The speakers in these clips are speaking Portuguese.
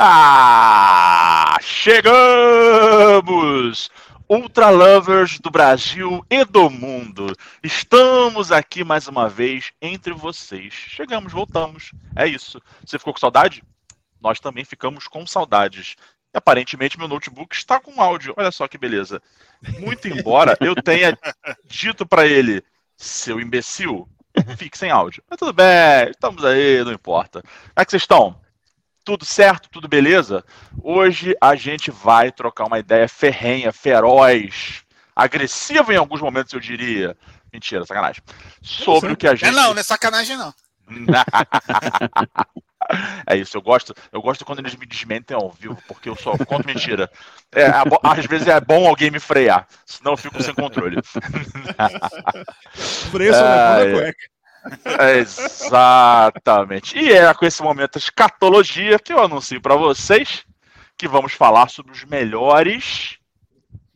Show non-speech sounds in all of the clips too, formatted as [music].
Ah, chegamos! Ultra Lovers do Brasil e do mundo. Estamos aqui mais uma vez entre vocês. Chegamos, voltamos. É isso. Você ficou com saudade? Nós também ficamos com saudades. E, aparentemente meu notebook está com áudio. Olha só que beleza. Muito embora eu tenha dito para ele, seu imbecil, fique sem áudio. Mas tudo bem, estamos aí, não importa. Como é que vocês estão? Tudo certo? Tudo beleza? Hoje a gente vai trocar uma ideia ferrenha, feroz, agressiva em alguns momentos, eu diria. Mentira, sacanagem. Sobre o que a gente. Não, não é sacanagem, não. [laughs] É isso, eu gosto, eu gosto quando eles me desmentem ao vivo, porque eu só conto mentira. É, às vezes é bom alguém me frear, senão eu fico sem controle. [laughs] Freio sobre é, cueca. Exatamente. E é com esse momento de escatologia que eu anuncio para vocês que vamos falar sobre os melhores,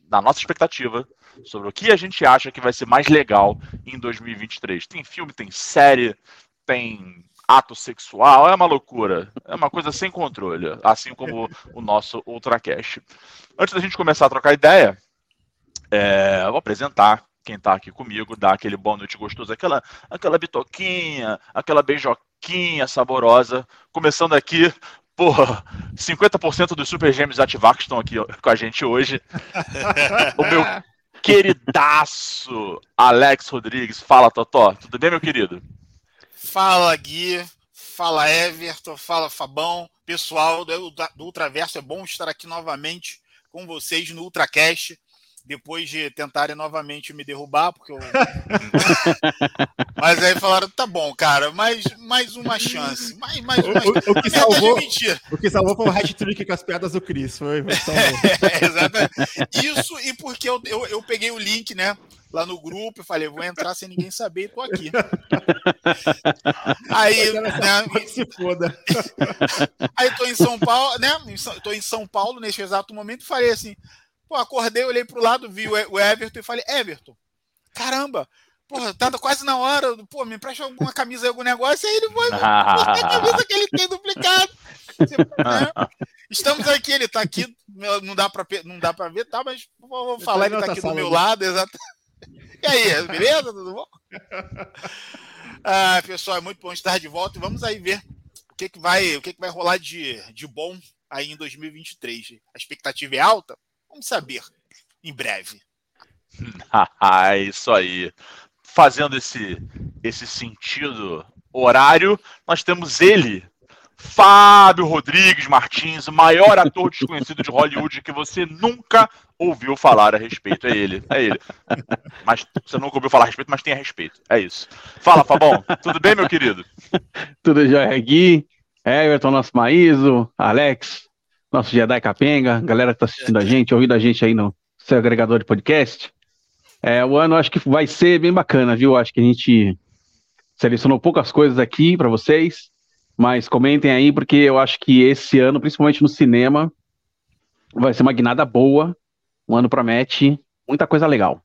na nossa expectativa, sobre o que a gente acha que vai ser mais legal em 2023. Tem filme, tem série, tem ato sexual, é uma loucura. É uma coisa sem controle, assim como o nosso Ultracast. Antes da gente começar a trocar ideia, é, vou apresentar quem está aqui comigo, dar aquele boa noite gostoso, aquela, aquela bitoquinha, aquela beijoquinha saborosa. Começando aqui, porra, 50% dos Super Gêmeos ativar que estão aqui com a gente hoje. [laughs] o meu queridaço Alex Rodrigues. Fala, Totó. Tudo bem, meu querido? Fala, Gui. Fala, Everton. Fala, Fabão. Pessoal do, do Ultraverso, é bom estar aqui novamente com vocês no Ultracast depois de tentarem novamente me derrubar, porque eu. [laughs] mas aí falaram, tá bom, cara, mais, mais uma chance. Mais, mais uma chance. O, o, que salvou, o que salvou foi o hat-trick com as piadas do Chris. Foi, [laughs] é, exatamente. Isso e porque eu, eu, eu, peguei o link, né? Lá no grupo e falei, vou entrar sem ninguém saber e tô aqui. [laughs] Aí, né, se foda. Aí tô em São Paulo, né? Tô em São Paulo nesse exato momento e falei assim: Pô, acordei, olhei pro lado, vi o Everton e falei, Everton, caramba, porra, tá quase na hora, pô, me empresta alguma camisa, algum negócio, aí ele foi mostrar [laughs] a camisa que ele tem duplicado. Né? Estamos aqui, ele tá aqui, não dá pra, não dá pra ver, tá, mas vou falar, ele tá aqui do meu lado, exato. E aí, beleza? Tudo bom? [laughs] Ah, pessoal, é muito bom estar de volta e vamos aí ver o que, que vai, o que, que vai rolar de, de bom aí em 2023. A expectativa é alta? Vamos saber em breve. [laughs] ah, isso aí. Fazendo esse, esse sentido horário, nós temos ele, Fábio Rodrigues Martins, o maior ator desconhecido de Hollywood que você nunca ouviu falar a respeito. É ele, é ele. Mas você nunca ouviu falar a respeito, mas tem a respeito. É isso. Fala, Fabão. Tudo bem, meu querido? [laughs] Tudo jóia, Gui, Everton, nosso Maíso, Alex, nosso Jedi Capenga, galera que está assistindo a gente, ouvindo a gente aí no seu agregador de podcast. É, o ano acho que vai ser bem bacana, viu? Acho que a gente selecionou poucas coisas aqui para vocês, mas comentem aí, porque eu acho que esse ano, principalmente no cinema, vai ser uma guinada boa. O ano promete muita coisa legal.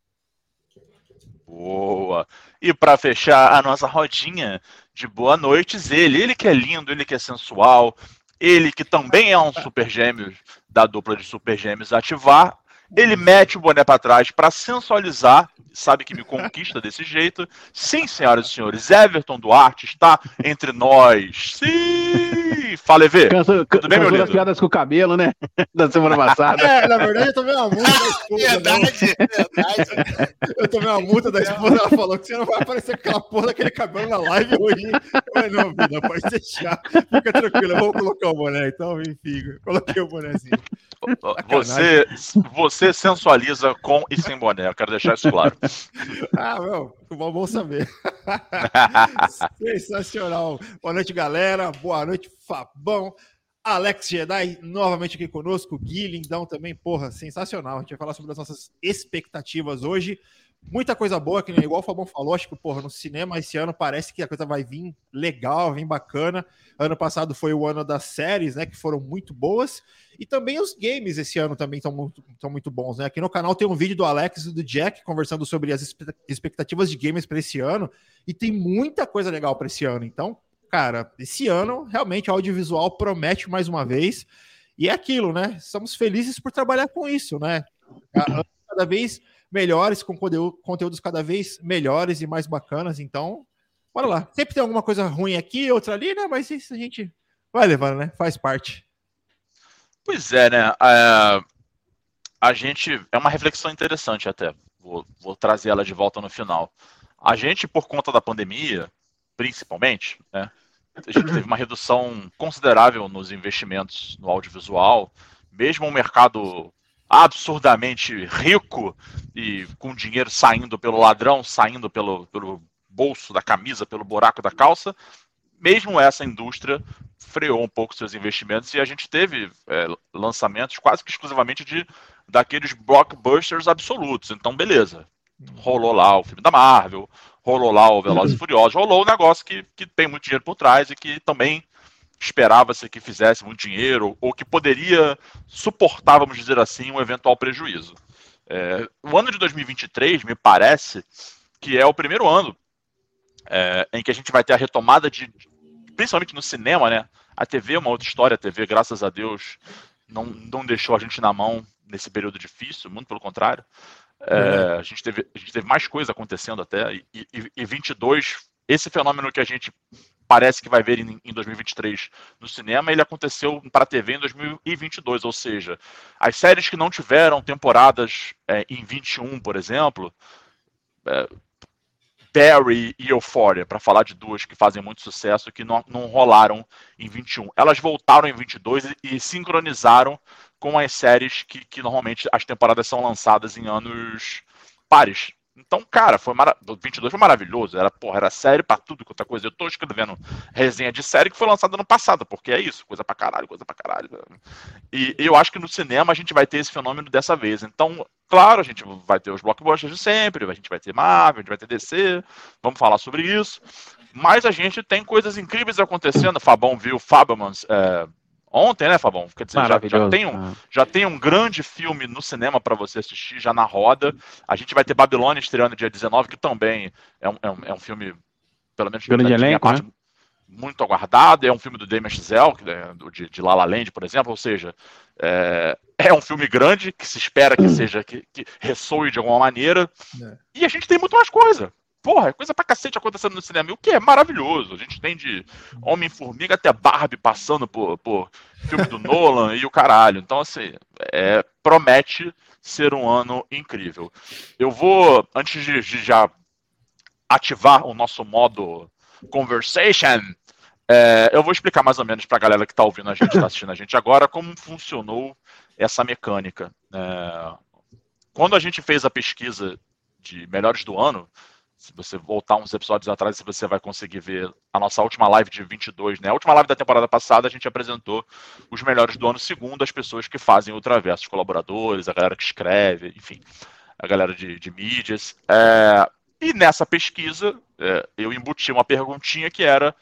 Boa! E para fechar a nossa rodinha de boa noites, ele, ele que é lindo, ele que é sensual, ele, que também é um super gêmeo da dupla de super gêmeos, ativar. Ele mete o boné para trás para sensualizar, sabe que me conquista desse jeito. Sim, senhoras e senhores, Everton Duarte está entre nós. Sim! Fala, EV. Canso, Tudo bem, meu lindo? piadas com o cabelo, né? [laughs] Da semana [laughs] passada. É, na verdade, eu tomei uma multa da esposa. verdade, verdade. Eu tomei uma multa da esposa, ela falou que você não vai aparecer com aquela porra daquele cabelo na live hoje. Eu falei, não, vida, pode deixar. Fica tranquilo, eu vou colocar o boné. Então, enfim, coloquei o bonézinho. Você, você sensualiza com e sem boné, eu quero deixar isso claro. ah, meu, bom, bom saber. [laughs] Sensacional. Boa noite, galera. Boa noite, Fabão. Alex Jedi novamente aqui conosco. Gui Lindão também, porra, sensacional. A gente vai falar sobre as nossas expectativas hoje. Muita coisa boa, que igual o Fabão falou, acho que, porra, no cinema esse ano parece que a coisa vai vir legal, vir bacana. Ano passado foi o ano das séries, né, que foram muito boas. E também os games esse ano também estão muito, muito bons, né? Aqui no canal tem um vídeo do Alex e do Jack conversando sobre as expectativas de games para esse ano. E tem muita coisa legal para esse ano. Então, cara, esse ano realmente o audiovisual promete mais uma vez. E é aquilo, né? Estamos felizes por trabalhar com isso, né? Cada vez melhores, com conteúdos cada vez melhores e mais bacanas. Então, bora lá. Sempre tem alguma coisa ruim aqui, outra ali, né? Mas isso a gente vai levando, né? Faz parte. Pois é, né? É, a gente. É uma reflexão interessante até. Vou, vou trazer ela de volta no final. A gente, por conta da pandemia, principalmente, né? A gente teve uma redução considerável nos investimentos no audiovisual, mesmo um mercado absurdamente rico e com dinheiro saindo pelo ladrão, saindo pelo, pelo bolso da camisa, pelo buraco da calça, mesmo essa indústria freou um pouco seus investimentos e a gente teve é, lançamentos quase que exclusivamente de daqueles blockbusters absolutos. Então, beleza. Rolou lá o filme da Marvel, rolou lá o Velozes e Furiosos, rolou um negócio que, que tem muito dinheiro por trás e que também esperava-se que fizesse muito dinheiro ou que poderia suportar, vamos dizer assim, um eventual prejuízo. É, o ano de 2023 me parece que é o primeiro ano é, em que a gente vai ter a retomada de, principalmente no cinema, né? A TV é uma outra história, a TV, graças a Deus, não, não deixou a gente na mão nesse período difícil, muito pelo contrário. É, uhum. a, gente teve, a gente teve mais coisa acontecendo até, e, e, e 22, esse fenômeno que a gente parece que vai ver em, em 2023 no cinema, ele aconteceu para a TV em 2022, ou seja, as séries que não tiveram temporadas é, em 21, por exemplo, é, Barry e Euphoria, para falar de duas que fazem muito sucesso, que não, não rolaram em 21. Elas voltaram em 22 e, e sincronizaram com as séries que, que normalmente as temporadas são lançadas em anos pares. Então, cara, foi mara... 22 foi maravilhoso. Era, porra, era série pra tudo, outra coisa. Eu tô escrevendo resenha de série que foi lançada no passado, porque é isso, coisa pra caralho, coisa pra caralho. E, eu acho que no cinema a gente vai ter esse fenômeno dessa vez. Então, claro, a gente vai ter os blockbusters de sempre, a gente vai ter Marvel, a gente vai ter DC, vamos falar sobre isso. Mas a gente tem coisas incríveis acontecendo. Fabão viu Fabamans é, Ontem, né, Fabão? Quer dizer, já, já, tem um, já tem um grande filme no cinema para você assistir, já na roda. A gente vai ter Babilônia estreando dia 19, que também é um, é um, é um filme, pelo menos grande elenco, parte, né? muito aguardado. É um filme do Damien Chazelle, é de, de La La Land, por exemplo. Ou seja, é, é um filme grande que se espera que seja, que, que ressoe de alguma maneira. É. E a gente tem muito mais coisa porra, é coisa pra cacete acontecendo no cinema. O que é maravilhoso. A gente tem de Homem-Formiga até Barbie passando por, por filme do Nolan e o caralho. Então, assim, é, promete ser um ano incrível. Eu vou, antes de, de já ativar o nosso modo conversation, é, eu vou explicar mais ou menos para a galera que está ouvindo a gente, está assistindo a gente agora, como funcionou essa mecânica. É, quando a gente fez a pesquisa de melhores do ano, se você voltar uns episódios atrás, você vai conseguir ver a nossa última live de 22, né? A última live da temporada passada, a gente apresentou os melhores do ano segundo as pessoas que fazem o Traverso, os colaboradores, a galera que escreve, enfim, a galera de, de mídias. É, e nessa pesquisa, é, eu embuti uma perguntinha que era: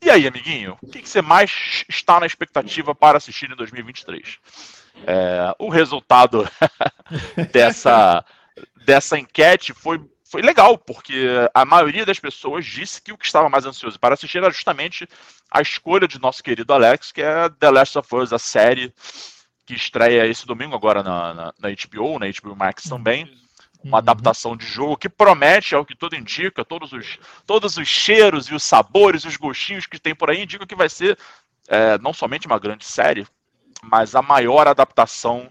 e aí, amiguinho, o que, que você mais está na expectativa para assistir em 2023? É, o resultado [laughs] dessa, dessa enquete foi foi legal, porque a maioria das pessoas disse que o que estava mais ansioso para assistir era justamente a escolha de nosso querido Alex, que é The Last of Us, a série que estreia esse domingo agora na, na, na HBO, na HBO Max também. Uma uhum. adaptação de jogo que promete, é o que tudo indica, todos os, todos os cheiros e os sabores, os gostinhos que tem por aí indicam que vai ser é, não somente uma grande série, mas a maior adaptação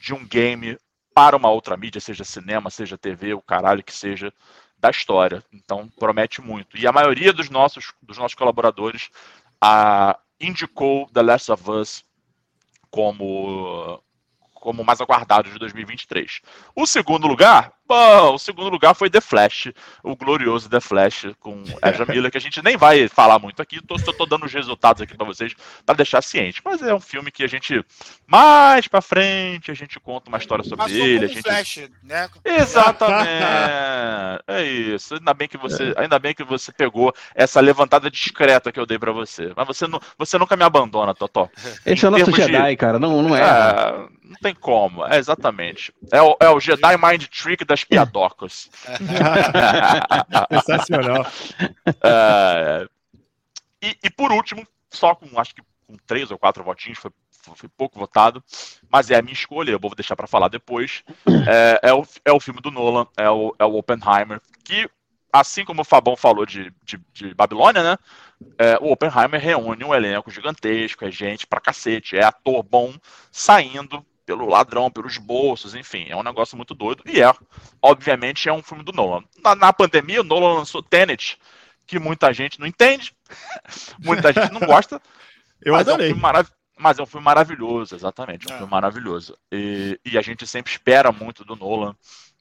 de um game para uma outra mídia, seja cinema, seja TV, o caralho que seja, da história. Então, promete muito. E a maioria dos nossos, dos nossos colaboradores a, indicou The Last of Us como como mais aguardado de 2023. O segundo lugar, bom, o segundo lugar foi The Flash, o glorioso The Flash com Ezra Miller, que a gente nem vai falar muito aqui, tô, tô, tô dando os resultados aqui para vocês para deixar ciente, mas é um filme que a gente mais para frente a gente conta uma história sobre Passou ele, a gente Flash, né? Exatamente. é isso. Ainda bem que você, ainda bem que você pegou essa levantada discreta que eu dei para você. Mas você não, você nunca me abandona, Totó. Esse em é o nosso Jedi, de... cara, não, não é. é não tem como, é exatamente. É o, é o Jedi Mind Trick das piadocas. [laughs] Sensacional. É, E, e por último, só com acho que com três ou quatro votinhos, foi, foi pouco votado, mas é a minha escolha, eu vou deixar para falar depois. [coughs] É, é, o, é o filme do Nolan, é o, é o Oppenheimer, que, assim como o Fabão falou de, de, de Babilônia, né? É, o Oppenheimer reúne um elenco gigantesco, é gente pra cacete, é ator bom saindo pelo ladrão, pelos bolsos, enfim, é um negócio muito doido. E é, obviamente, é um filme do Nolan. Na, na pandemia, o Nolan lançou Tenet, que muita gente não entende, [laughs] muita gente não gosta. [laughs] Eu mas adorei. É um marav... mas é um filme maravilhoso, exatamente. É um É. filme maravilhoso. E, e a gente sempre espera muito do Nolan.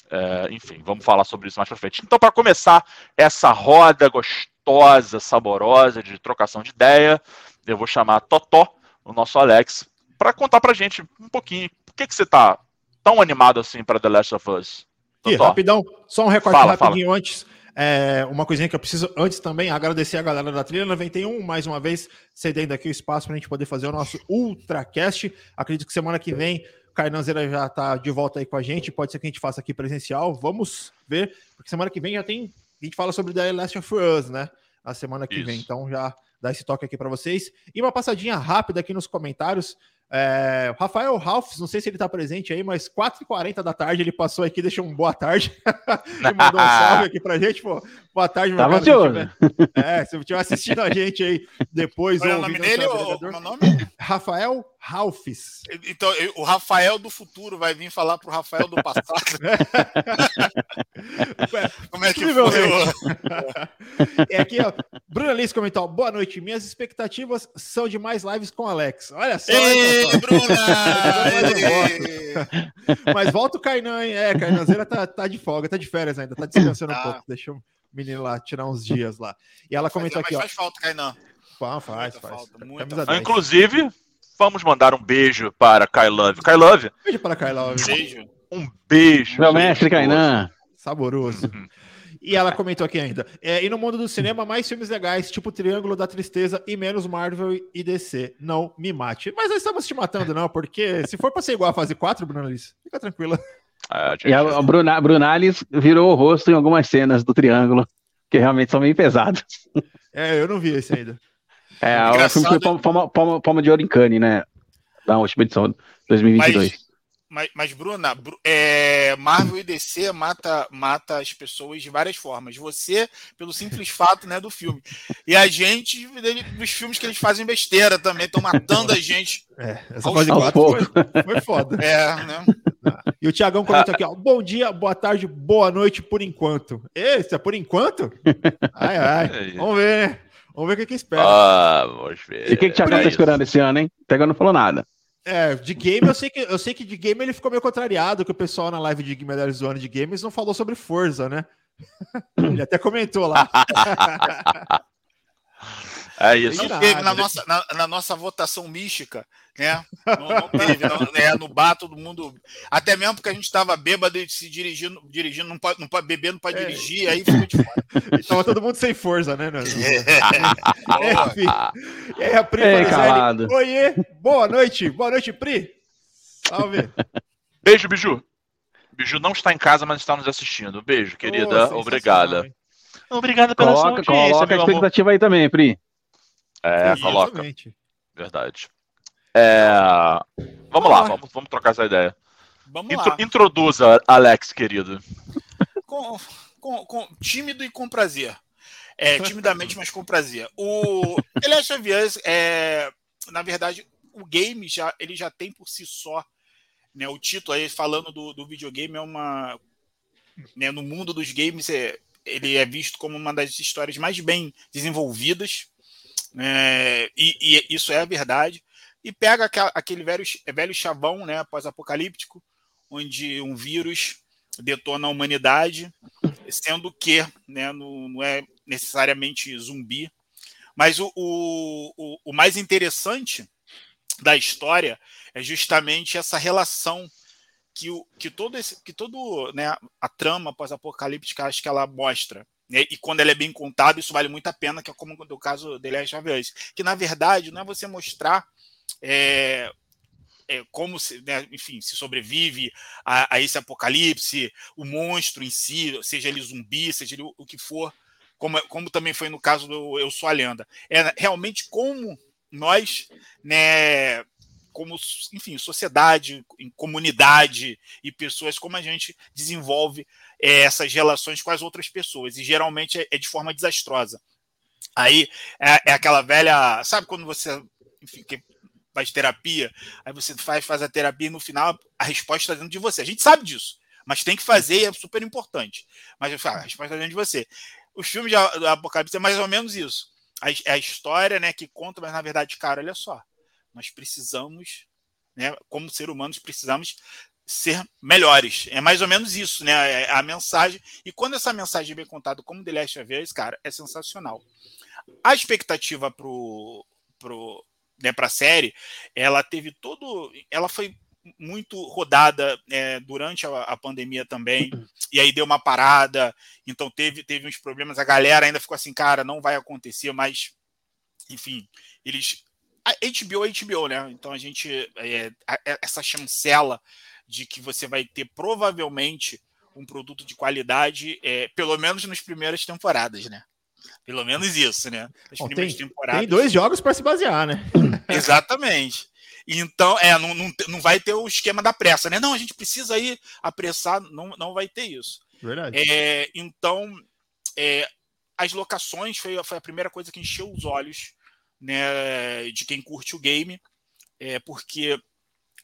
É, enfim, vamos falar sobre isso mais pra frente. Então, para começar essa roda gostosa, saborosa de trocação de ideia, eu vou chamar Totó, o nosso Alex, para contar pra gente um pouquinho por que, que você tá tão animado assim para The Last of Us. Ih, rapidão, só um recorte Fala, rapidinho antes. É, uma coisinha que eu preciso antes também agradecer a galera da Trilha 91, mais uma vez, cedendo aqui o espaço para a gente poder fazer o nosso Ultracast. Acredito que semana que vem o Carnanzeira já está de volta aí com a gente. Pode ser que a gente faça aqui presencial. Vamos ver, porque semana que vem já tem. A gente fala sobre The Last of Us, né? A semana que Isso. vem. Então já dá esse toque aqui para vocês. E uma passadinha rápida aqui nos comentários. É, Rafael Ralphs, não sei se ele tá presente aí, mas 4h40 da tarde ele passou aqui, deixou um boa tarde [laughs] e mandou um salve aqui pra gente. Pô, boa tarde, meu Tava caro, se tiver- É, se estiver assistindo a gente aí depois. Qual é o nome dele? seu O, meu nome? Rafael Ralphs. Então, o Rafael do futuro vai vir falar pro Rafael do passado. [laughs] Como é que foi? [laughs] É aqui, ó. Bruna Liz comentou: boa noite. Minhas expectativas são de mais lives com Alex. Olha só. Ei, Bruna! Mas volta o Kainan, hein? É, Kainanzeira tá, tá de folga, tá de férias ainda, tá descansando um Tá. pouco. Deixa o menino lá tirar uns dias lá. E ela comentou Mas aqui, ó. faz falta, Kainan. Faz, faz, muita faz. falta, muita falta. 10. Inclusive, vamos mandar um beijo para Kai Love. Kai Love, Beijo para Kaila, Beijo. um beijo. Meu mestre. Kainan. saboroso. E ela comentou aqui ainda. é, e no mundo do cinema, mais filmes legais, tipo Triângulo da Tristeza e menos Marvel e DC. Não me mate. Mas nós estamos te matando, não, porque se for pra ser igual a fase 4, Bruno Liz, fica tranquila. Gente, E a, a Bruna, Brunales virou o rosto em algumas cenas do Triângulo, que realmente são meio pesadas. É, eu não vi esse ainda. É, o filme foi palma, palma, palma, palma de ouro em Cannes, né? Da última edição, 2022. Mas, mas Bruna, Bru- é, Marvel e DC mata, mata as pessoas de várias formas. Você, pelo simples fato né, do filme. E a gente, dele- dos filmes que eles fazem besteira também, estão matando a gente. [laughs] É, essa fase aos 4 foi, foi foda. [laughs] É, né? E o Tiagão comentou aqui, ó. Bom dia, boa tarde, boa noite por enquanto. Esse é por enquanto? Ai, ai. Vamos ver, né? Vamos ver o que, que espera. Ah, vamos ver. E o que, que o Thiago É tá isso. esperando esse ano, hein? O Thiago não falou nada. É, de game, eu sei, que, eu sei que de game ele ficou meio contrariado, que o pessoal na live de melhores do ano de games não falou sobre Forza, né? [laughs] ele até comentou lá. [laughs] É isso. Não na nossa, na, na nossa votação mística, né? Não, não teve, não, é, no bar todo mundo. Até mesmo porque a gente estava bêbado e se dirigindo, dirigindo, não pode, não pode beber, não pode É. dirigir, aí ficou de fora. [laughs] E tava todo mundo sem força, né? Enfim. E aí a Pri Ei, calado. Oiê, boa noite. Boa noite, Pri. Salve. Beijo, Biju. Biju não está em casa, mas está nos assistindo. Beijo, querida. sensacional, Obrigada. Obrigada pela sua Coloca, audiência, coloca a meu amor. expectativa aí também, Pri. É, Isso, coloca. Exatamente. Verdade. É, Vamos lá, lá. vamos, vamos trocar essa ideia. Vamos Intro- lá. introduza, Alex, querido. Com, com, com- tímido e com prazer. É, timidamente, mas com prazer. O The Last of Us, é, na verdade, o game já, ele já tem por si só, né, o título aí falando do, do videogame é uma, né, no mundo dos games é, ele é visto como uma das histórias mais bem desenvolvidas, né, e, e isso é a verdade. E pega aquele velho, velho chavão, né, pós-apocalíptico, onde um vírus detona a humanidade, sendo que né, não, não é necessariamente zumbi. Mas o, o, o, mais interessante da história é justamente essa relação que, o, que todo esse, que todo né, a trama pós-apocalíptica acho que ela mostra. né? E quando ela é bem contada, isso vale muito a pena, que é como no caso Last of Us. Que na verdade não é você mostrar é, é, como se, né, enfim, se sobrevive a, a esse apocalipse, o monstro em si, seja ele zumbi, seja ele o, o que for, como, como também foi no caso do Eu Sou a Lenda. É realmente como nós, né, como, enfim, sociedade, em comunidade e pessoas, como a gente desenvolve é, essas relações com as outras pessoas. E geralmente é, é de forma desastrosa. Aí é, é, aquela velha. Sabe quando você enfim, faz terapia, aí você faz, faz a terapia e no final a resposta está dentro de você. A gente sabe disso, mas tem que fazer e é super importante. Mas a resposta está dentro de você. Os filmes de Apocalipse é mais ou menos isso. É a história né, que conta, mas na verdade, cara, olha só. Nós precisamos, né, como ser humanos, precisamos ser melhores. É mais ou menos isso, né? É a mensagem. E quando essa mensagem é bem contada como The Last of Us, cara, é sensacional. A expectativa pro, pro, né, para a série, ela teve todo. Ela foi muito rodada é, durante a, a, pandemia também, [clears throat] e aí deu uma parada, então teve, teve uns problemas. A galera ainda ficou assim, cara, não vai acontecer, mas enfim, eles. A HBO é HBO, né? Então a gente. É, a, essa chancela de que você vai ter provavelmente um produto de qualidade, é, pelo menos nas primeiras temporadas, né? Pelo menos isso, né? Bom, tem, tem, dois jogos para se basear, né? [laughs] Exatamente. Então, é, não, não, não vai ter o esquema da pressa, né? Não, a gente precisa ir apressar, não, não vai ter isso. Verdade. É, então, é, as locações foi, foi a primeira coisa que encheu os olhos né, de quem curte o game, é, porque,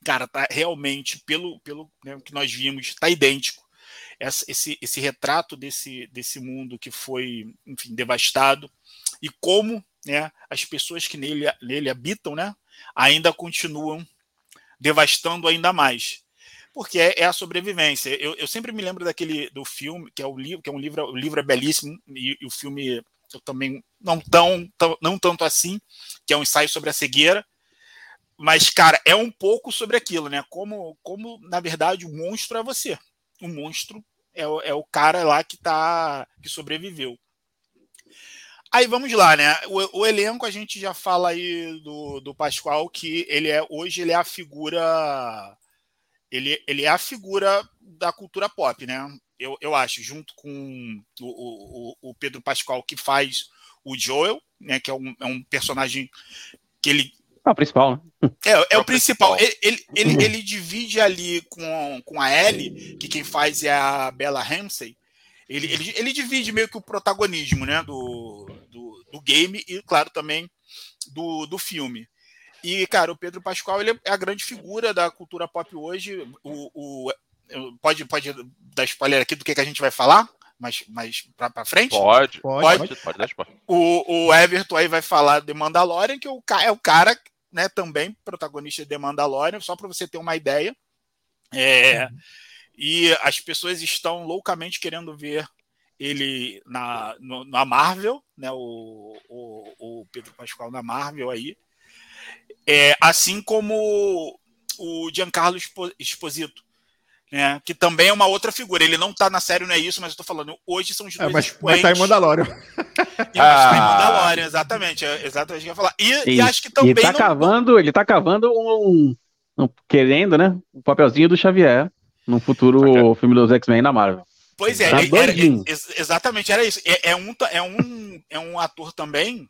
cara, tá realmente, pelo, pelo né, que nós vimos, tá idêntico esse, esse retrato desse, desse mundo que foi, enfim, devastado e como né, as pessoas que nele, nele habitam né, ainda continuam devastando ainda mais. Porque é, é a sobrevivência. Eu, eu, sempre me lembro daquele do filme, que é o livro, que é um livro, o livro é belíssimo, e, e o filme eu também não tão, tão, não tanto assim, que é um ensaio sobre a cegueira. Mas, cara, é um pouco sobre aquilo, né? Como, como na verdade, o monstro é você. O monstro é o, é o cara lá que tá que sobreviveu. Aí vamos lá, né? O, o, elenco a gente já fala aí do, do Pascoal que ele é hoje ele é a figura ele, ele é a figura da cultura pop, né? Eu, eu acho, junto com o, o, o Pedro Pascoal que faz o Joel, né? Que é um, é um personagem que ele é o principal, né? É, é, é o principal. Ele, ele, ele, [laughs] ele, divide ali com, com a Ellie, que quem faz é a Bella Ramsey. Ele, ele, ele divide meio que o protagonismo né, do, do, do game e, claro, também do, do filme. E, cara, o Pedro Pascoal ele é a grande figura da cultura pop hoje. O, o, pode, pode dar spoiler aqui do que, que a gente vai falar? Mais, mais pra, pra frente? Pode, pode, pode, pode, dar spoiler. O, o Everton aí vai falar de Mandalorian, que é o, é o cara né, também protagonista de Mandalorian, só para você ter uma ideia. É, uhum. E as pessoas estão loucamente querendo ver ele na, no, na Marvel, né, o, o, o, Pedro Pascoal na Marvel aí. É, assim como o Giancarlo Esposito, né, que também é uma outra figura. Ele não tá na série, não é isso, mas eu tô falando, hoje são os é, dois é, mas, mas tá em Mandalorian. [laughs] E, ah. tá em Mandalorian, exatamente. É exatamente o que eu ia falar. E, e, e acho que também. Ele tá, não... cavando, ele tá cavando um, um, querendo, né? O um papelzinho do Xavier no futuro filme dos X-Men na Marvel. Pois é, tá era, era, exatamente, era isso. É, é, um, é, um, é um ator também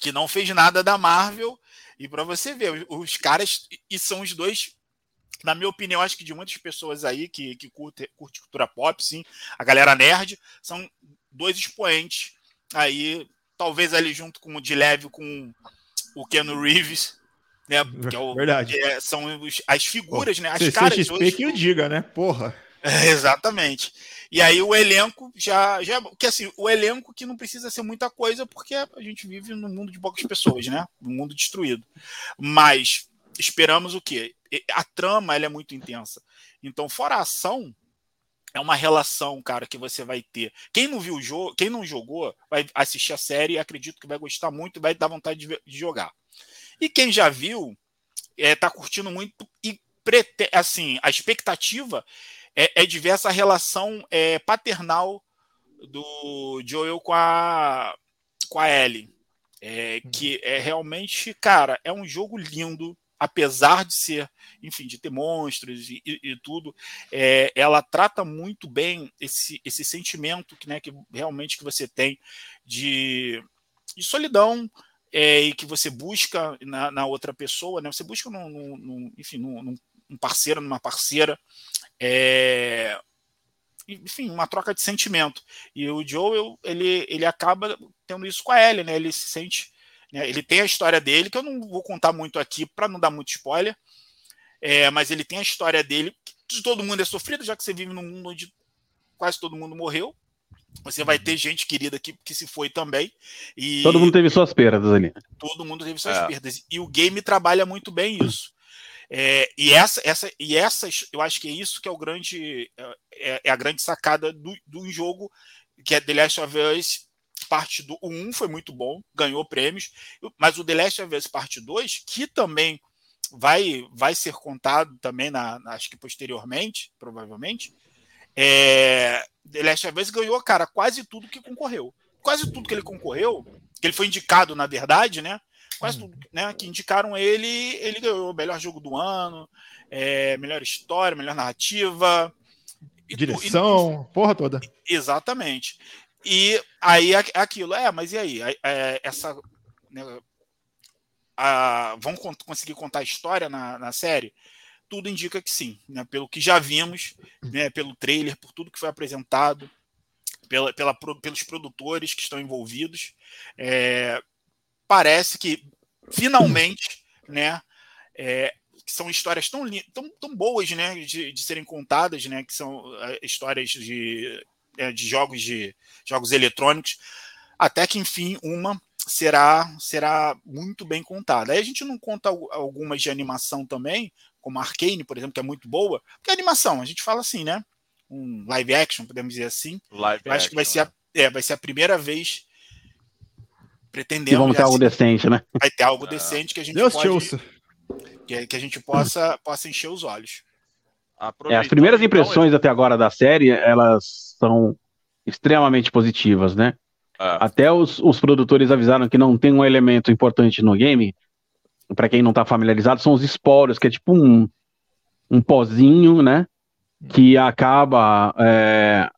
que não fez nada da Marvel. E para você ver, os caras, e são os dois na minha opinião, acho que de muitas pessoas aí que, que curte, curte cultura pop, sim, a galera nerd, são dois expoentes aí, talvez ali junto com o de leve com o Keanu Reeves, né? Que é o, Verdade. É, são os, as figuras, Pô, né? As caras. Hoje, que o diga, né? Porra. É, exatamente. E aí o elenco já, já. Que assim, o elenco que não precisa ser muita coisa, porque a gente vive num mundo de poucas pessoas, né? Um mundo destruído. Mas esperamos o quê? A trama ela é muito intensa. Então, fora a ação, é uma relação, cara, que você vai ter. Quem não viu o jogo, quem não jogou, vai assistir a série e acredito que vai gostar muito e vai dar vontade de, de jogar. E quem já viu, é, tá curtindo muito e prete, assim, a expectativa é, é de ver essa relação é, paternal do Joel com a com a Ellie. É, que é realmente, cara, é um jogo lindo apesar de ser, enfim, de ter monstros e, e, tudo, é, ela trata muito bem esse, esse sentimento que, né, que realmente que você tem de, de solidão, é, e que você busca na, na, outra pessoa, né? Você busca num, num enfim, num, num, parceiro, numa parceira, é, enfim, uma troca de sentimento. E o Joel, ele, ele acaba tendo isso com a Ellie, né? Ele se sente? Ele tem a história dele, que eu não vou contar muito aqui para não dar muito spoiler, é, mas ele tem a história dele, que todo mundo é sofrido, já que você vive num mundo onde quase todo mundo morreu, você vai ter gente querida que, que se foi também. E todo mundo teve suas perdas ali. Todo mundo teve suas é. perdas. E o game trabalha muito bem isso. É, e essa, essa, e essas, eu acho que é isso que é o grande, é, é a grande sacada do, do jogo, que é The Last of Us parte do 1 foi muito bom, ganhou prêmios, mas o The Last of Us parte 2, que também vai, vai ser contado também na, na acho que posteriormente, provavelmente, é, The Last of Us ganhou, cara, quase tudo que concorreu. Quase tudo que ele concorreu, que ele foi indicado, na verdade, né? Quase tudo né, que indicaram ele, ele ganhou melhor jogo do ano, é, melhor história, melhor narrativa. Direção, e, porra toda. Exatamente. E aí aquilo, é, mas e aí? É, essa. Né, a, vão conseguir contar a história na, na série? tudo indica que sim, né? pelo que já vimos, né? pelo trailer, por tudo que foi apresentado, pela, pela, pelos produtores que estão envolvidos. É, parece que finalmente, [coughs] né? É, são histórias tão, tão, tão boas né, de, de serem contadas, né, que são é, histórias de, é, de jogos de jogos eletrônicos, até que enfim uma será será muito bem contada. Aí a gente não conta algumas de animação também, como Arcane, por exemplo, que é muito boa, porque é animação, a gente fala assim, né? Um live action, podemos dizer assim. Live Eu acho que vai ser, a, é. é, vai ser a primeira vez pretendendo. Que vamos ter algo decente, né? Vai ter algo é. decente que a gente Deus pode, que, que, a gente possa, possa encher os olhos. É, as primeiras impressões até agora da série, elas são extremamente positivas, né? É. Até os, os produtores avisaram que não tem um elemento importante no game, para quem não está familiarizado, são os esporos, que é tipo um, um pozinho, né? Que acaba é,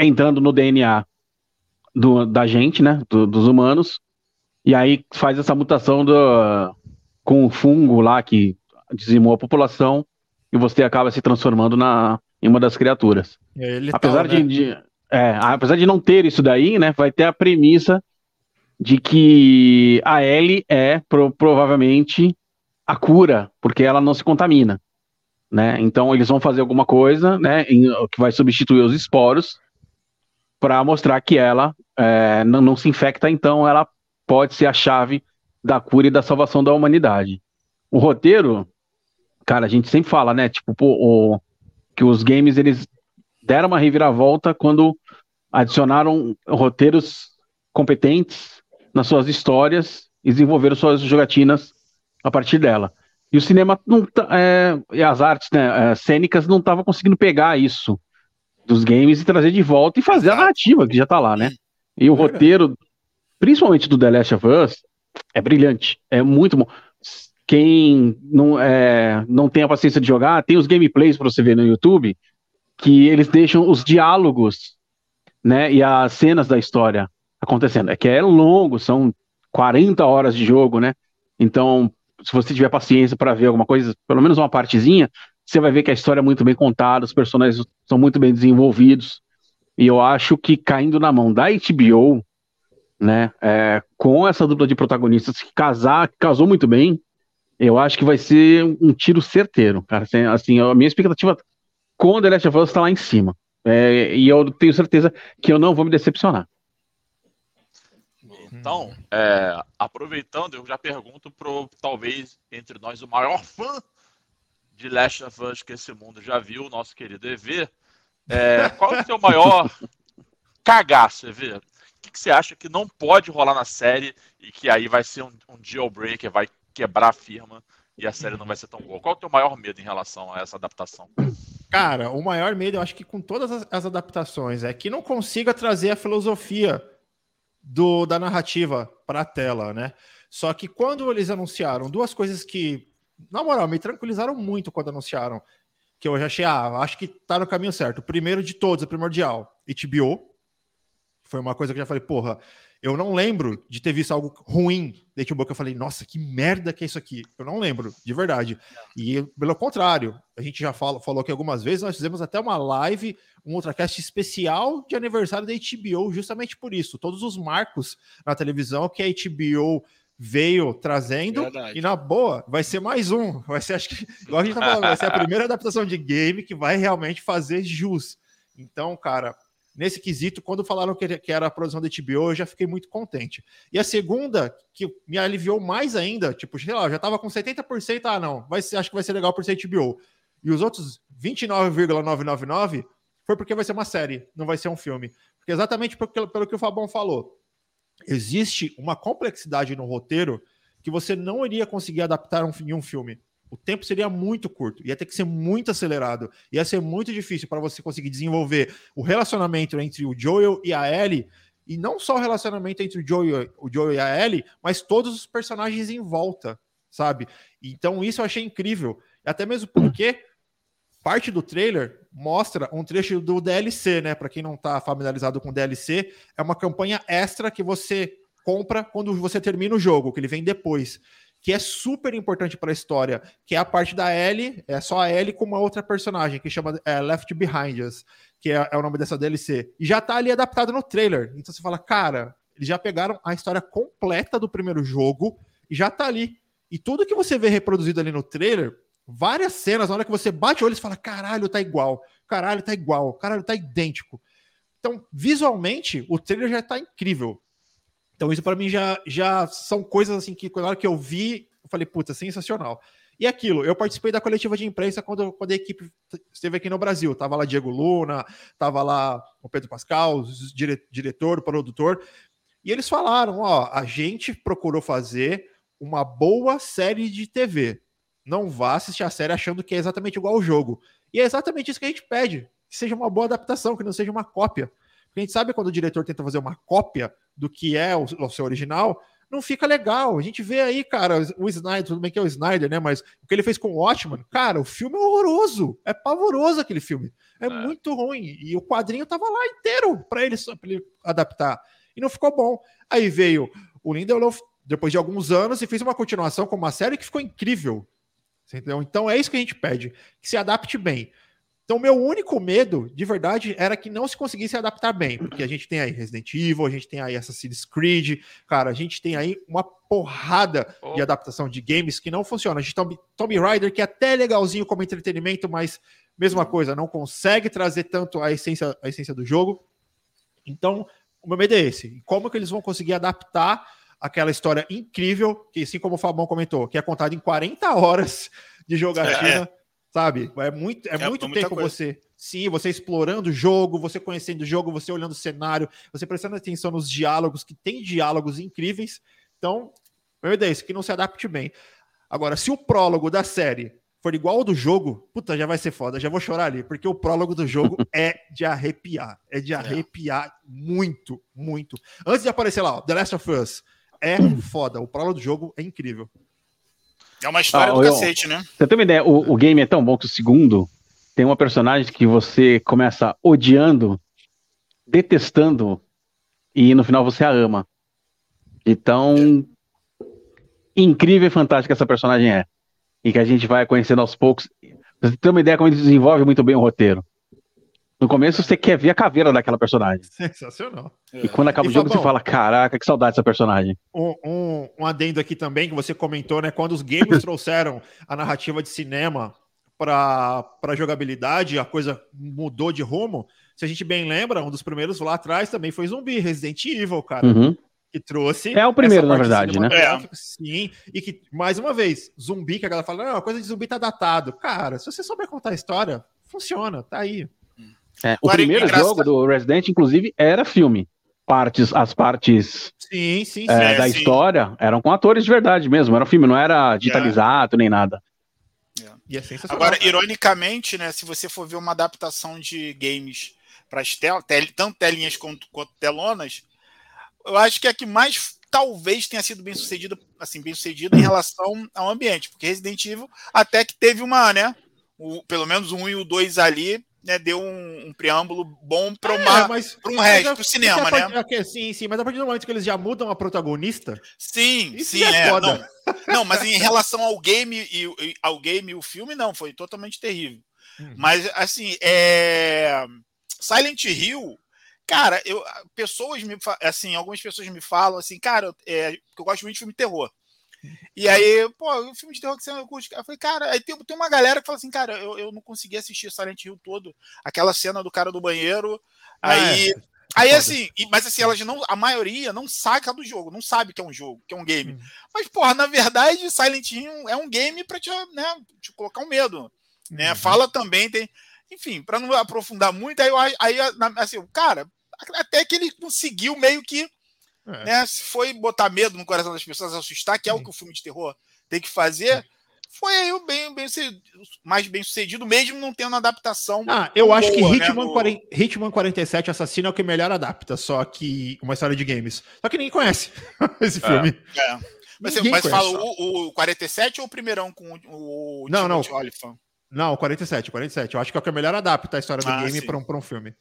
entrando no DNA do, da gente, né? Do, dos humanos. E aí faz essa mutação do, com o fungo lá que dizimou a população e você acaba se transformando na, em uma das criaturas. É apesar, de, né? de é, apesar de não ter isso daí, né? Vai ter a premissa de que a L é pro, provavelmente a cura, porque ela não se contamina, né? Então eles vão fazer alguma coisa, né, em, que vai substituir os esporos para mostrar que ela é, não, não, se infecta, então ela pode ser a chave da cura e da salvação da humanidade. O roteiro, cara, a gente sempre fala, né, tipo, pô, o, que os games eles deram uma reviravolta quando adicionaram roteiros competentes nas suas histórias e desenvolveram suas jogatinas a partir dela. E o cinema não tá, é, e as artes né, é, cênicas não estavam conseguindo pegar isso dos games e trazer de volta e fazer a narrativa que já está lá, né? E o roteiro, principalmente do The Last of Us, é brilhante, é muito bom. Quem não, é, não tem a paciência de jogar, tem os gameplays para você ver no YouTube, que eles deixam os diálogos, né, e as cenas da história acontecendo. É que é longo, são 40 horas de jogo, né? Então, se você tiver paciência para ver alguma coisa, pelo menos uma partezinha, você vai ver que a história é muito bem contada, os personagens são muito bem desenvolvidos. E eu acho que caindo na mão da HBO, né, é, com essa dupla de protagonistas que casar, casou muito bem, eu acho que vai ser um tiro certeiro, cara. Assim, assim a minha expectativa com The Last of Us está lá em cima. É, e eu tenho certeza que eu não vou me decepcionar. Então, é, aproveitando, eu já pergunto pro talvez entre nós o maior fã de Last of Us que esse mundo já viu, o nosso querido EV. É, qual é o seu maior [laughs] cagaço, EV? O que, que, você acha que não pode rolar na série e que aí vai ser um, um jailbreaker, vai quebrar a firma e a série não vai ser tão boa? Qual é o teu maior medo em relação a essa adaptação? Cara, o maior medo, eu acho que com todas as, as adaptações, é que não consiga trazer a filosofia do, da narrativa para a tela, né? Só que quando eles anunciaram duas coisas que na moral, me tranquilizaram muito quando anunciaram. Que eu já achei, ah, acho que tá no caminho certo. O primeiro de todos, o primordial, HBO. Foi uma coisa que eu já falei, porra, eu não lembro de ter visto algo ruim da que eu falei, nossa, que merda que é isso aqui. Eu não lembro, de verdade. E pelo contrário, a gente já fala, falou aqui algumas vezes, nós fizemos até uma live, um ultracast especial de aniversário da HBO, justamente por isso. Todos os marcos na televisão que a HBO veio trazendo. Verdade. E na boa, vai ser mais um. Vai ser, acho que, igual a gente tá falando, vai ser a primeira adaptação de game que vai realmente fazer jus. Então, cara, nesse quesito, quando falaram que, era a produção da HBO, eu já fiquei muito contente. E a segunda, que me aliviou mais ainda, tipo, sei lá, já tava com 70%, ah, não, vai ser, acho que vai ser legal por ser HBO. E os outros 29,999 foi porque vai ser uma série, não vai ser um filme. Porque exatamente pelo, pelo que o Fabão falou. Existe uma complexidade no roteiro que você não iria conseguir adaptar em um filme o tempo seria muito curto, ia ter que ser muito acelerado, ia ser muito difícil para você conseguir desenvolver o relacionamento entre o Joel e a Ellie, e não só o relacionamento entre o Joel, o Joel e a Ellie, mas todos os personagens em volta, sabe? Então isso eu achei incrível, até mesmo porque parte do trailer mostra um trecho do DLC, né? Para quem não está familiarizado com DLC, é uma campanha extra que você compra quando você termina o jogo, que ele vem depois que é super importante para a história, que é a parte da Ellie, é só a Ellie com uma outra personagem, que chama é, Left Behind Us, que é, é, o nome dessa DLC. E já tá ali adaptado no trailer. Então você fala, cara, eles já pegaram a história completa do primeiro jogo e já tá ali. E tudo que você vê reproduzido ali no trailer, várias cenas, na hora que você bate o olho, você fala, caralho, tá igual, caralho, tá igual, caralho, tá idêntico. Então, visualmente, o trailer já tá incrível. Então, isso para mim já, já são coisas assim que, na hora que eu vi, eu falei, puta, sensacional. E aquilo, eu participei da coletiva de imprensa quando, quando a equipe esteve aqui no Brasil. Tava lá Diego Luna, tava lá o Pedro Pascal, dire, diretor, produtor. E eles falaram: ó, a gente procurou fazer uma boa série de TV. Não vá assistir a série achando que é exatamente igual ao jogo. E é exatamente isso que a gente pede: que seja uma boa adaptação, que não seja uma cópia. Porque a gente sabe quando o diretor tenta fazer uma cópia do que é o, o seu original, não fica legal. A gente vê aí, cara, o Snyder, tudo bem que é o Snyder, né? Mas o que ele fez com o Watchman, cara, o filme é horroroso. É pavoroso aquele filme. É, é. muito ruim. E o quadrinho tava lá inteiro para ele, pra ele adaptar. E não ficou bom. Aí veio o Lindelof, depois de alguns anos, e fez uma continuação com uma série que ficou incrível. Entendeu? Então é isso que a gente pede. Que se adapte bem. Então, meu único medo, de verdade, era que não se conseguisse adaptar bem, porque a gente tem aí Resident Evil, a gente tem aí Assassin's Creed, cara, a gente tem aí uma porrada oh. de adaptação de games que não funciona. A gente tem Tomb Raider, que é até legalzinho como entretenimento, mas mesma coisa, não consegue trazer tanto a essência, a essência do jogo. Então, o meu medo é esse. Como que eles vão conseguir adaptar aquela história incrível, que assim como o Fabão comentou, que é contada em 40 horas de jogatina. É Sabe? É muito, é, é muito tempo coisa. você. Sim, você explorando o jogo, você conhecendo o jogo, você olhando o cenário, você prestando atenção nos diálogos, que tem diálogos incríveis. Então, meu isso, que não se adapte bem. Agora, se o prólogo da série for igual ao do jogo, puta, já vai ser foda, já vou chorar ali, porque o prólogo do jogo [laughs] é de arrepiar. É de é. arrepiar é. muito, muito. Antes de aparecer lá, ó, The Last of Us, é foda. O prólogo do jogo é incrível. É uma história ah, do eu, cacete, né? Você tem uma ideia, o, o game é tão bom que o segundo tem uma personagem que você começa odiando, detestando, e no final você a ama. Então, incrível e fantástica essa personagem é. E que a gente vai conhecendo aos poucos. Você tem uma ideia como ele desenvolve muito bem o roteiro. No começo você quer ver a caveira daquela personagem. Sensacional. E quando acaba e o jogo você fala, caraca, que saudade dessa personagem. Um, um, um, adendo aqui também que você comentou, né? Quando os games [laughs] trouxeram a narrativa de cinema para jogabilidade, a coisa mudou de rumo. Se a gente bem lembra, um dos primeiros lá atrás também foi zumbi, Resident Evil, cara. Uhum. Que trouxe. É o primeiro, na verdade, né? É. Sim, e que, mais uma vez, zumbi, que a galera fala, não, a coisa de zumbi tá datado. Cara, se você souber contar a história, funciona, tá aí. É, o primeiro engraçado. jogo do Resident, inclusive, era filme. Partes, as partes sim, sim, sim, é, da sim. história eram com atores de verdade mesmo. Era um filme, não era digitalizado é. nem nada. É. Agora, ironicamente, né, se você for ver uma adaptação de games para tel tel tanto telinhas quanto, quanto telonas, eu acho que a que mais talvez tenha sido bem sucedido, assim, bem sucedido em relação ao ambiente, porque Resident Evil até que teve uma, né? O, pelo menos 1 e o 2 ali, né, deu um, um preâmbulo bom para É, um resto, mas pro a- cinema, né? é sim, sim, mas a partir do momento que eles já mudam a protagonista, Sim, sim, é é. Não, não, mas em [laughs] relação ao game e e- ao game e o filme, não, foi totalmente terrível. Uhum. Mas assim, é... Silent Hill, cara, eu pessoas me assim, algumas pessoas me falam assim, cara, eu- é, eu gosto muito de filme de terror. E aí, pô, o filme de terror que você não curte. Eu falei, cara, aí tem, tem uma galera que fala assim, cara, eu, eu não consegui assistir Silent Hill todo. Aquela cena do cara do banheiro. Aí, É, aí assim, mas assim, elas não, a maioria não saca do jogo, não sabe que é um jogo, que é um game. Hum. Mas, porra, na verdade, Silent Hill é um game pra te, né, te colocar um medo. Né? Uhum. Fala também, tem. Enfim, pra não aprofundar muito, aí, eu aí assim, o cara, até que ele conseguiu meio que É. né, se foi botar medo no coração das pessoas, assustar, que é o que o filme de terror tem que fazer, foi aí o bem, bem mais bem sucedido, mesmo não tendo adaptação. Ah, eu acho que boa, né, Hitman, no- 40 Hitman 47 Assassino é o que melhor adapta, só que uma história de games. Só que ninguém conhece [laughs] esse filme. É. Mas, você- mas fala o, o 47 ou o primeirão com o, o Não, não. Olyphant? Não, 47, 47. Eu acho que é o que melhor adapta a história do Ah, game para um, pra um filme.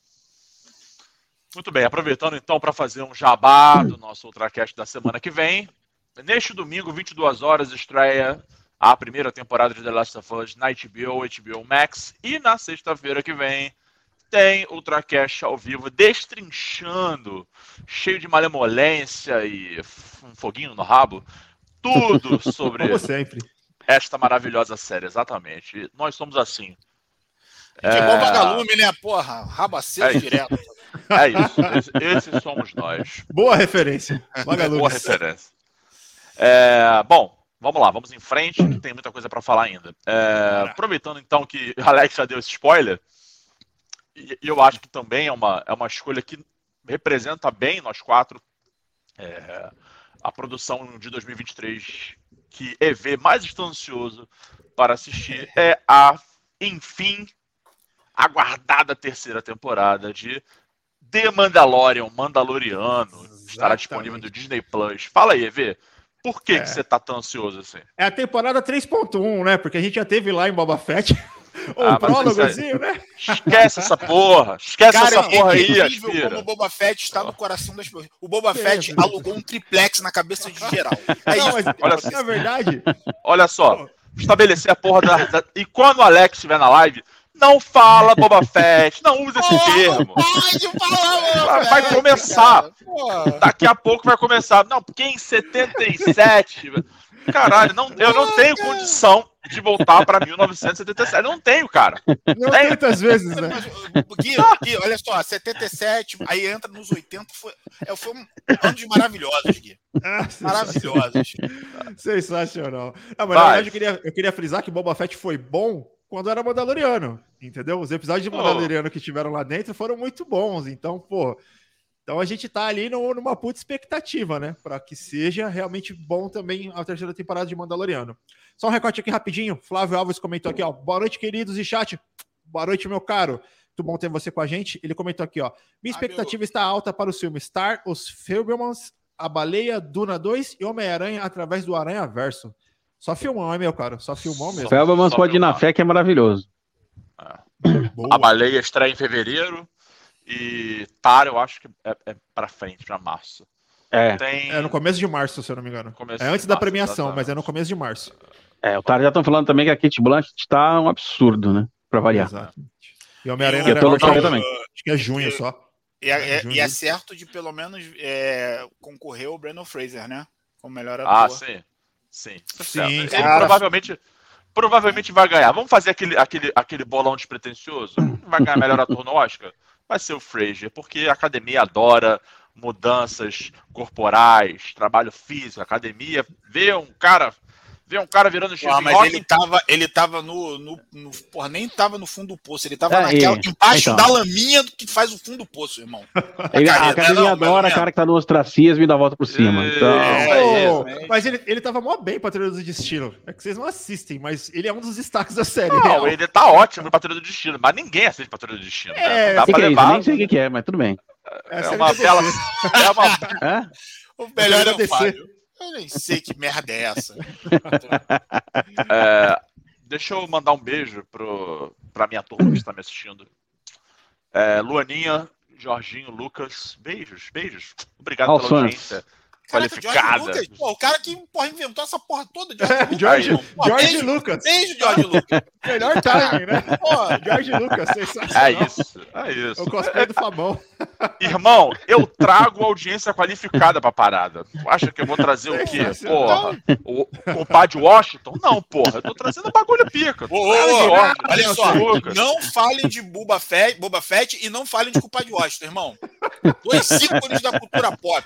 Muito bem, aproveitando então para fazer um jabá do nosso Ultracast da semana que vem. Neste domingo, 22 horas, estreia a primeira temporada de The Last of Us na HBO, HBO Max. E na sexta-feira que vem tem Ultracast ao vivo, destrinchando, cheio de malemolência e um foguinho no rabo, tudo [laughs] sobre Como sempre. esta maravilhosa série, exatamente. E nós somos assim. É igual vagalume, né? Porra, rabo aceso É direto. É isso, esse- esses somos nós. Boa referência. Vagalumes. Boa referência. É, bom, vamos lá, vamos em frente, que tem muita coisa para falar ainda. É, aproveitando então que o [laughs] Alex já deu esse spoiler, e e eu acho que também é uma, é uma escolha que representa bem nós quatro. é, a produção de 2023 que EV mais está ansioso para assistir é a, enfim, aguardada terceira temporada de The Mandalorian, Mandaloriano, estará Exatamente. disponível no Disney Plus. Fala aí, EV, por que, É. que você tá tão ansioso assim? É a temporada 3.1, né? Porque a gente já teve lá em Boba Fett o Ah, prólogozinho, né? Esquece essa porra, esquece essa porra é aí, incrível como aspira. o Boba Fett está no coração das pessoas. O Boba Sim, Fett sim. alugou um triplex na cabeça de geral. É Não, isso. mas, Olha só. na verdade, Olha só, estabelecer a porra da, da- E quando o Alex estiver na live, não fala Boba [laughs] Fett, não usa esse termo. Pode falar, meu Vai- velho, começar. Daqui a pouco vai começar. Não, porque em 77. Caralho, não, eu não tenho condição de voltar pra 1977. Eu não tenho, cara. não Tem. tantas vezes, né? Mas, Gui, Gui, olha só, 77, aí entra nos 80, foi, é, foi um anos maravilhosos, Gui. [laughs] Maravilhosos. Sensacional. Não, mas na verdade eu queria, eu queria frisar que Boba Fett foi bom quando era Mandaloriano, entendeu? Os episódios de Oh. Mandaloriano que tiveram lá dentro foram muito bons, então, pô. Então a gente tá ali no- numa puta expectativa, né? Pra que seja realmente bom também a terceira temporada de Mandaloriano. Só um recorte aqui rapidinho. Flávio Alves comentou aqui, ó. Boa noite, queridos e chat. Boa noite, meu caro. Muito bom ter você com a gente. Ele comentou aqui, ó. Minha expectativa está alta para o filme Star, Os Fablemans, A Baleia, Duna 2 e Homem-Aranha através do Aranha Verso. Só filmão, é meu caro? Só filmão mesmo. Só pode ir na filmar. fé que é maravilhoso. Boa. A baleia estreia em fevereiro. E Tar, eu acho que é, é pra frente, pra março. É, Tem. É no começo de março, se eu não me engano. Começo É antes da março, premiação, exatamente. mas é no começo de março. é, o cara já estão falando também que a Kate Blanchett tá um absurdo, né? Pra variar. Exatamente. E Homem-Aranha eu tô né, também. acho que é junho só. E é, é- Junho. e é certo de pelo menos é, concorrer o Brandon Fraser, né? Como melhor Ah, ator. sim. Sim. Sim. Ele cara. provavelmente, provavelmente vai ganhar. Vamos fazer aquele, aquele, aquele bolão despretensioso? Vai ganhar melhor ator no Oscar? Vai ser o Fraser, porque a academia adora mudanças corporais, trabalho físico. A academia vê um cara, vê um cara virando Pô, Stephen mas ele tava, ele tava no, no, no- Porra, nem tava no fundo do poço, ele tava É, naquela, embaixo então. da laminha que faz o fundo do poço, irmão. Ele, a Cara, academia não, adora mas- cara que tá no ostracismo e dá a volta por cima. É. Então, É, é. mas ele, ele tava mó bem Patrulha do Destino. É que vocês não assistem, mas ele é um dos destaques da série. Não, real. ele tá ótimo no Patrulha do Destino, mas ninguém assiste Patrulha do Destino. né? É, Não dá pra é isso? Eu levar. nem sei o que, é, mas tudo bem. É É uma bela. [laughs] É uma, É? O melhor é o. Fábio. Eu nem sei que merda é essa. [laughs] É, deixa eu mandar um beijo pro, pra minha turma que está me assistindo. É, Luaninha, Jorginho, Lucas, beijos, beijos. Obrigado Aos pela fãs. audiência Caraca, George qualificada. Lucas, pô, o cara que porra, inventou essa porra toda. George É, [laughs] Lucas, George, George beijo, Lucas. beijo, George Lucas. [laughs] Melhor timing, né? [laughs] Pô, George Lucas, sensacional. É isso, é É isso. o cosplay do Fabão. Irmão, eu trago audiência qualificada pra parada. Tu acha que eu vou trazer o quê? Porra, o, o compadre Washington? Não, porra, eu tô trazendo bagulho pica. Ô, ô, ô, Olha olha só, Lucas. não falem de Boba Fett, Boba Fett e não falem de Culpa de Washington, irmão. Dois ícones da cultura pop.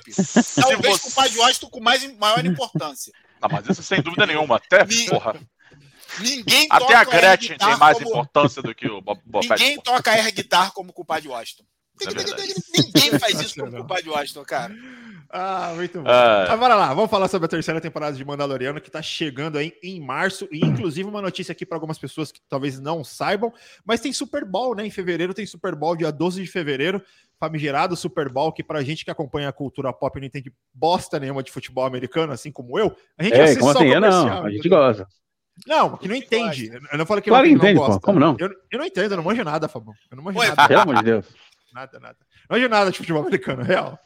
Talvez você- Culpa de Washington com mais, maior importância. Não, mas isso sem dúvida nenhuma. Até, porra, Ninguém até toca a Gretchen tem mais como... importância do que o Bob Fett. Ninguém toca air guitar como Culpa de Washington. É. Ninguém [laughs] faz isso como Culpa de Washington, cara. Ah, muito bom. Ah. Bora lá, vamos falar sobre a terceira temporada de Mandaloriano, que tá chegando aí em março. E inclusive uma notícia aqui para algumas pessoas que talvez não saibam, mas tem Super Bowl, né? Em fevereiro tem Super Bowl, dia 12 de fevereiro. Famigerado Super Bowl, que pra gente que acompanha a cultura pop e não entende bosta nenhuma de futebol americano, assim como eu, a gente É, assiste como só assim? É, comercial, não, a gente entendeu? gosta. Não, que não entende. Eu não falei que Claro não, que que não entende, pô. gosta. Como não? Eu, eu não entendo, eu não manjo nada, Fabão. Eu não manjo Oi, nada. Pelo amor de Deus. [laughs] Nada, nada. Não manjo nada de futebol americano, real.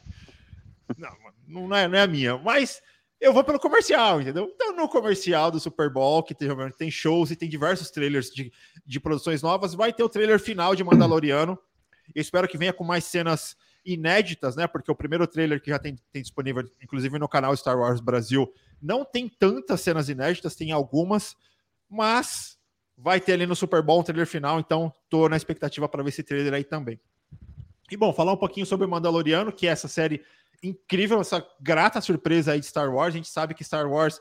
Não, mano, não é, não é a minha. Mas eu vou pelo comercial, entendeu? Então, no comercial do Super Bowl, que tem, tem shows e tem diversos trailers de, de produções novas, vai ter o trailer final de Mandaloriano. Eu espero que venha com mais cenas inéditas, né? Porque o primeiro trailer que já tem, tem disponível, inclusive no canal Star Wars Brasil, não tem tantas cenas inéditas, tem algumas, mas vai ter ali no Super Bowl um trailer final, então tô na expectativa para ver esse trailer aí também. E bom, falar um pouquinho sobre o Mandaloriano, que é essa série incrível, essa grata surpresa aí de Star Wars. A gente sabe que Star Wars,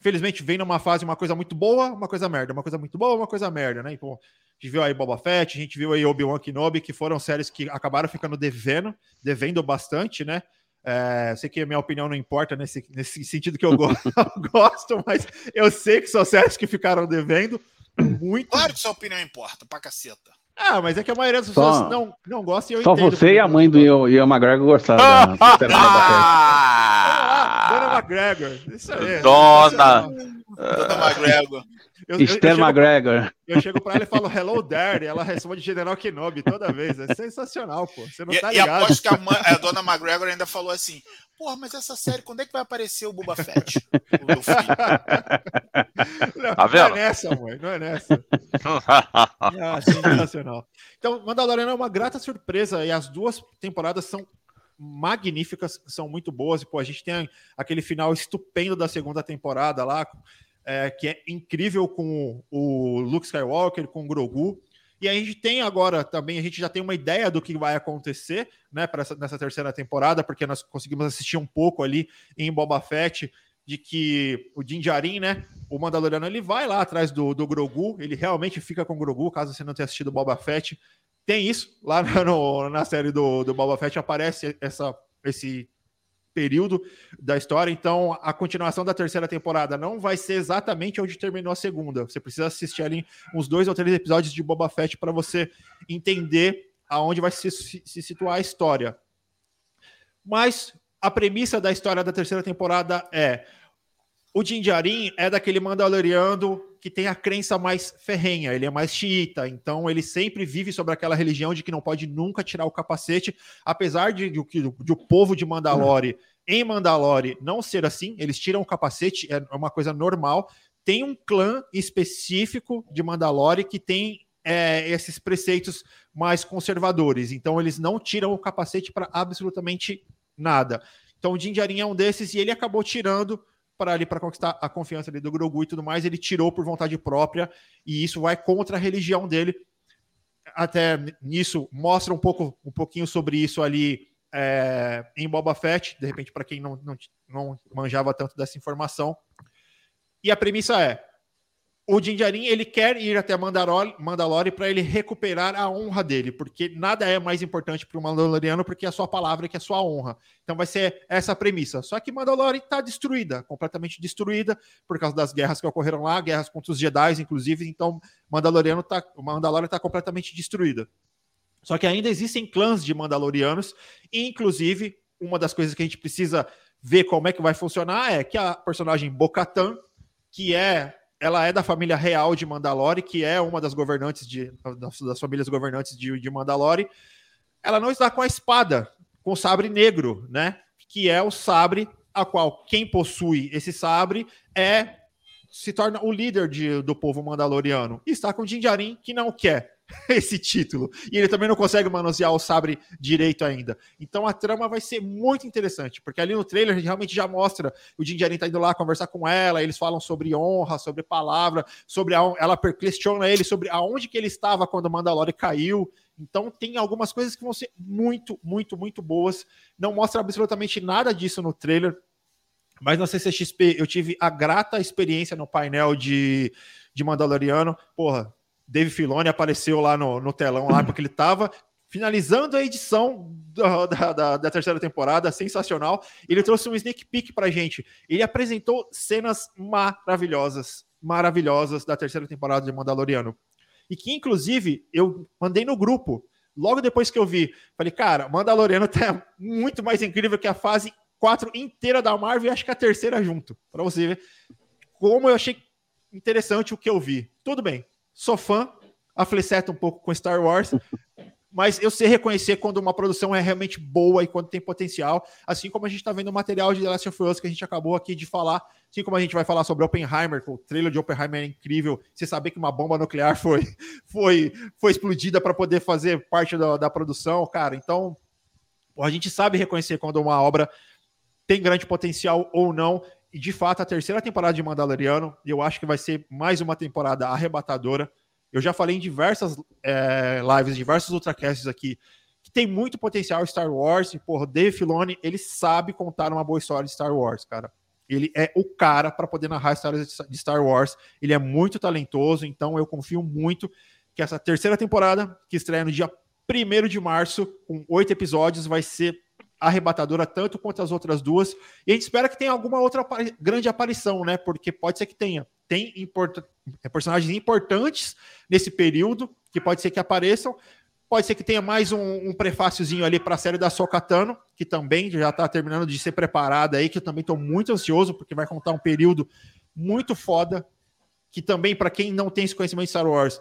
infelizmente, vem numa fase uma coisa muito boa, uma coisa merda, uma coisa muito boa, uma coisa merda, né? Então, gente viu aí Boba Fett, a gente viu aí Obi-Wan Kenobi, que foram séries que acabaram ficando devendo, devendo bastante, né? É, sei que a minha opinião não importa nesse, nesse sentido que eu go- [laughs] gosto, mas eu sei que são séries que ficaram devendo muito. Claro que sua opinião importa, pra caceta. Ah, mas é que a maioria das Só- pessoas não, não gosta e eu Só você e a mãe do. Ian McGregor gostaram temporada. Ah, Dona Ah, McGregor. Isso aí. Dona. Dona McGregor. Eu, eu, eu, Esther chego, McGregor. eu chego pra ela e falo Hello there, e ela responde General Kenobi toda vez. É sensacional, pô. Você não E, tá e ligado. aposto que a, mãe- a Dona McGregor ainda falou assim: Porra, mas essa série, quando é que vai aparecer o Boba Fett? [laughs] O meu filho. Não, Tá não vendo? é nessa, mãe. Não é nessa. [laughs] Ah, sensacional. Então, Mandaloriano é uma grata surpresa e as duas temporadas são magníficas, são muito boas. E, pô, a gente tem aquele final estupendo da segunda temporada lá, é, que é incrível com o Luke Skywalker, com o Grogu. E a gente tem agora também, a gente já tem uma ideia do que vai acontecer, né, para nessa terceira temporada, porque nós conseguimos assistir um pouco ali em Boba Fett de que o Din Djarin, né, o Mandaloriano, ele vai lá atrás do, do Grogu, ele realmente fica com o Grogu, caso você não tenha assistido Boba Fett. Tem isso, lá [laughs] no- na série do, do Boba Fett aparece essa, esse período da história, então a continuação da terceira temporada não vai ser exatamente onde terminou a segunda. Você precisa assistir ali uns dois ou três episódios de Boba Fett para você entender aonde vai se, se, situar a história. Mas a premissa da história da terceira temporada é o Din Djarin é daquele Mandaloriano que tem a crença mais ferrenha, ele é mais xiita, então ele sempre vive sobre aquela religião de que não pode nunca tirar o capacete, apesar de, de, de, de o povo de Mandalore em Mandalore não ser assim, eles tiram o capacete, é uma coisa normal. Tem um clã específico de Mandalore que tem é, esses preceitos mais conservadores, então eles não tiram o capacete para absolutamente nada. Então o Din Djarin é um desses e ele acabou tirando para ali para conquistar a confiança ali do Grogu e tudo mais, ele tirou por vontade própria e isso vai contra a religião dele. Até nisso mostra um pouco um pouquinho sobre isso ali é, em Boba Fett, de repente para quem não, não, não manjava tanto dessa informação. E a premissa é o Din Djarin, ele quer ir até Mandalore, Mandalore para ele recuperar a honra dele, porque nada é mais importante para o Mandaloriano porque é a sua palavra que é a sua honra. Então vai ser essa a premissa. Só que Mandalore está destruída, completamente destruída por causa das guerras que ocorreram lá, guerras contra os Jedi, inclusive. Então Mandaloriano tá, Mandalore está completamente destruída. Só que ainda existem clãs de Mandalorianos, inclusive uma das coisas que a gente precisa ver como é que vai funcionar é que a personagem Bocatan, que é ela é da família real de Mandalore, que é uma das governantes de das, famílias governantes de, de Mandalore, ela não está com a espada, com o sabre negro, né? Que é o sabre a qual quem possui esse sabre é se torna o líder de, do povo mandaloriano. E está com Din Djarin, que não quer [laughs] esse título. E ele também não consegue manusear o sabre direito ainda. Então a trama vai ser muito interessante, porque ali no trailer a gente realmente já mostra o Djarin tá indo lá conversar com ela, eles falam sobre honra, sobre palavra, sobre a, ela questiona ele sobre aonde que ele estava quando o Mandalore caiu. Então tem algumas coisas que vão ser muito, muito, muito boas. Não mostra absolutamente nada disso no trailer. Mas na CCXP eu tive a grata experiência no painel de, de Mandaloriano. Porra, Dave Filoni apareceu lá no, no telão, lá porque ele estava finalizando a edição da, da, da, terceira temporada, sensacional. Ele trouxe um sneak peek pra gente. Ele apresentou cenas maravilhosas, maravilhosas da terceira temporada de Mandaloriano. E que, inclusive, eu mandei no grupo. Logo depois que eu vi, falei, cara, Mandaloriano tá muito mais incrível que a fase quatro inteira da Marvel e acho que a terceira junto. Para você ver como eu achei interessante o que eu vi. Tudo bem, sou fã, afliceta um pouco com Star Wars, [laughs] mas eu sei reconhecer quando uma produção é realmente boa e quando tem potencial, assim como a gente está vendo o material de The Last of Us que a gente acabou aqui de falar, assim como a gente vai falar sobre Oppenheimer, o trailer de Oppenheimer é incrível, você saber que uma bomba nuclear [laughs] foi, foi, foi explodida para poder fazer parte da, da produção, cara, então a gente sabe reconhecer quando uma obra tem grande potencial ou não. E de fato, a terceira temporada de Mandaloriano, eu acho que vai ser mais uma temporada arrebatadora. Eu já falei em diversas é, lives, diversos ultracasts aqui, que tem muito potencial Star Wars. E, porra, Dave Filoni, ele sabe contar uma boa história de Star Wars, cara. Ele é o cara para poder narrar histórias de Star Wars. Ele é muito talentoso, então eu confio muito que essa terceira temporada, que estreia no dia 1 de março, com oito episódios, vai ser arrebatadora tanto quanto as outras duas. E a gente espera que tenha alguma outra grande aparição, né? Porque pode ser que tenha. Tem import é, personagens importantes nesse período que pode ser que apareçam. Pode ser que tenha mais um, um prefáciozinho ali para a série da Sokatano, que também já está terminando de ser preparada aí, que eu também estou muito ansioso, porque vai contar um período muito foda, que também, para quem não tem esse conhecimento de Star Wars,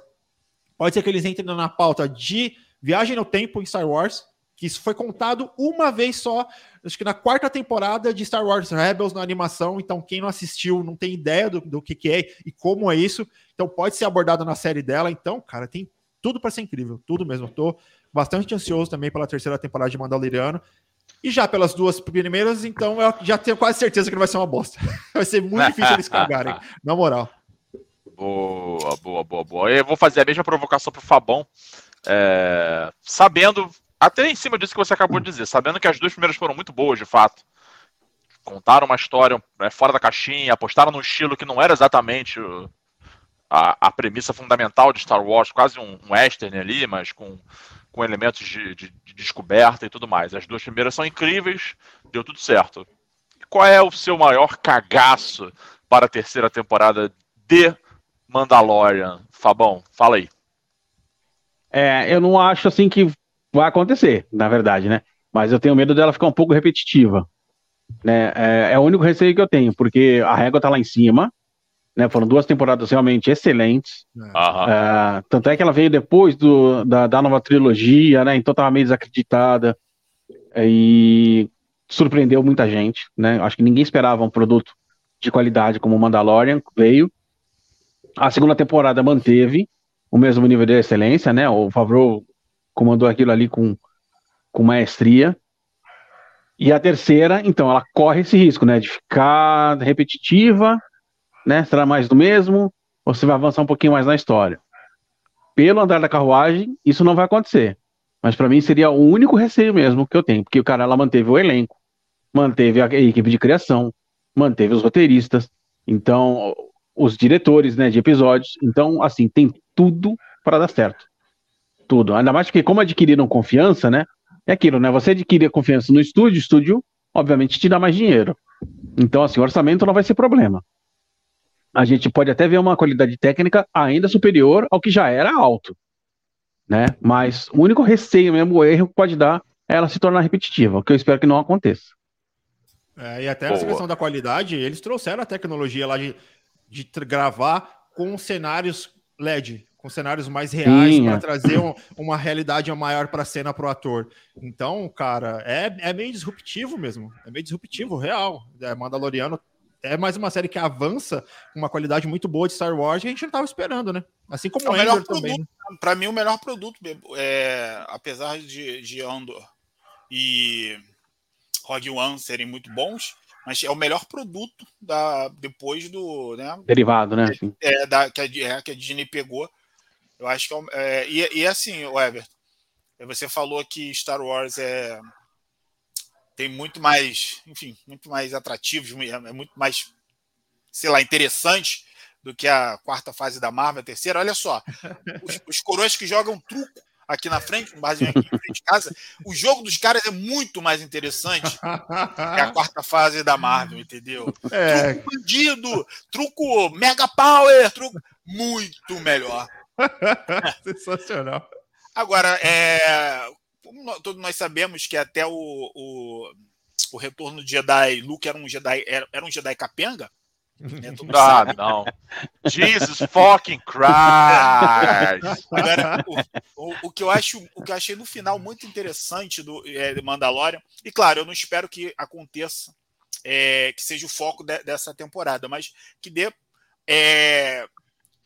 pode ser que eles entrem na pauta de viagem no tempo em Star Wars, que isso foi contado uma vez só, acho que na quarta temporada de Star Wars Rebels na animação. Então, quem não assistiu não tem ideia do, do que, que é e como é isso. Então, pode ser abordado na série dela. Então, cara, tem tudo para ser incrível, tudo mesmo. Estou bastante ansioso também pela terceira temporada de Mandaloriano. E já pelas duas primeiras, então eu já tenho quase certeza que não vai ser uma bosta. [laughs] vai ser muito difícil eles cagarem, [laughs] na moral. Boa, boa, boa, boa. Eu vou fazer a mesma provocação pro Fabão. É, sabendo até em cima disso que você acabou de dizer, sabendo que as duas primeiras foram muito boas, de fato. Contaram uma história é, fora da caixinha, apostaram num estilo que não era exatamente a, a, premissa fundamental de Star Wars, quase um, um western ali, mas com, com elementos de, de, de, descoberta e tudo mais. As duas primeiras são incríveis, deu tudo certo. E qual é o seu maior cagaço para a terceira temporada de Mandalorian? Fabão, fala aí. É, eu não acho assim que vai acontecer, na verdade, né? Mas eu tenho medo dela ficar um pouco repetitiva. Né? É, é o único receio que eu tenho, porque a régua tá lá em cima, né? Foram duas temporadas realmente excelentes. É, tanto é que ela veio depois do, da, da nova trilogia, né? Então tava meio desacreditada. E surpreendeu muita gente, né? Acho que ninguém esperava um produto de qualidade como o Mandalorian veio. A segunda temporada manteve o mesmo nível de excelência, né? O Favreau comandou aquilo ali com, com maestria. E a terceira, então, ela corre esse risco, né, de ficar repetitiva, né, será mais do mesmo, ou você vai avançar um pouquinho mais na história. Pelo andar da carruagem, isso não vai acontecer. Mas para mim seria o único receio mesmo que eu tenho, porque o cara ela manteve o elenco, manteve a equipe de criação, manteve os roteiristas, então os diretores, né, de episódios. Então, assim, tem tudo para dar certo tudo. Ainda mais que, como adquiriram confiança, né? É aquilo, né? Você adquirir confiança no estúdio, o estúdio, obviamente, te dá mais dinheiro. Então, assim, o orçamento não vai ser problema. A gente pode até ver uma qualidade técnica ainda superior ao que já era alto, né? Mas o único receio mesmo, o erro que pode dar ela se tornar repetitiva, o que eu espero que não aconteça. É, e até nessa questão da qualidade, eles trouxeram a tecnologia lá de, de gravar com cenários LED, com cenários mais reais para é. trazer um, uma realidade maior para a cena para o ator. Então, cara, é, é meio disruptivo mesmo. É meio disruptivo, real. É, Mandaloriano é mais uma série que avança com uma qualidade muito boa de Star Wars que a gente não estava esperando, né? Assim como é o melhor também. Né? Para mim, o melhor produto, é, apesar de, de Andor e Rogue One serem muito bons, mas é o melhor produto da, depois do. Né, Derivado, né? É, da, que, a, é, que a Disney pegou eu acho que é, é e, e assim, o Everton, você falou que Star Wars é tem muito mais, enfim, muito mais atrativos, é muito mais, sei lá, interessante do que a quarta fase da Marvel, a terceira. Olha só, os, [laughs] os coroas que jogam truco aqui na frente, um barzinho aqui em frente de casa, o jogo dos caras é muito mais interessante que a [laughs] quarta fase da Marvel, entendeu? É. Truco bandido, truco mega power, truco muito melhor. [laughs] Sensacional. Agora, é, todos nós sabemos que até o, o, o retorno de Jedi, Luke era um Jedi, era, era um Jedi capenga. [laughs] Né, ah, não. Jesus fucking Christ! [laughs] Agora, o, o, o, que eu acho, o que eu achei no final muito interessante do é, Mandalorian, e claro, eu não espero que aconteça, é, que seja o foco de, dessa temporada, mas que dê é,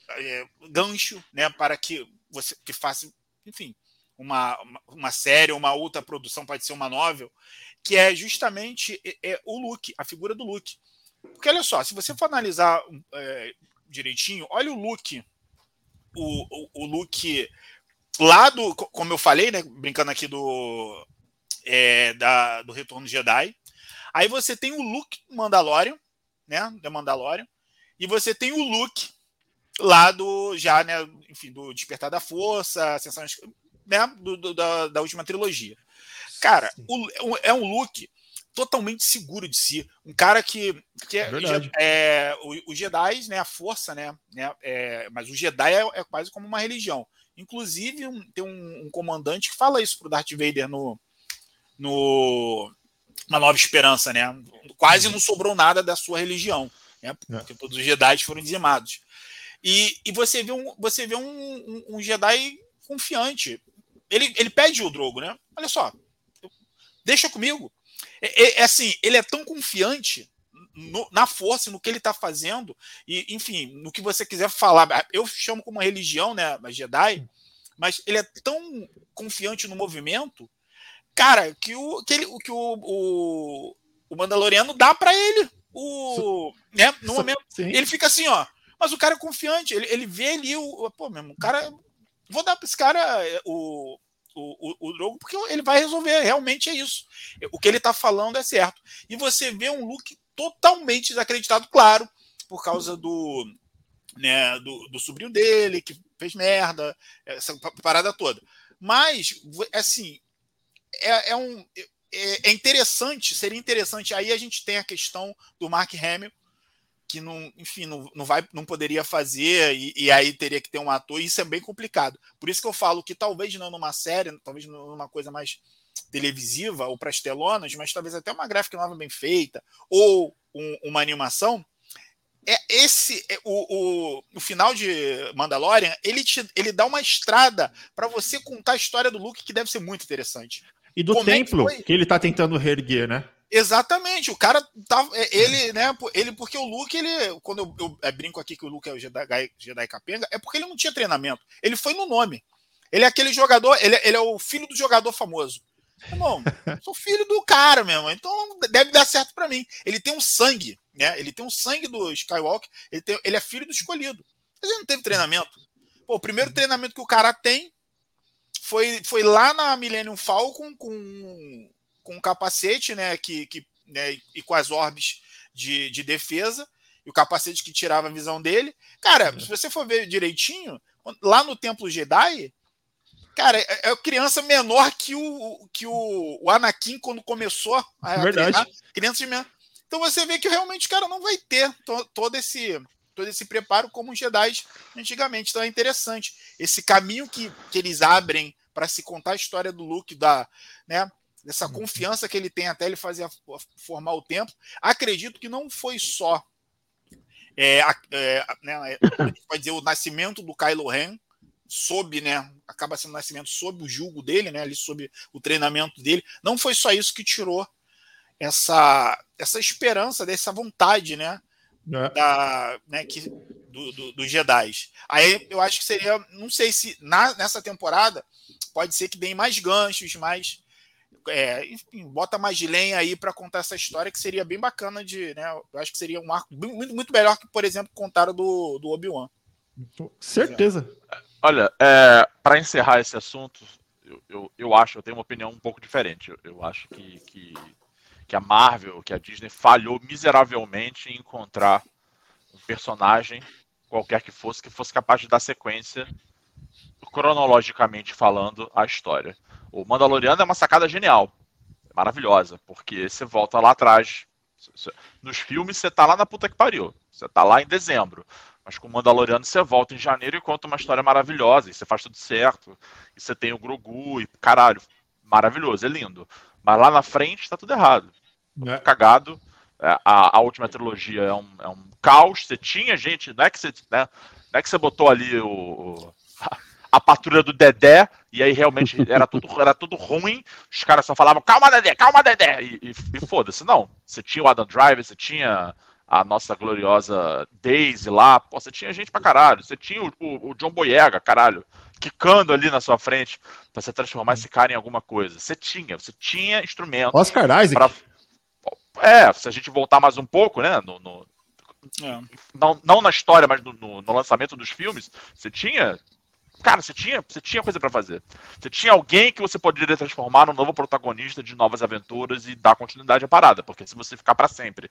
é, gancho né, para que você que faça, enfim, uma, uma série, uma outra produção, pode ser uma novel, que é justamente é, é o Luke, a figura do Luke. Porque olha só, se você for analisar é, direitinho, olha o Luke, o, o, o Luke lá do, como eu falei, né, brincando aqui do, é, da, do Retorno Jedi. Aí você tem o Luke Mandalorian, né, da Mandalorian, e você tem o Luke lá do já, né, enfim, do Despertar da Força, Ascensão, né, do, do, da, da última trilogia. Cara, o, é um look totalmente seguro de si, um cara que, que é, é o, Jedi, né, a força, né, né é, mas o Jedi é, é, quase como uma religião. Inclusive um, tem um, um, comandante que fala isso pro Darth Vader no no uma Nova Esperança, né? Quase uhum. não sobrou nada da sua religião, né? É. Porque todos os Jedi foram dizimados. E, e você vê, um, você vê um, um, um Jedi confiante. Ele, ele pede o Drogo, né? Olha só, deixa comigo. É, é, é assim, ele é tão confiante no, na força, no que ele está fazendo, e enfim, no que você quiser falar. Eu chamo como uma religião, né? A Jedi, mas ele é tão confiante no movimento, cara, que o que, ele, que o, o, o Mandaloriano dá para ele. O, né, no momento, Sim. ele fica assim, ó. Mas o cara é confiante, ele, ele vê ali o. Pô, mesmo, o cara. Vou dar para esse cara é, o, o, o, jogo, porque ele vai resolver. Realmente é isso. O que ele está falando é certo. E você vê um look totalmente desacreditado, claro, por causa do. Né, do, do sobrinho dele, que fez merda, essa parada toda. Mas, assim, é, é um. É, é interessante, seria interessante. Aí a gente tem a questão do Mark Hamill, que não, enfim, não, não, vai, não poderia fazer e, e, aí teria que ter um ator, e isso é bem complicado. Por isso que eu falo que talvez não numa série, talvez numa coisa mais televisiva ou para as telonas, mas talvez até uma gráfica nova bem feita ou um, uma animação. É esse é, o, o, o, final de Mandalorian, ele te, ele dá uma estrada para você contar a história do Luke que deve ser muito interessante. E do Como templo é que, que ele está tentando reerguer, né? Exatamente, o cara tá. É, ele, né? Ele, porque o Luke, ele. Quando eu, eu, eu é, brinco aqui que o Luke é o Jedi, Jedi Capenga, é porque ele não tinha treinamento. Ele foi no nome. Ele é aquele jogador, ele, ele é o filho do jogador famoso. Irmão, [laughs] sou filho do cara mesmo, então deve dar certo para mim. Ele tem um sangue, né? Ele tem um sangue do Skywalker, ele, tem, ele é filho do escolhido. Mas ele não teve treinamento. Pô, o primeiro treinamento que o cara tem foi, foi lá na Millennium Falcon com com um capacete, né, que, que né, e com as orbes de, de defesa, e o capacete que tirava a visão dele. Cara, é. se você for ver direitinho, lá no Templo Jedi, cara, é, é criança menor que o, que o, o Anakin quando começou a Verdade. treinar. Criança menor. Então você vê que realmente o cara não vai ter to, todo esse todo esse preparo como os Jedi antigamente. Então é interessante esse caminho que, que eles abrem para se contar a história do Luke da, né, dessa confiança que ele tem até ele fazer formar o tempo. Acredito que não foi só é, é, né, pode dizer o nascimento do Kylo Ren sob, né, acaba sendo o nascimento sob o julgo dele, né, ali sob o treinamento dele. Não foi só isso que tirou essa essa esperança, dessa vontade, né, é. da, né, que, do, do, dos Jedi. Aí eu acho que seria, não sei se na, nessa temporada pode ser que deem mais ganchos, mais é, enfim, bota mais lenha aí para contar essa história que seria bem bacana de, né? Eu acho que seria um arco muito, muito melhor que, por exemplo, contaram do, do Obi-Wan. Certeza. Olha, é, para encerrar esse assunto, eu, eu, eu, acho, eu tenho uma opinião um pouco diferente. Eu, eu acho que, que, que, a Marvel, que a Disney falhou miseravelmente em encontrar um personagem, qualquer que fosse, que fosse capaz de dar sequência, cronologicamente falando, à história. O Mandaloriano é uma sacada genial, maravilhosa, porque você volta lá atrás. Nos filmes você tá lá na puta que pariu. Você tá lá em dezembro. Mas com o Mandaloriano você volta em janeiro e conta uma história maravilhosa. E você faz tudo certo. E você tem o Grogu e caralho, maravilhoso, é lindo. Mas lá na frente tá tudo errado. Tá é. Cagado. É, a, a, última trilogia é um, é um caos. Você tinha gente, não é que você, né, não é que você botou ali o, o a patrulha do Dedé, e aí realmente era tudo, [laughs] era tudo ruim. Os caras só falavam, calma, Dedé, calma, Dedé. E, e, e foda-se, não. Você tinha o Adam Driver, você tinha a nossa gloriosa Daisy lá, pô, você tinha gente pra caralho. Você tinha o, o, o John Boyega, caralho, quicando ali na sua frente pra você transformar esse cara em alguma coisa. Você tinha, você tinha instrumento. Oscar Isaac. Pra... É, se a gente voltar mais um pouco, né, no, no... É. Não, não na história, mas no, no, no lançamento dos filmes, você tinha Cara, você tinha, você tinha coisa para fazer. Você tinha alguém que você poderia transformar num novo protagonista de novas aventuras e dar continuidade à parada. Porque se você ficar para sempre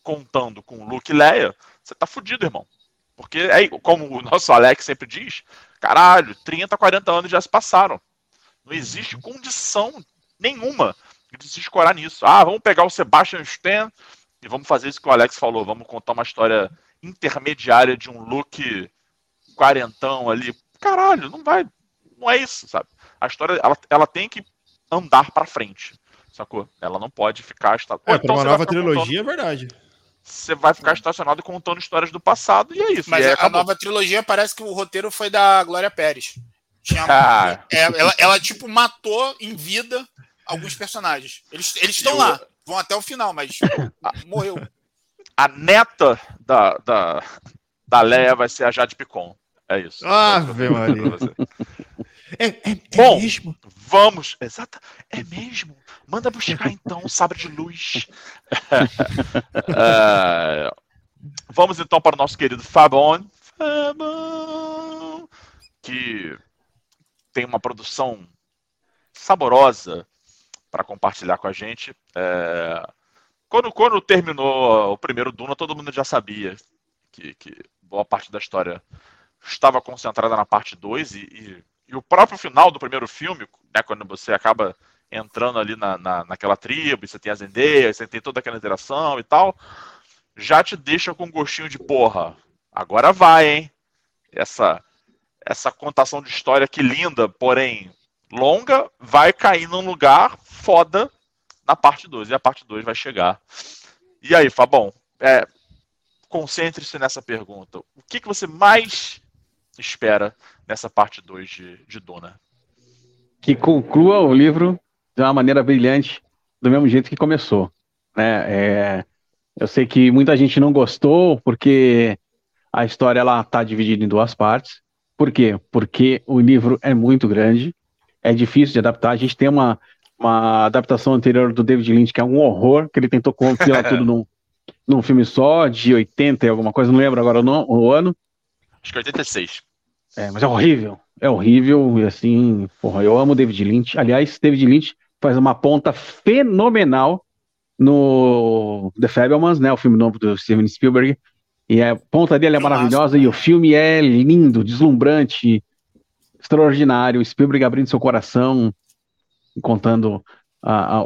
contando com Luke e Leia, você tá fudido, irmão. Porque, é, como o nosso Alex sempre diz, caralho, 30, 40 anos já se passaram. Não existe condição nenhuma de se escorar nisso. Ah, vamos pegar o Sebastian Stan e vamos fazer isso que o Alex falou. Vamos contar uma história intermediária de um Luke quarentão ali caralho, não vai. Não é isso, sabe? A história ela, ela tem que andar para frente, sacou? Ela não pode ficar. Esta... É, então uma nova trilogia contando... é verdade. Você vai ficar estacionado contando histórias do passado e é isso. Mas a acabou. nova trilogia parece que o roteiro foi da Glória Pérez. Tinha... Ah. É, ela, ela, tipo, matou em vida alguns personagens. Eles estão Eu... lá, vão até o final, mas morreu. A neta da, da, da Leia vai ser a Jade Picon. É isso. Ave Maria. É, é, é Bom, mesmo? vamos. Exato. É mesmo? Manda buscar então o sabre de luz. [laughs] é, vamos então para o nosso querido Fabon. Fabon. Que tem uma produção saborosa para compartilhar com a gente. É, quando, quando terminou o primeiro Duna, todo mundo já sabia que, que boa parte da história estava concentrada na parte 2 e, e, e, o próprio final do primeiro filme, né, quando você acaba entrando ali na, na, naquela tribo, você tem as endeias, você tem toda aquela interação e tal, já te deixa com um gostinho de porra. Agora vai, hein? Essa, essa contação de história que linda, porém longa, vai cair num lugar foda na parte 2. E a parte 2 vai chegar. E aí, Fabão, é, concentre-se nessa pergunta. O que, que você mais espera nessa parte 2 de, de Duna. Que conclua o livro de uma maneira brilhante, do mesmo jeito que começou. Né? É, eu sei que muita gente não gostou, porque a história está dividida em duas partes. Por quê? Porque o livro é muito grande, é difícil de adaptar. A gente tem uma, uma adaptação anterior do David Lynch, que é um horror, que ele tentou compilar tudo [laughs] num, num filme só, de 80 e alguma coisa, não lembro agora o, o ano. Acho que é 86. É, mas é horrível. É horrível. E assim, porra, eu amo David Lynch. Aliás, David Lynch faz uma ponta fenomenal no The Fablemans, né? O filme novo do Steven Spielberg. E a ponta dele é maravilhosa e o filme é lindo, deslumbrante, extraordinário. Spielberg abrindo seu coração, contando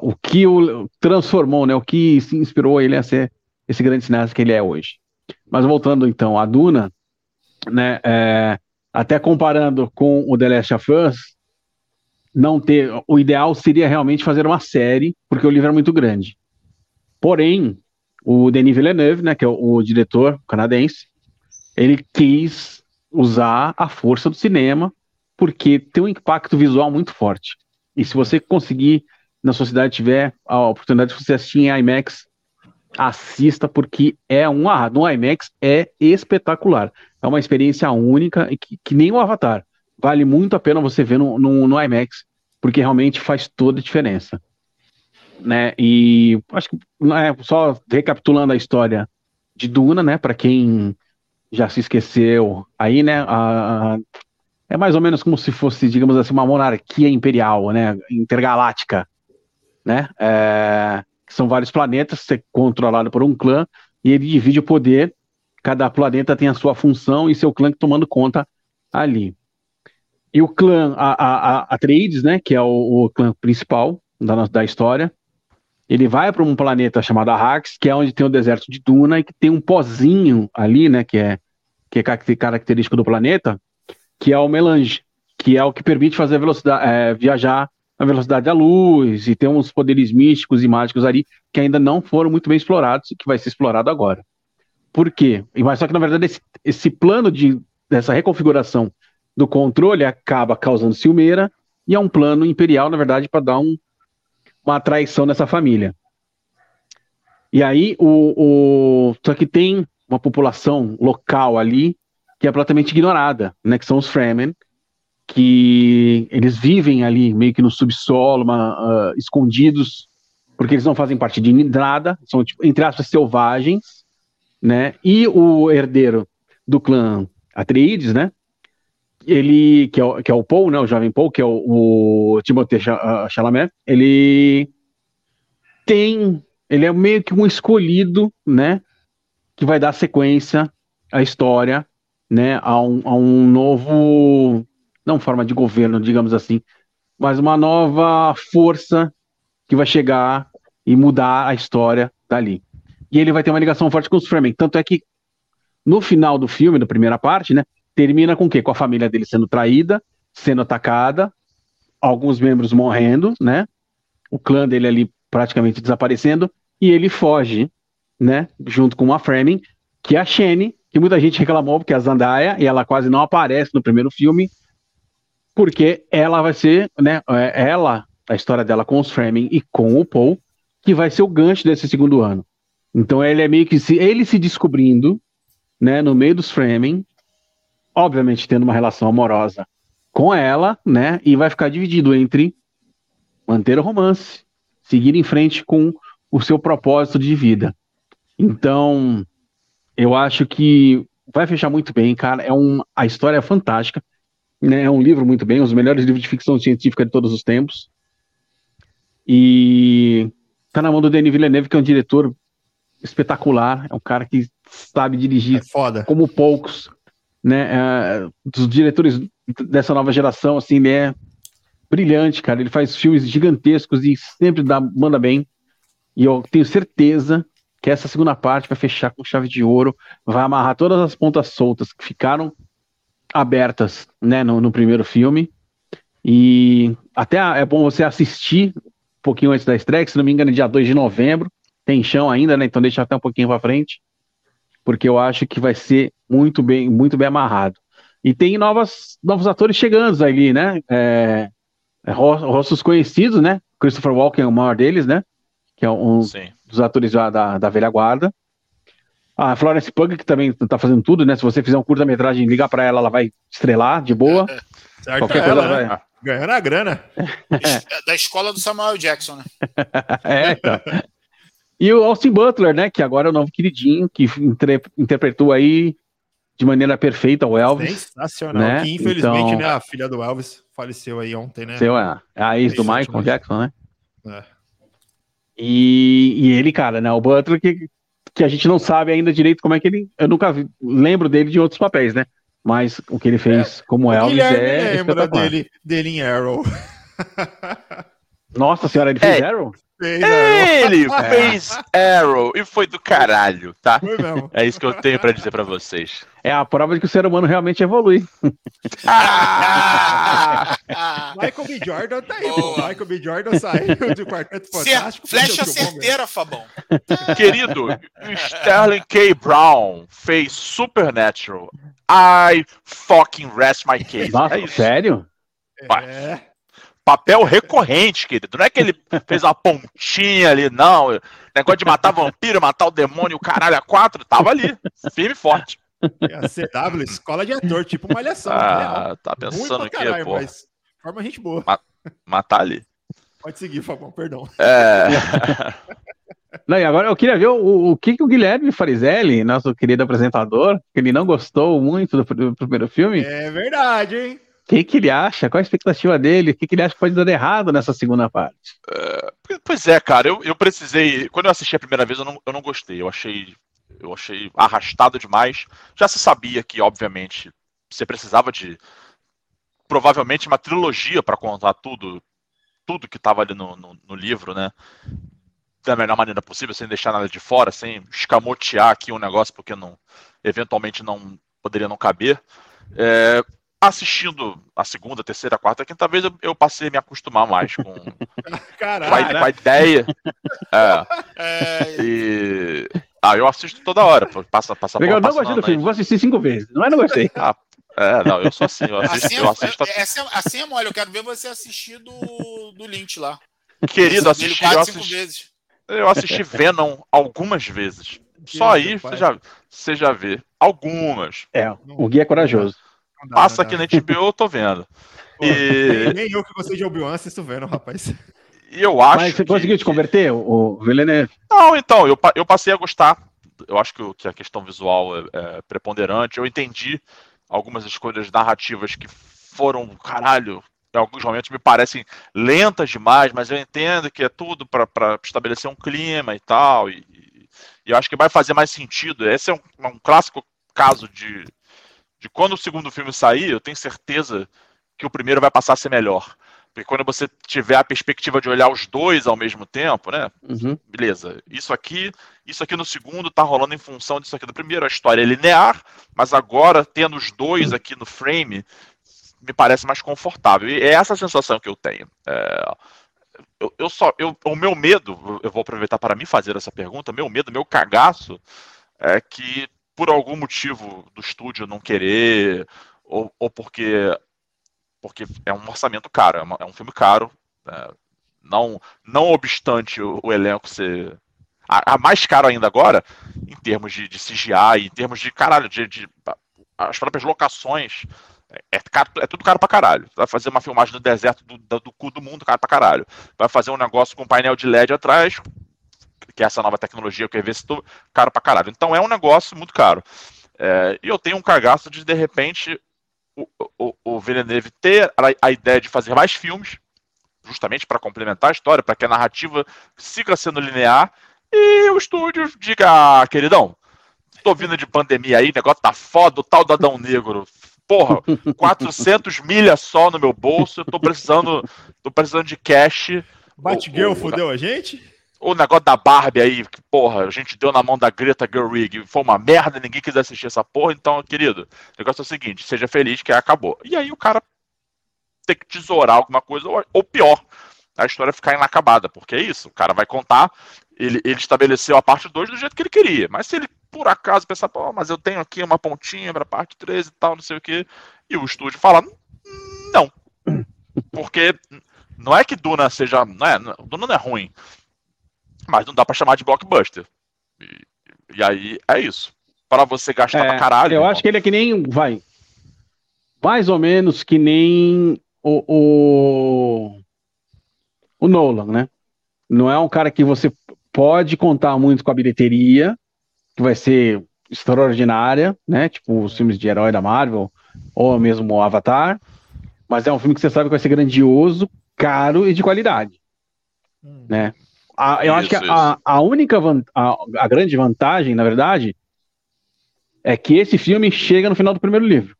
o que o transformou, né? O que se inspirou ele a ser esse grande cineasta que ele é hoje. Mas voltando então a Duna, né? É, até comparando com o The Last of Us, não ter. O ideal seria realmente fazer uma série, porque o livro é muito grande. Porém, o Denis Villeneuve, né, que é o, o diretor canadense, ele quis usar a força do cinema, porque tem um impacto visual muito forte. E se você conseguir, na sua cidade, tiver a oportunidade de você assistir em IMAX, assista, porque é um ah, no IMAX é espetacular. É uma experiência única e que, que nem o Avatar. Vale muito a pena você ver no, no, no IMAX, porque realmente faz toda a diferença. Né? E acho que né, só recapitulando a história de Duna, né? Para quem já se esqueceu aí, né? A, é mais ou menos como se fosse, digamos assim, uma monarquia imperial, né? Intergaláctica, né? É, são vários planetas, ser controlado por um clã, e ele divide o poder. Cada planeta tem a sua função e seu clã tomando conta ali. E o clã, a, a, a Atreides, né, que é o, o clã principal da, da história, ele vai para um planeta chamado Arrax, que é onde tem o deserto de Duna e que tem um pozinho ali, né, que é, que é característico do planeta, que é o melange, que é o que permite fazer velocidade, é, viajar na velocidade da luz e tem uns poderes místicos e mágicos ali que ainda não foram muito bem explorados e que vai ser explorado agora. Por quê? Mas só que na verdade esse, esse plano de dessa reconfiguração do controle acaba causando ciumeira e é um plano imperial, na verdade, para dar um, uma traição nessa família. E aí, o, o, só que tem uma população local ali que é completamente ignorada, né, que são os Fremen, que eles vivem ali meio que no subsolo, uma, uh, escondidos, porque eles não fazem parte de nada, são, tipo, entre aspas, selvagens, né, e o herdeiro do clã Atreides, né, ele, que é, o, que é o Paul, né, o jovem Paul, que é o, o Timothée ah, Chalamet, ele tem, ele é meio que um escolhido, né, que vai dar sequência à história, né, a um, a um novo, não forma de governo, digamos assim, mas uma nova força que vai chegar e mudar a história dali. E ele vai ter uma ligação forte com os Fremen, tanto é que no final do filme, da primeira parte, né, termina com o quê? Com a família dele sendo traída, sendo atacada, alguns membros morrendo, né? O clã dele ali praticamente desaparecendo, e ele foge, né? Junto com uma Fremen, que é a Shane, que muita gente reclamou porque é a Zandaya, e ela quase não aparece no primeiro filme, porque ela vai ser, né? É, ela, a história dela com os Fremen e com o Paul, que vai ser o gancho desse segundo ano. Então ele é meio que se, ele se descobrindo, né? No meio dos Fremen, obviamente tendo uma relação amorosa com ela, né? E vai ficar dividido entre manter o romance, seguir em frente com o seu propósito de vida. Então, eu acho que vai fechar muito bem, cara. É um, a história é fantástica, né? É um livro muito bem, um dos melhores livros de ficção científica de todos os tempos. E tá na mão do Denis Villeneuve, que é um diretor espetacular, é um cara que sabe dirigir é como poucos né, é, dos diretores dessa nova geração, assim, ele é brilhante, cara. Ele faz filmes gigantescos e sempre dá, manda bem. E eu tenho certeza que essa segunda parte vai fechar com chave de ouro, vai amarrar todas as pontas soltas que ficaram abertas, né, no, no primeiro filme. E até é bom você assistir um pouquinho antes da estreia, que, se não me engano, é dia 2 de novembro. Tem chão ainda, né? Então deixa até um pouquinho para frente porque eu acho que vai ser muito bem, muito bem amarrado. E tem novas, novos atores chegando ali, né? É, é, rostos conhecidos, né? Christopher Walken é o maior deles, né? Que é um Sim. dos atores da, da, da, velha guarda. A Florence Pugh, que também tá fazendo tudo, né? Se você fizer um curta-metragem, ligar para ela, ela vai estrelar de boa. [laughs] certo Qualquer coisa ela, vai. Né? Ganhando a grana. [laughs] [laughs] da escola do Samuel Jackson, né? é, então. E o Austin Butler, né? Que agora é o novo queridinho, que interpretou aí de maneira perfeita o Elvis. Sensacional. Né? Que infelizmente, então... né, a filha do Elvis faleceu aí ontem, né? Seu, é. A ex do Michael Jackson, né? É. E, e ele, cara, né? O Butler que, que a gente não sabe ainda direito como é que ele. Eu nunca vi, lembro dele de outros papéis, né? Mas o que ele fez é. como Elvis é. lembra dele, dele em Arrow. [laughs] Nossa senhora, ele fez é. Arrow? Fez, Arrow. Ele fez [laughs] Arrow e foi do caralho, tá? Foi mesmo. É isso que eu tenho pra dizer pra vocês. É a prova de que o ser humano realmente evolui. Ah! [laughs] Michael B. Jordan tá aí. Boa. Michael B. Jordan saiu do Quarteto Fantástico. flecha certeira, Fabão. Querido, Sterling K. Brown fez Supernatural. I fucking rest my case. Nossa, é sério? É. Papel recorrente, querido. Não é que ele fez uma pontinha ali, não. Negócio de matar vampiro, matar o demônio, o caralho a quatro, tava ali. Firme e forte. É a CW, escola de ator, tipo malhação. real. Ah, tá pensando quê, caralho, pô? mas forma gente boa. Matar ali. Pode seguir, Fabão, perdão. É. [laughs] Não, e agora eu queria ver o, o que, que o Guilherme Farizelli, nosso querido apresentador, que ele não gostou muito do, do primeiro filme, É verdade, hein? Que, que ele acha? Qual a expectativa dele? O que, que ele acha que pode dar errado nessa segunda parte? Pois é, cara, eu, eu precisei. Quando eu assisti a primeira vez, eu não, eu não gostei. Eu achei. Eu achei arrastado demais. Já se sabia que, obviamente, você precisava de. Provavelmente uma trilogia para contar tudo. Tudo que estava ali no, no, no livro, né? Da melhor maneira possível, sem deixar nada de fora, sem escamotear aqui um negócio, porque não, eventualmente não poderia não caber. É, assistindo a segunda, terceira, quarta, quinta vez, eu, eu passei a me acostumar mais com, [laughs] com, a, Caralho. com a ideia. É, É, e. Ah, eu assisto toda hora. Passa, passa Legal, eu bola não gostei do filme, vou assistir cinco vezes. Não é não gostei. É, não, eu sou assim, eu assisto, assim, eu assisto é, é- assim é mole. Eu quero ver você assistir do, do Lynch lá. querido, Assistir assisti, eu quatro, cinco assisti, vezes. eu assisti Venom algumas vezes. [laughs] Só aí você já, você já vê. Algumas. É, o Gui é corajoso. Dá, Passa aqui na HBO, eu tô vendo. Pô, E, [laughs] nem, eu que gostei de Obi-Wan assisto vendo, rapaz. e eu acho. Mas você que- conseguiu te converter, o, Villeneuve? Não, então, eu, eu passei a gostar. Eu acho que, o- que a questão visual é, é preponderante. Eu entendi algumas escolhas narrativas que foram, caralho, em alguns momentos me parecem lentas demais, mas eu entendo que é tudo para estabelecer um clima e tal. E, e eu acho que vai fazer mais sentido. Esse é um, um clássico caso de, de quando o segundo filme sair, eu tenho certeza que o primeiro vai passar a ser melhor. Porque quando você tiver a perspectiva de olhar os dois ao mesmo tempo, né? Uhum. beleza, isso aqui, isso aqui no segundo tá rolando em função disso aqui do primeiro. A história é linear, mas agora tendo os dois aqui no frame, me parece mais confortável. E é essa a sensação que eu tenho. É, eu, eu só, eu, o meu medo, eu vou aproveitar para me fazer essa pergunta, meu medo, meu cagaço, é que por algum motivo do estúdio não querer, ou, ou porque, porque é um orçamento caro, é, uma- é um filme caro, é, não, não obstante o, o elenco ser a, a mais caro ainda agora, em termos de, de CGI, em termos de caralho, de, de- as próprias locações. É, é caro- é tudo caro pra caralho. Vai fazer uma filmagem no deserto do, do, do cu do mundo, caro pra caralho. Vai fazer um negócio com painel de LED atrás, que é essa nova tecnologia que eu investo, caro pra caralho. Então é um negócio muito caro. É, e eu tenho um cagaço de, de repente, o, o, o Villeneuve ter a, a ideia de fazer mais filmes, justamente para complementar a história, para que a narrativa siga sendo linear, e o estúdio diga, ah, queridão, tô vindo de pandemia aí, negócio tá foda, o tal do Adão Negro. Porra, 400 milhas só no meu bolso, eu tô precisando, tô precisando de cash. Batgirl fudeu a gente? O negócio da Barbie aí, que, porra, a gente deu na mão da Greta Gerwig, foi uma merda, ninguém quis assistir essa porra, então, querido, o negócio é o seguinte, seja feliz que acabou. E aí o cara tem que tesourar alguma coisa, ou, ou pior, a história ficar inacabada, porque é isso, o cara vai contar, ele, ele estabeleceu a parte 2 do jeito que ele queria, mas se ele por acaso pensar, pô, mas eu tenho aqui uma pontinha pra parte 3 e tal, não sei o que, e o estúdio fala, não, porque não é que Duna seja, não é, Duna não é ruim, mas não dá pra chamar de blockbuster. E, e aí é isso. Para você gastar É, pra caralho. eu irmão. acho que ele é que nem. Vai. Mais ou menos que nem o, o, o Nolan, né? Não é um cara que você pode contar muito com a bilheteria, que vai ser extraordinária, né? Tipo os filmes de herói da Marvel, ou mesmo o Avatar. Mas é um filme que você sabe que vai ser grandioso, caro e de qualidade, né? A- eu acho que Isso, a, a única van- a, a grande vantagem, na verdade, é que esse filme chega no final do primeiro livro.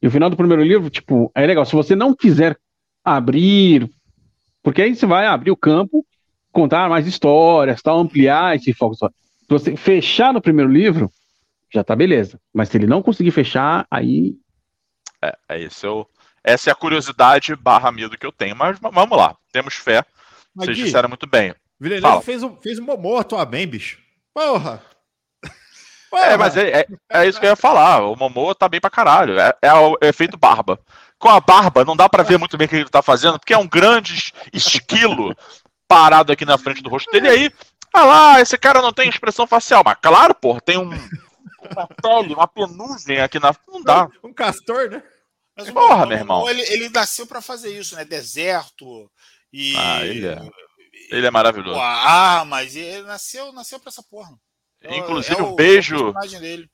E o final do primeiro livro, tipo, é legal. Se você não quiser abrir, porque aí você vai abrir o campo contar mais histórias, tal, ampliar esse foco só. Se você fechar no primeiro livro, já tá beleza. Mas se ele não conseguir fechar, aí. É, é eu, essa é a curiosidade barra medo que eu tenho. Mas vamos lá, temos fé. Mas, Vocês Gui, disseram muito bem. Villeneuve fez um, fez um Momô atuar bem, bicho. Porra! [laughs] É, mas é, é, é isso que eu ia falar. O Momoa tá bem pra caralho. É, é o efeito barba. Com a barba, não dá pra ver muito bem o que ele tá fazendo, porque é um grande es- esquilo [laughs] parado aqui na frente do rosto dele. E aí, ah lá, esse cara não tem expressão facial. Mas claro, porra, tem um, uma pele, uma penugem aqui na. Não dá. Um castor, né? Mas o Porra, meu irmão. Ele, ele nasceu pra fazer isso, né? Deserto e. Ah, ele é- Ele é maravilhoso. Pô, armas, e ele nasceu, nasceu pra essa porra. É o- Inclusive, é um o- beijo. o personagem dele.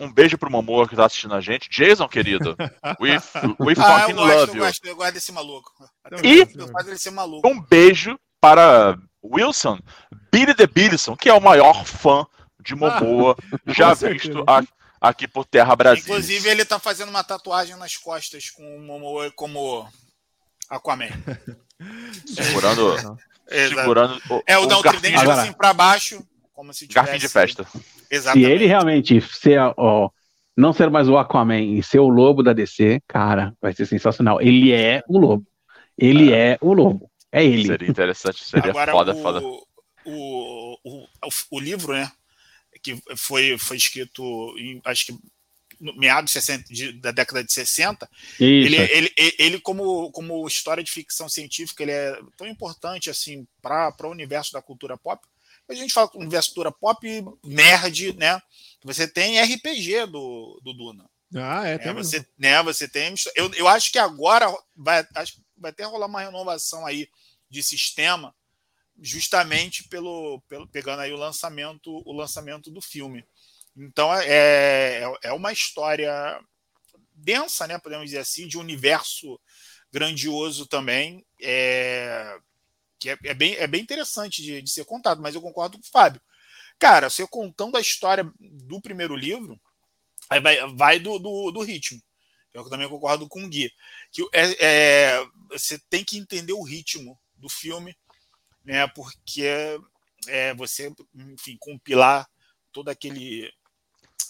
Um beijo pro Momoa que tá assistindo a gente. Jason, querido. We, we [laughs] Ah, fucking eu gosto, love eu you. gosto, eu gosto desse maluco. E- Eu faço ele ser maluco. Um beijo para Wilson, Billy the Billison, que é o maior fã de Momoa [laughs] já certeza. visto a- aqui por Terra Brasil. Inclusive, ele tá fazendo uma tatuagem nas costas com o Momoa como Aquaman. [laughs] segurando, Exato. segurando o, É, o, o dá o garfinho, tridente Agora- assim pra baixo, como se tivesse... garfinho de festa. Se Exatamente. ele realmente ser, ó, não ser mais o Aquaman e ser o lobo da DC, cara, vai ser sensacional. Ele é o lobo. Ele é, o lobo. É ele. Seria interessante, seria Agora, foda, o, foda. O, o, o, o livro, né, que foi, foi escrito em, acho que no meados 60, de- da década de 60, Isso. ele, ele, ele, como, como história de ficção científica, ele é tão importante assim para o universo da cultura pop. A gente fala universo da cultura pop, nerd, né? Você tem RPG do, do Duna. Ah, é, É, tem você, né, você tem. Eu, eu acho que agora vai, acho que vai até rolar uma renovação aí de sistema, justamente pelo, pelo pegando aí o lançamento, o lançamento do filme. Então é, é, é uma história densa, né? Podemos dizer assim, de um universo grandioso também. É, que é, é bem, é bem interessante de, de ser contado, mas eu concordo com o Fábio. Cara, você contando a história do primeiro livro, aí vai, vai do, do, do ritmo. Eu também concordo com o Gui. Que é, é, você tem que entender o ritmo do filme, né? Porque é, você, enfim, compilar todo aquele,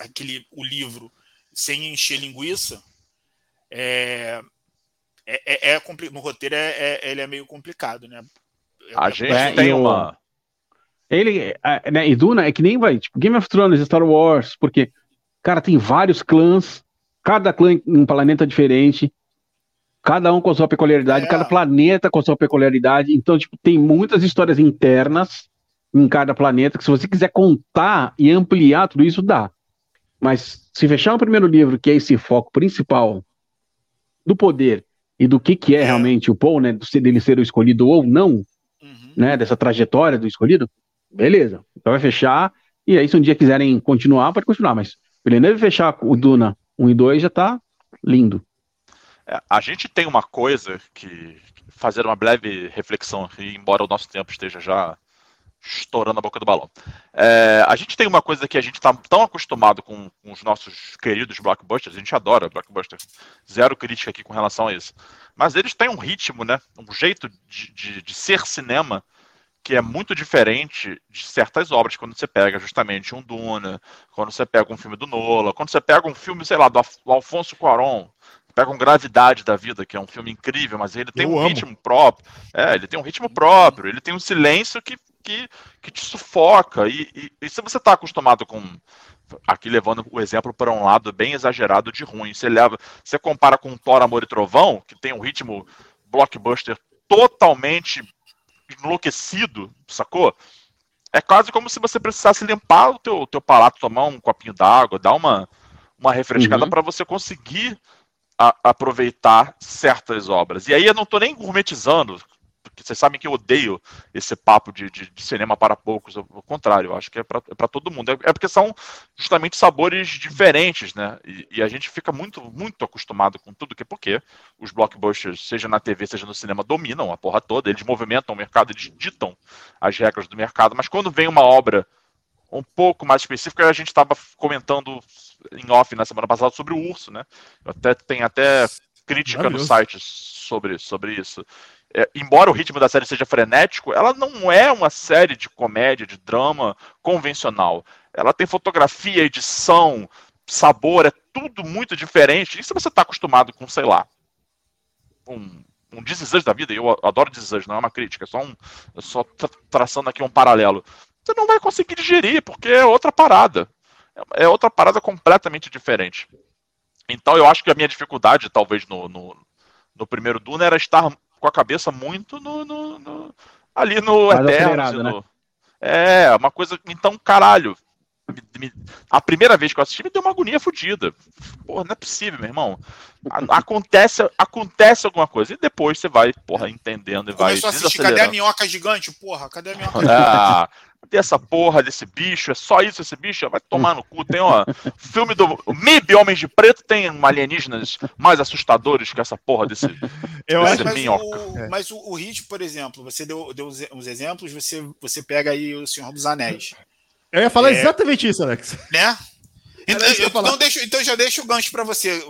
aquele o livro sem encher linguiça é, é, é, é no roteiro é, é- ele é meio complicado, né? A gente É, tem uma. Ele, é, né, e Duna é que nem vai, tipo, Game of Thrones, Star Wars, porque, cara, tem vários clãs, cada clã em um planeta diferente, cada um com a sua peculiaridade, É. cada planeta com a sua peculiaridade, então, tipo, tem muitas histórias internas em cada planeta, que se você quiser contar e ampliar tudo isso, dá. Mas se fechar o primeiro livro, que é esse foco principal do poder e do que, que é, É. realmente o Paul, né, dele ser o escolhido ou não, Uhum. né, dessa trajetória do escolhido, beleza. Então vai fechar, e aí se um dia quiserem continuar, pode continuar, mas Villeneuve fechar o Duna 1 e 2 já tá lindo. É, a gente tem uma coisa que fazer uma breve reflexão, embora o nosso tempo esteja já estourando a boca do balão. É, a gente tem uma coisa que a gente está tão acostumado com, com os nossos queridos blockbusters, a gente adora blockbuster, zero crítica aqui com relação a isso. Mas eles têm um ritmo, né, um jeito de, de, de ser cinema que é muito diferente de certas obras, quando você pega justamente um Duna, quando você pega um filme do Nola, quando você pega um filme, sei lá, do, Alfonso Cuarón, pega um Gravidade da Vida, que é um filme incrível, mas ele tem Eu um amo. ritmo próprio. É, ele tem um ritmo próprio, ele tem um silêncio que, que, que te sufoca. E, e- e se você está acostumado com. Aqui levando o exemplo para um lado bem exagerado de ruim. Você leva. Você compara com Thor, Amor e Trovão, que tem um ritmo blockbuster totalmente enlouquecido, sacou? É quase como se você precisasse limpar o teu, teu palato, tomar um copinho d'água, dar uma, uma refrescada Uhum. para você conseguir a- aproveitar certas obras. E aí eu não tô nem gourmetizando, porque vocês sabem que eu odeio esse papo de, de- de cinema para poucos, ao contrário, eu acho que é para todo mundo. É, é porque são justamente sabores diferentes, né? E, e a gente fica muito, muito acostumado com tudo, que porque os blockbusters, seja na TV, seja no cinema, dominam a porra toda, eles movimentam o mercado, eles ditam as regras do mercado, mas quando vem uma obra um pouco mais específica, a gente estava comentando em off na semana passada sobre o urso, né? Até tem até crítica no site sobre, sobre isso. é, embora o ritmo da série seja frenético, ela não é uma série de comédia, de drama convencional. Ela tem fotografia, edição, sabor, é tudo muito diferente. E se você está acostumado com, sei lá, um, um da vida, e eu adoro This não é uma crítica, é só, um, é só tra traçando aqui um paralelo, você não vai conseguir digerir, porque é outra parada. É, outra parada completamente diferente. Então eu acho que a minha dificuldade, talvez, no, no, no primeiro Duna era estar com a cabeça muito no, no, no ali no Eterno. Né? É, uma coisa. Então, caralho. Me, me, a primeira vez que eu assisti me deu uma agonia fodida. Porra, não é possível, meu irmão. A, acontece, acontece alguma coisa. E depois você vai, porra, entendendo e vai. Começou a assistir, cadê a minhoca gigante? Porra, cadê a minhoca gigante? Cadê essa porra desse bicho? É só isso esse bicho? Vai tomar no cu. Tem, ó, filme do MIB Homens de Preto tem alienígenas mais assustadores que essa porra desse, Eu desse mas, minhoca. O, é. Mas o, o Hit, por exemplo, você deu, deu uns exemplos, você, você pega aí o Senhor dos Anéis. Eu ia falar é, exatamente isso, Alex. Né? Então, então, deixa, então já deixa o gancho para você.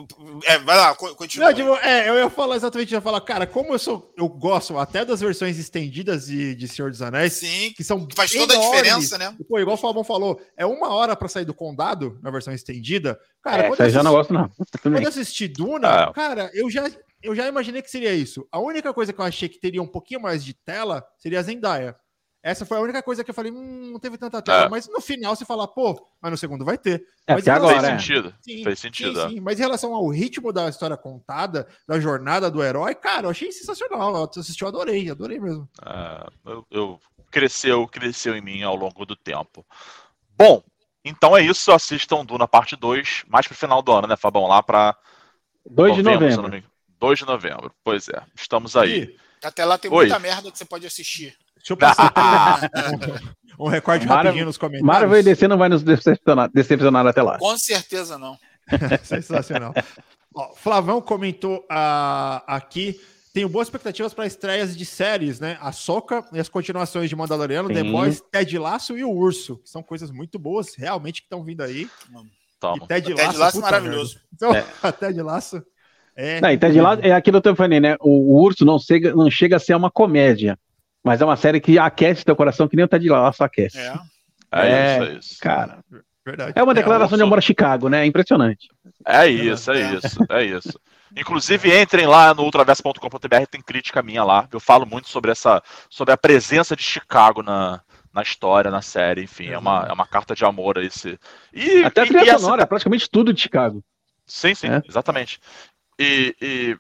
É, vai lá, continua. Não, tipo, é, eu ia falar exatamente, eu ia falar, cara, como eu sou, eu gosto até das versões estendidas de, de Senhor dos Anéis, Sim, que são que faz toda enormes. a diferença, né? Pô, igual o Fabão falou, é uma hora para sair do condado na versão estendida. Cara, é, quando eu assisti, já não gosto não. Quando eu assisti Duna, ah. cara, eu já eu já imaginei que seria isso. A única coisa que eu achei que teria um pouquinho mais de tela seria a Zendaya. Essa foi a única coisa que eu falei, hum, não teve tanta tela. É. Mas no final você fala, pô, mas no segundo vai ter. É, mas agora, fez sentido. Sim, fez sentido. Sim, sim. Mas em relação ao ritmo da história contada, da jornada do herói, cara, eu achei sensacional. Eu assisti, eu adorei, adorei mesmo. É, eu, eu, cresceu, cresceu em mim ao longo do tempo. Bom, então é isso. Assistam Duna parte 2, mais pro final do ano, né, Fabão? Lá pra. 2 de novembro. 2 de novembro, pois é. Estamos aí. E até lá tem Oi. muita merda que você pode assistir. Deixa eu passar [laughs] um, recorde Mara, rapidinho nos comentários. Marvel e DC não vai nos decepcionar, decepcionar até lá. Com certeza não. [laughs] Sensacional. Ó, Flavão comentou uh, aqui. Tenho boas expectativas para estreias de séries, né? A Soca e as continuações de Mandaloriano, Sim. The Boys, Ted Laço e o Urso, que são coisas muito boas, realmente, que estão vindo aí. Toma. E Ted Laço, Ted Laço maravilhoso. Então, é. [laughs] Ted Laço é. Não, e Ted Laço é aquilo que eu falei, né? O, o Urso não chega, não chega a ser uma comédia. Mas é uma série que aquece teu coração, que nem o Ted Lasso aquece. É. É, é isso, é isso. Cara. Verdade. É uma declaração é, de amor a Chicago, né? É impressionante. É isso, é isso, é isso. Inclusive, entrem lá no ultraverso.com.br, tem crítica minha lá. Eu falo muito sobre essa, sobre a presença de Chicago na, na história, na série, enfim, é uma, é uma carta de amor a esse. E, Até a trilha sonora, essa... praticamente tudo de Chicago. Sim, sim, é. exatamente. E, e,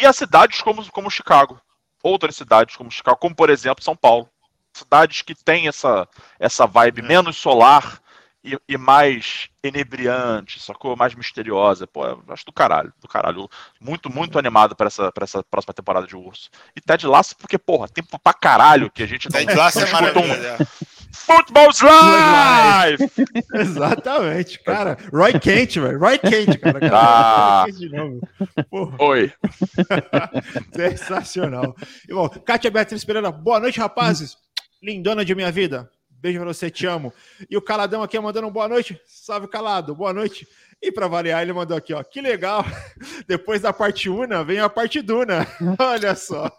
e as cidades como, como Chicago outras cidades como Chicago, como por exemplo São Paulo. Cidades que têm essa, essa vibe é. menos solar e, e, mais enebriante, sacou? Mais misteriosa. Pô, acho do caralho, do caralho. Muito, muito animado para essa, pra essa próxima temporada de Urso. E Ted Lasso, porque, porra, tempo pra caralho que a gente não, Ted Lasso é maravilhoso. Um... Football's Life! [laughs] Exatamente, cara. Roy Kent, velho. Roy Kent, cara. [laughs] Ah. Oi. [laughs] Sensacional. E, bom, Kátia Beatriz Pereira, boa noite, rapazes. Lindona de minha vida. Beijo pra você, te amo. E o Caladão aqui mandando um boa noite. Salve, Calado. Boa noite. E para variar, ele mandou aqui, ó. Que legal. Depois da parte Una, vem a parte Duna. Olha só.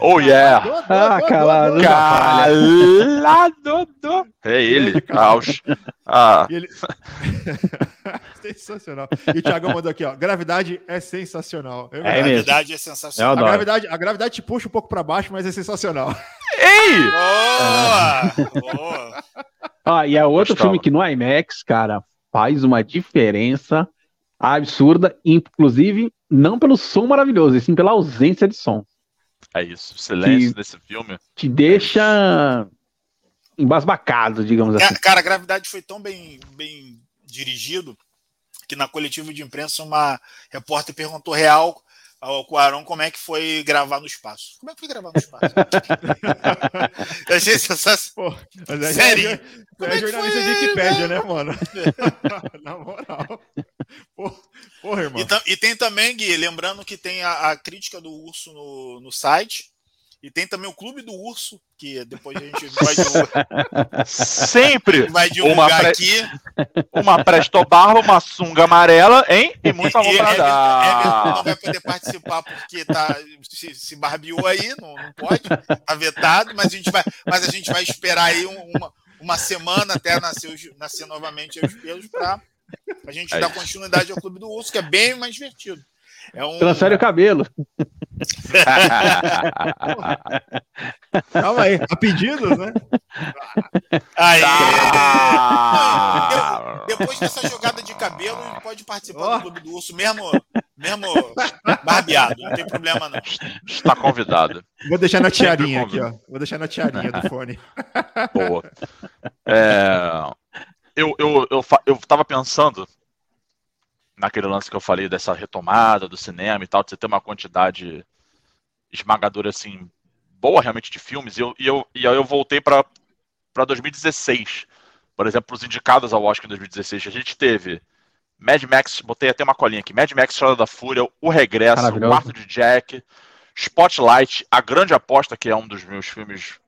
Oh yeah! ah, calado. Calado. É ele. Caos. Ah. Ele... [laughs] sensacional. E o Thiago mandou aqui, ó. Gravidade é sensacional. É, é gravidade é sensacional. A gravidade, a gravidade te puxa um pouco para baixo, mas é sensacional. Ei! Boa! Boa! Ah, e é outro Gostava. filme que no IMAX, cara, faz uma diferença absurda, inclusive não pelo som maravilhoso, e sim pela ausência de som. É isso, o silêncio desse filme. Te deixa embasbacado, digamos assim. Cara, a gravidade foi tão bem, bem dirigido que na coletiva de imprensa uma repórter perguntou real ao Cuarón como é que foi gravar no espaço. Como é que foi gravar no espaço? [laughs] eu achei sensacional. É, Sério? É, é, é jornalista de Wikipédia, né, mano? [laughs] na moral. Porra, irmão. E, e, tem também, Gui, lembrando que tem a, a crítica do urso no, no site. E tem também o Clube do Urso, que depois a gente vai divulgar, [laughs] Sempre vai uma, divulgar pré- aqui. uma prestobarba, uma sunga amarela, hein? E muito amor pra Everton, Everton não dar. vai poder participar porque tá, se, se barbeou aí, não, não pode, tá vetado, mas a gente vai, mas a gente vai esperar aí um- uma, uma semana até nascer, nascer novamente os pelos para a gente É dar continuidade ao Clube do Urso, que é bem mais divertido. É um, Transfere o cabelo. Calma aí, a pedidos, né? Aí, Ah! [laughs] depois dessa jogada de cabelo, pode participar Ó. do Clube do Urso, mesmo, mesmo barbeado, não tem problema não. Está convidado. Vou deixar na tiarinha aqui, ó. Vou deixar na tiarinha do fone. Boa. É, eu, eu, eu, eu tava pensando naquele lance que eu falei dessa retomada do cinema e tal, de você ter uma quantidade esmagadora, assim, boa realmente de filmes, e eu, e eu, e aí eu voltei para 2016. Por exemplo, os indicados ao Oscar em 2016, a gente teve Mad Max, botei até uma colinha aqui, Mad Max Estrada da Fúria, O Regresso, O. Quarto de Jack, Spotlight, A Grande Aposta, que é um dos meus filmes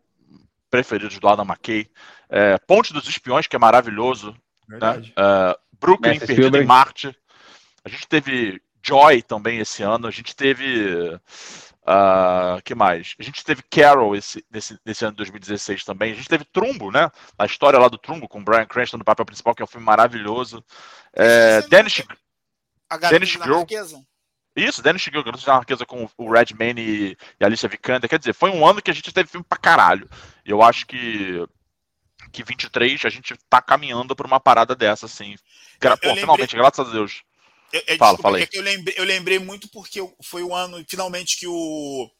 preferidos do Adam McKay, é, Ponte dos Espiões, que é maravilhoso, Verdade. é, Brooklyn, Mestre Perdido Spielberg. em Marte. A gente teve Joy também esse ano. A gente teve. ah, que mais? A gente teve Carol esse, nesse, nesse ano de 2016 também. A gente teve Trumbo, né? A história lá do Trumbo, com Brian Cranston no papel principal, que é um filme maravilhoso. É, não Dennis, A Dennis da Girl. Marquesa. isso, Dennis Gill, Garota Dinamarquesa com o Redmayne e, e a Alicia Vikander. Quer dizer, foi um ano que a gente teve filme pra caralho. E eu acho que que 23 a gente tá caminhando pra uma parada dessa, assim. Pô, lembrei- finalmente, graças a Deus. Eu, eu, Fala, desculpa, fala aí. é que eu lembrei, eu lembrei muito porque foi o ano, finalmente, que o.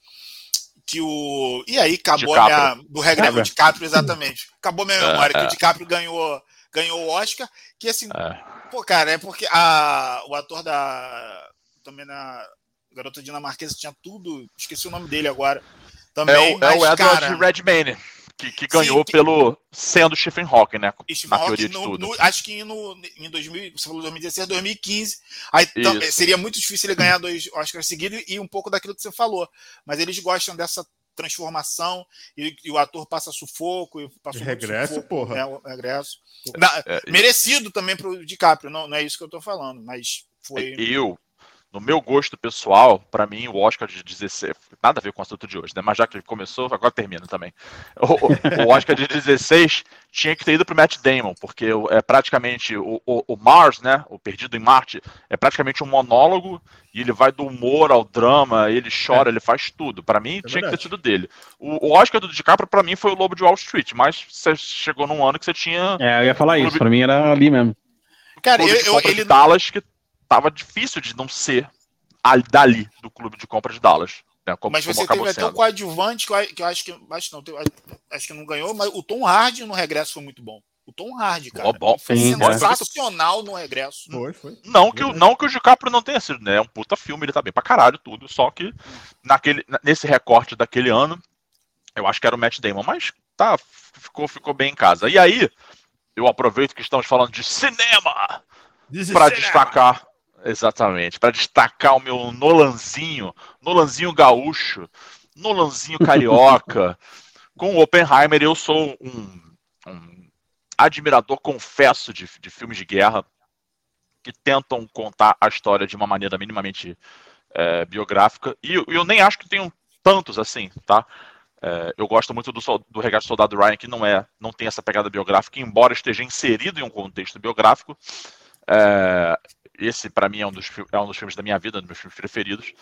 Que o. E aí, acabou minha. Do regra Cabra. o DiCaprio, exatamente. Acabou minha [laughs] É, memória, que é. o DiCaprio ganhou, ganhou o Oscar. Que assim, É. pô, cara, é porque a, o ator da. Também na. Garota dinamarquesa tinha tudo. Esqueci o nome dele agora. É Também, o, é o Edward cara, Redmayne, que, que ganhou que- pelo sendo Stephen Hawking, né? Stephen na Hawking teoria de no- tudo. no- acho que no, em 2000, você falou 2016, 2015. Aí tam- Isso. seria muito difícil ele ganhar dois Oscars seguidos e um pouco daquilo que você falou. Mas eles gostam dessa transformação e, e o ator passa sufoco e muito Regresso, sufoco, porra. né, o regresso. Na- É, merecido também pro DiCaprio, não, não é isso que eu tô falando, mas foi. Eu, no meu gosto pessoal, pra mim, o Oscar de 16. Nada a ver com o assunto de hoje, né? Mas já que ele começou, agora termina também. O, o Oscar de 16 tinha que ter ido pro Matt Damon, porque é praticamente o, o, o Mars, né? O Perdido em Marte, é praticamente um monólogo e ele vai do humor ao drama, ele chora, ele faz tudo. Pra mim, tinha que ter verdade. sido dele. O, o Oscar do DiCaprio, pra mim, foi o Lobo de Wall Street, mas você chegou num ano que você tinha É, eu ia falar isso. Pra mim era ali mesmo. Cara, eu, eu- ele Dallas que tava difícil de não ser ali- dali do clube de compra de Dallas. Né, como, Mas você teve até o coadjuvante, que eu, que eu acho que. Acho, não, acho que não ganhou, mas o Tom Hardy no regresso foi muito bom. O Tom Hardy, cara. Ó, bom. Foi Sim, cara. sensacional no regresso. Foi, foi. Não que, o- não que o DiCaprio não tenha sido, né? É um puta filme, ele tá bem pra caralho tudo. Só que naquele, nesse recorte daquele ano, eu acho que era o Matt Damon, mas tá, ficou, ficou bem em casa. E aí, eu aproveito que estamos falando de cinema para destacar. Exatamente, para destacar o meu Nolanzinho, Nolanzinho gaúcho, Nolanzinho carioca. [laughs] Com o Oppenheimer, eu sou um, um admirador, confesso, de, de filmes de guerra que tentam contar a história de uma maneira minimamente é, biográfica. E eu, eu nem acho que tenham tantos assim, tá? É, eu gosto muito do, do Regate Soldado Ryan, que não é, não tem essa pegada biográfica, embora esteja inserido em um contexto biográfico. É, esse, para mim, é um, dos, é um dos filmes da minha vida, um dos meus filmes preferidos.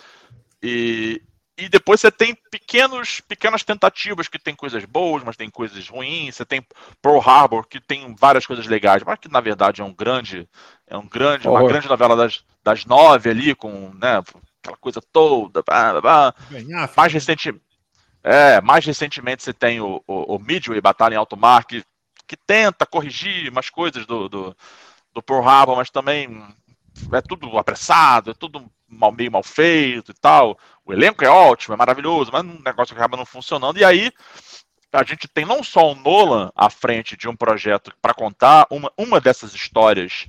E, e depois você tem pequenos, pequenas tentativas que tem coisas boas, mas tem coisas ruins. Você tem Pearl Harbor, que tem várias coisas legais, mas que na verdade é um grande, é um grande, uma grande novela das, das nove ali, com né, aquela coisa toda. blá, blá, blá. Mais, recente, é, mais recentemente você tem o, o, o Midway, Batalha em Alto Mar, que, que tenta corrigir umas coisas do, do, do Pearl Harbor, mas também é tudo apressado, é tudo mal, meio mal feito e tal. O elenco é ótimo, é maravilhoso, mas um negócio que acaba não funcionando. E aí a gente tem não só o Nolan à frente de um projeto para contar uma, uma dessas histórias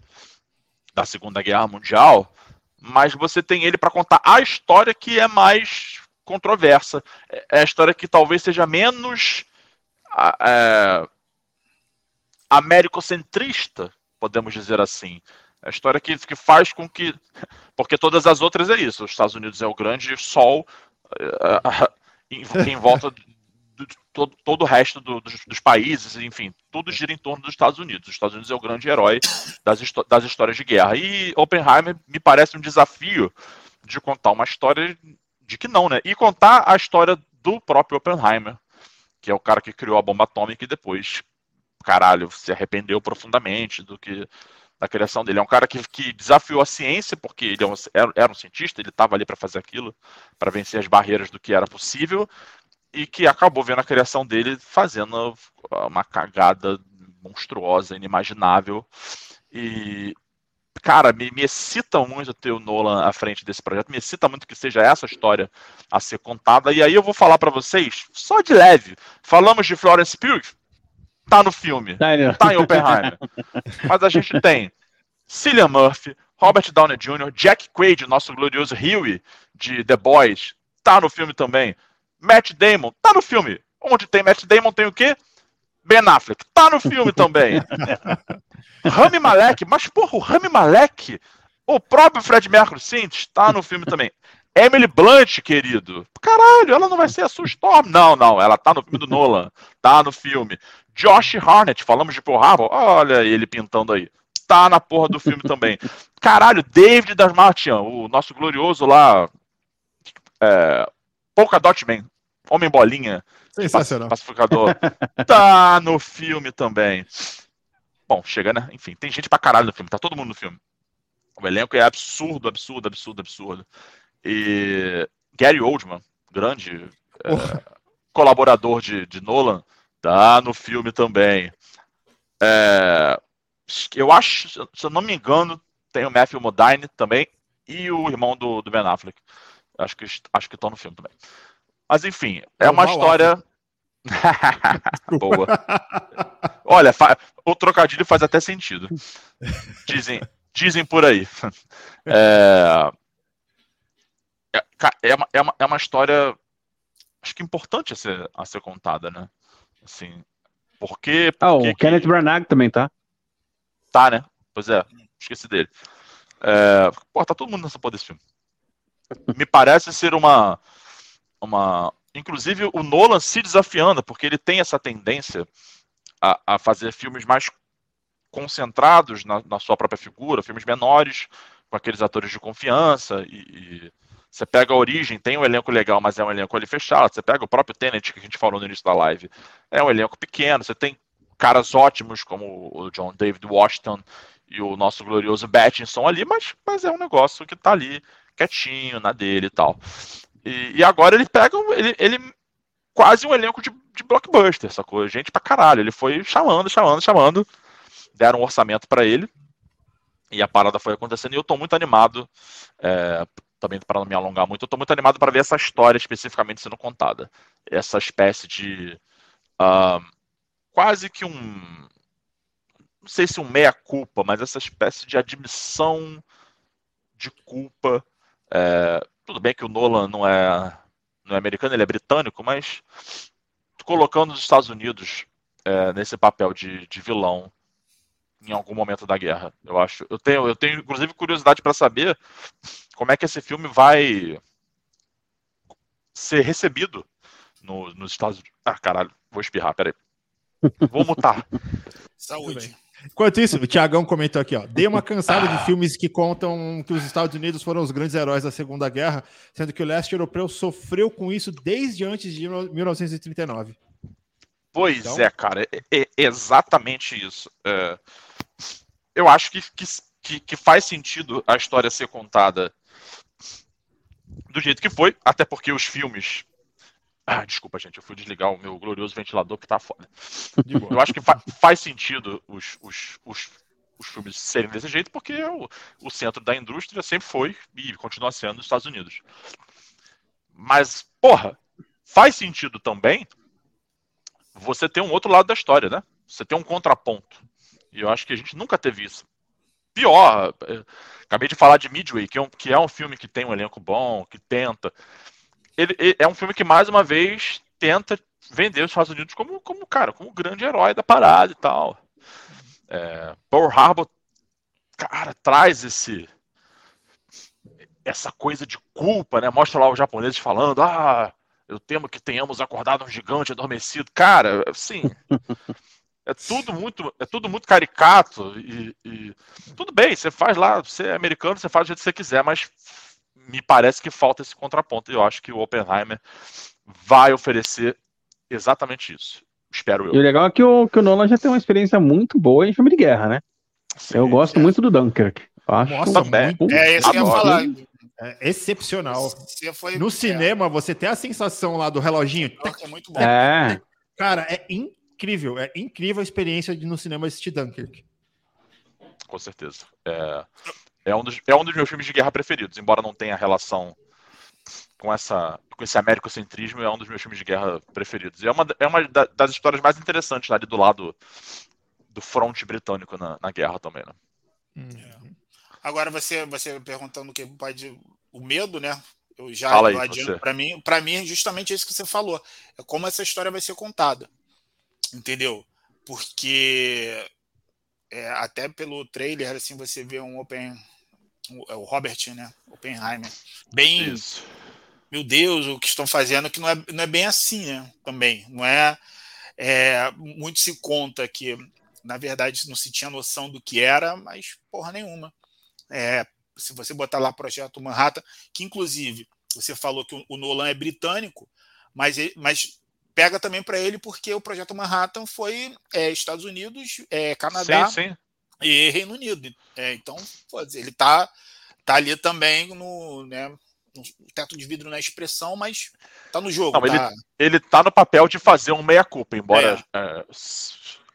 da Segunda Guerra Mundial, mas você tem ele para contar a história que é mais controversa. É a história que talvez seja menos é, americocentrista, podemos dizer assim. A história que, que faz com que. Porque todas as outras é isso. Os Estados Unidos é o grande sol uh, [laughs] em, em, volta de todo, todo o resto do, dos, dos, países, enfim, tudo gira em torno dos Estados Unidos. Os Estados Unidos é o grande herói das, das histórias de guerra. E Oppenheimer me parece um desafio de contar uma história de que não, né? E contar a história do próprio Oppenheimer, que é o cara que criou a bomba atômica e depois, caralho, se arrependeu profundamente do que da criação dele. É um cara que, que desafiou a ciência, porque ele é era, era, um cientista, ele estava ali para fazer aquilo, para vencer as barreiras do que era possível, e que acabou vendo a criação dele fazendo uma cagada monstruosa, inimaginável. E, cara, me, me excita muito ter o Nolan à frente desse projeto, me excita muito que seja essa história a ser contada. E aí eu vou falar para vocês, só de leve, falamos de Florence Pugh, tá no filme, tá, tá em Oppenheimer. Mas a gente tem Cillian Murphy, Robert Downey Jr., Jack Quaid, nosso glorioso Huey de The Boys, tá no filme também. Matt Damon, tá no filme. Onde tem Matt Damon tem o quê? Ben Affleck, tá no filme também. [laughs] Rami Malek, mas porra, o Rami Malek, o próprio Fred Mercury, sim, tá no filme também. Emily Blunt, querido. Caralho, ela não vai ser a sua Storm. Não, não, ela tá no filme do Nolan. Tá no filme. Josh Harnett, falamos de Harbor. Olha ele pintando aí. Tá na porra do filme também. [laughs] Caralho, David das Martian, o nosso glorioso lá. É, Polka Dot Man. Homem Bolinha. Sensacional. Pacificador. [laughs] tá no filme também. Bom, chega, né? Enfim, tem gente pra caralho no filme. Tá todo mundo no filme. O elenco é absurdo, absurdo, absurdo, absurdo. E Gary Oldman, grande é, colaborador de, de Nolan, tá no filme também. É, eu acho, se eu não me engano, tem o Matthew Modine também e o irmão do, do Ben Affleck. Acho que acho que estão no filme também. Mas enfim, é uma história. [laughs] Boa. Olha, o trocadilho faz até sentido. Dizem, dizem por aí. É... É, é, uma, é, uma, é uma história, acho que importante a ser, a ser contada, né? Assim, porque. Ah, o que... Kenneth Branagh também tá. Tá, né? Pois é, esqueci dele. É, pô, tá todo mundo nessa porra desse filme. Me parece ser uma. uma inclusive o Nolan se desafiando, porque ele tem essa tendência a, a fazer filmes mais concentrados na, na, sua própria figura, filmes menores, com aqueles atores de confiança e, e você pega a origem, tem um elenco legal, mas é um elenco ali fechado. Você pega o próprio Tenet, que a gente falou no início da live, é um elenco pequeno. Você tem caras ótimos, como o John David Washington e o nosso glorioso Battinson ali, mas, mas é um negócio que tá ali quietinho na dele e tal. E, e agora ele pega, ele, ele quase um elenco de, de blockbuster, sacou? Gente pra caralho. Ele foi chamando, chamando, chamando. Deram um orçamento para ele. E a parada foi acontecendo. E eu tô muito animado é, também para não me alongar muito, eu estou muito animado para ver essa história especificamente sendo contada. Essa espécie de. Uh, quase que um. Não sei se um meia-culpa, mas essa espécie de admissão de culpa. É, tudo bem que o Nolan não é, não é americano, ele é britânico, mas colocando os Estados Unidos é, nesse papel de, de vilão em algum momento da guerra. Eu acho. Eu tenho, eu tenho inclusive curiosidade para saber como é que esse filme vai ser recebido no, nos Estados Unidos. Ah, caralho, vou espirrar, peraí. Vou mutar. [laughs] Saúde. Enquanto isso, o Tiagão comentou aqui, ó. Dei uma cansada de filmes que contam que os Estados Unidos foram os grandes heróis da Segunda Guerra, sendo que o leste europeu sofreu com isso desde antes de 1939. Pois então... é, cara, é, é exatamente isso. É, eu acho que, que, que faz sentido a história ser contada do jeito que foi, até porque os filmes. Ah, desculpa, gente, eu fui desligar o meu glorioso ventilador que tá foda. Eu acho que fa faz sentido os, os, os, os filmes serem desse jeito, porque o, o centro da indústria sempre foi e continua sendo nos Estados Unidos. Mas, porra, faz sentido também você ter um outro lado da história, né? Você tem um contraponto. E eu acho que a gente nunca teve isso. Pior, eh, acabei de falar de Midway, que é, um, que é um filme que tem um elenco bom, que tenta. ele, ele é um filme que mais uma vez tenta vender os Estados Unidos como, como cara, como grande herói da parada e tal. É, Pearl Harbor, cara, traz esse essa coisa de culpa, né? Mostra lá os japoneses falando, ah, eu temo que tenhamos acordado um gigante adormecido. Cara, assim, [laughs] é tudo muito, é tudo muito caricato e, e, tudo bem, você faz lá, você é americano, você faz do jeito que você quiser, mas me parece que falta esse contraponto e eu acho que o Oppenheimer vai oferecer exatamente isso. Espero eu. E o legal é que o, que o Nolan já tem uma experiência muito boa em filme de guerra, né? Sim, eu gosto é. muito do Dunkirk. Acho Nossa, muito. É, esse que eu ia falar. É excepcional. Foi... No cinema, você tem a sensação lá do reloginho. É muito bom. É. Cara, é incrível. É incrível a experiência de no cinema assistir Dunkirk. Com certeza. É, é, um dos, é um dos meus filmes de guerra preferidos, embora não tenha relação com, essa, com esse americocentrismo, é um dos meus filmes de guerra preferidos. E é uma, é uma das histórias mais interessantes ali do lado do fronte britânico na, na guerra também, né? Hum. Agora você, você perguntando o que pode. O medo, né? Eu já Fala para mim, para mim é justamente isso que você falou. É como essa história vai ser contada. Entendeu? Porque é, até pelo trailer, assim, você vê um Open. O, é o Robert, né? Oppenheimer. Bem. Isso. Meu Deus, o que estão fazendo, que não é, não é bem assim, né? Também. Não é, é. Muito se conta que, na verdade, não se tinha noção do que era, mas porra nenhuma. É, se você botar lá Projeto Manhattan, que inclusive você falou que o Nolan é britânico, mas, mas pega também para ele porque o Projeto Manhattan foi é, Estados Unidos, é, Canadá sim, sim. e Reino Unido. É, então, ele está tá ali também no, né, no teto de vidro na expressão, mas está no jogo. Não, tá... Ele, está no papel de fazer um meia-culpa, embora é. é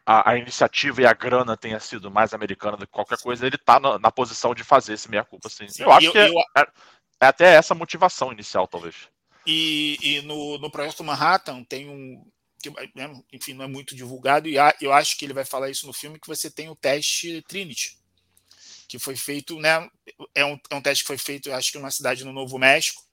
a, a, iniciativa e a grana tenha sido mais americana do que qualquer coisa, ele está na, na, posição de fazer esse meia-culpa. Assim. eu acho eu, que é, eu... É, é, até essa motivação inicial, talvez. E, e no, no projeto Manhattan tem um. Que, né, enfim, não é muito divulgado, e eu acho que ele vai falar isso no filme, que você tem o teste Trinity, que foi feito, né? É um, é um teste que foi feito, acho que numa cidade no Novo México,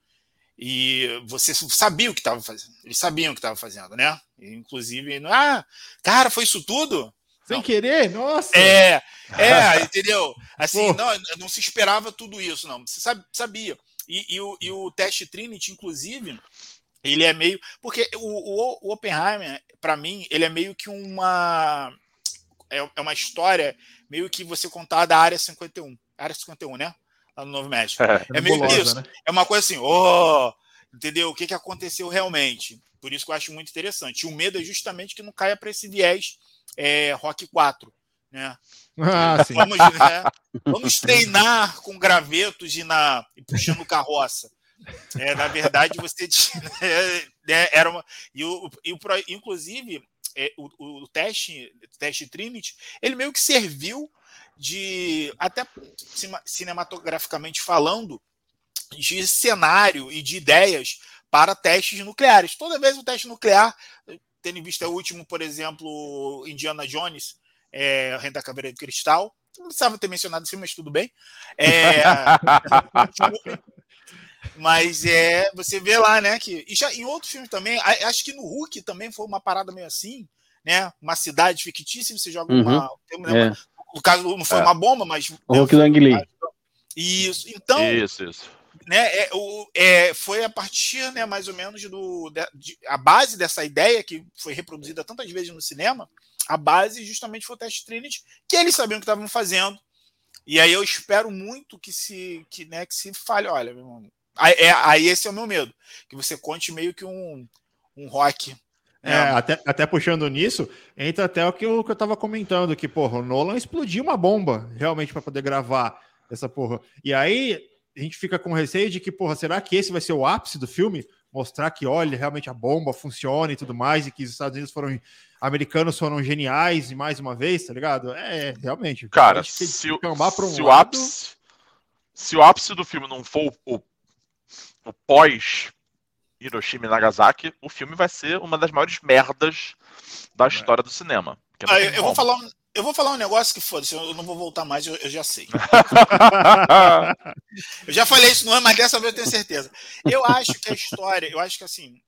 e você sabia o que estava fazendo. Eles sabiam o que estava fazendo, né? E, inclusive, ah, cara, foi isso tudo? Sem não. querer? Nossa! É, é, entendeu? Assim, não, não se esperava tudo isso, não. Você sabia. E, e, o, e o teste Trinity, inclusive, ele é meio. Porque o, o, o Oppenheimer, para mim, ele é meio que uma. É, é uma história meio que você contar da área 51. Área 51, né? lá no Novo México. É, é meio que isso. Né? É uma coisa assim, oh, entendeu? O que, que aconteceu realmente? Por isso que eu acho muito interessante. E o medo é justamente que não caia para esse viés é, Rock 4. Né? Ah, vamos, né? vamos, treinar com gravetos e, na, e puxando carroça. É, na verdade, você [laughs] né, era uma. E o, e o, inclusive, é, o, o, teste, teste Trinity, ele meio que serviu de até cinematograficamente falando de cenário e de ideias para testes nucleares. Toda vez o teste nuclear, tendo em vista o último, por exemplo, Indiana Jones, é, Renda Caveira de Cristal, não precisava ter mencionado isso, mas tudo bem. É, [laughs] mas é, você vê lá, né, que e já em outros filmes também, acho que no Hulk também foi uma parada meio assim, né, uma cidade fictícia, você joga uhum. uma, é. No caso, não foi é. uma bomba, mas. O Hulk Lang Lee. Isso. Então. Isso, isso. Né, é, o, é, foi a partir, né, mais ou menos, do, de, de, a base dessa ideia, que foi reproduzida tantas vezes no cinema, a base justamente foi o teste Trinity, que eles sabiam o que estavam fazendo. E aí eu espero muito que se, que, né, que se fale, olha, meu irmão, aí, é, aí esse é o meu medo, que você conte meio que um, um rock é, é, até, até puxando nisso, entra até o que eu, que eu tava comentando, que, porra, o Nolan explodiu uma bomba realmente para poder gravar essa porra. E aí a gente fica com receio de que, porra, será que esse vai ser o ápice do filme? Mostrar que, olha, realmente a bomba funciona e tudo mais, e que os Estados Unidos foram. Americanos foram geniais e mais uma vez, tá ligado? É, realmente. Cara, se, o, um se, o ápice, se o ápice do filme não for o, o, o pós Hiroshima e Nagasaki, o filme vai ser uma das maiores merdas da é. história do cinema. Ah, eu, eu vou falar, Eu vou falar um negócio que foda-se, eu não vou voltar mais, eu, eu já sei. [laughs] eu já falei isso no ano, mas dessa vez eu tenho certeza. Eu acho que a história, eu acho que assim,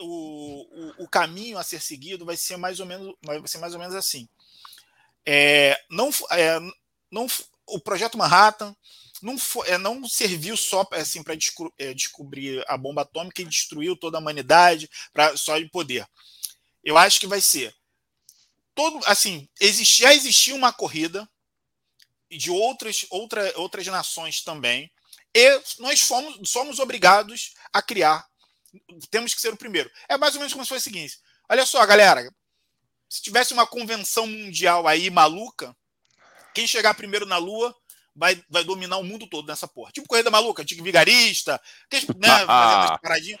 o, o, o, caminho a ser seguido vai ser mais ou menos, vai ser mais ou menos assim. É, não, é, não, o projeto Manhattan não, foi, é, não serviu só assim, para desco, é, descobrir a bomba atômica e destruiu toda a humanidade para só de poder. Eu acho que vai ser todo assim existe, já existia uma corrida de outras, outra, outras nações também e nós fomos, somos obrigados a criar temos que ser o primeiro. É mais ou menos como se fosse o seguinte: olha só, galera, se tivesse uma convenção mundial aí maluca, quem chegar primeiro na Lua vai, vai dominar o mundo todo nessa porra. Tipo corrida maluca, tipo vigarista, né, [laughs] fazendo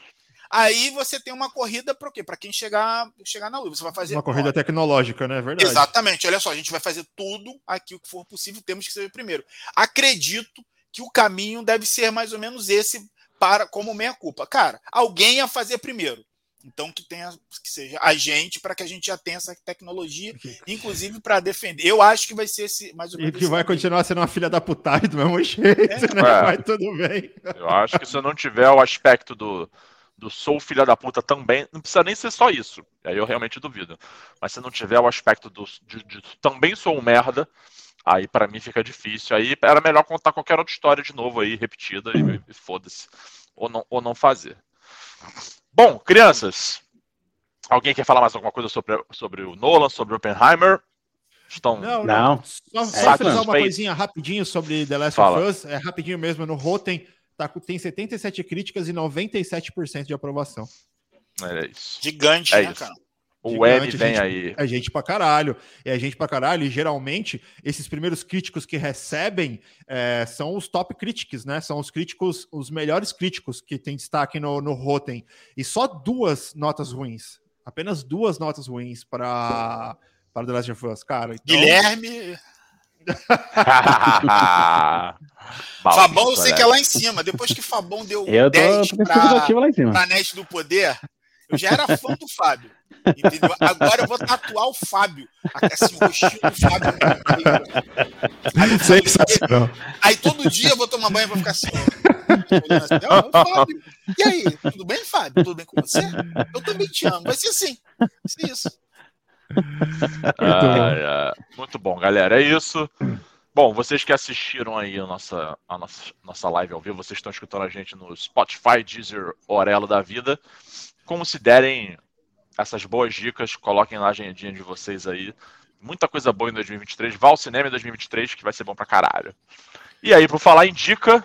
Aí você tem uma corrida para quê? Para quem chegar, chegar na Lua. Você vai fazer uma corrida ó, tecnológica, né? É verdade. Exatamente. Olha só, a gente vai fazer tudo aqui o que for possível, temos que ser o primeiro. Acredito que o caminho deve ser mais ou menos esse para como meia culpa. Cara, alguém a fazer primeiro. Então que tenha que seja a gente para que a gente já tenha essa tecnologia, inclusive para defender. Eu acho que vai ser esse mais ou menos. E que vai continuar sendo uma filha da putagem do mesmo jeito, é. né? É. Mas tudo bem. Eu acho que se eu não tiver o aspecto do, do sou filha da puta também, não precisa nem ser só isso. Aí eu realmente duvido. Mas se não tiver o aspecto do, de, de também sou um merda, Aí para mim fica difícil. Aí era melhor contar qualquer outra história de novo aí, repetida, e, e foda-se. Ou não, ou não fazer. Bom, crianças, alguém quer falar mais alguma coisa sobre, sobre o Nolan, sobre o Oppenheimer? Estão não, não. Só, só é, uma coisinha rapidinho sobre The Last Fala. of Us. É rapidinho mesmo. No Rotten tá, tem 77 críticas e 97% de aprovação. É isso. Gigante, é né, isso. cara? O M vem gente, aí. É gente pra caralho. É gente pra caralho. E geralmente, esses primeiros críticos que recebem é, são os top críticos, né? São os críticos, os melhores críticos que tem destaque no, no Rotten. E só duas notas ruins. Apenas duas notas ruins para para The Last of Us, cara. Então... Guilherme. [laughs] Fabão, eu sei que é lá em cima. Depois que Fabão deu [laughs] eu tô, 10 pra, pra Net do Poder, eu já era fã do Fábio. Entendeu? Agora eu vou tatuar o Fábio. Assim, o rostinho do Fábio. Aí, Sensacional. Aí todo dia eu vou tomar banho e vou ficar assim. Fábio. E aí, tudo bem, Fábio? Tudo bem com você? Eu também te amo. Vai ser assim. Vai ser isso. [laughs] Ah, é. Muito bom, galera. É isso. Bom, vocês que assistiram aí a nossa, a nossa, nossa live ao vivo, vocês estão escutando a gente no Spotify, Deezer, Orelo da Vida. Considerem essas boas dicas, coloquem lá a agendinha de vocês aí. Muita coisa boa em 2023. Vá ao cinema em 2023, que vai ser bom pra caralho. E aí, por falar em dica,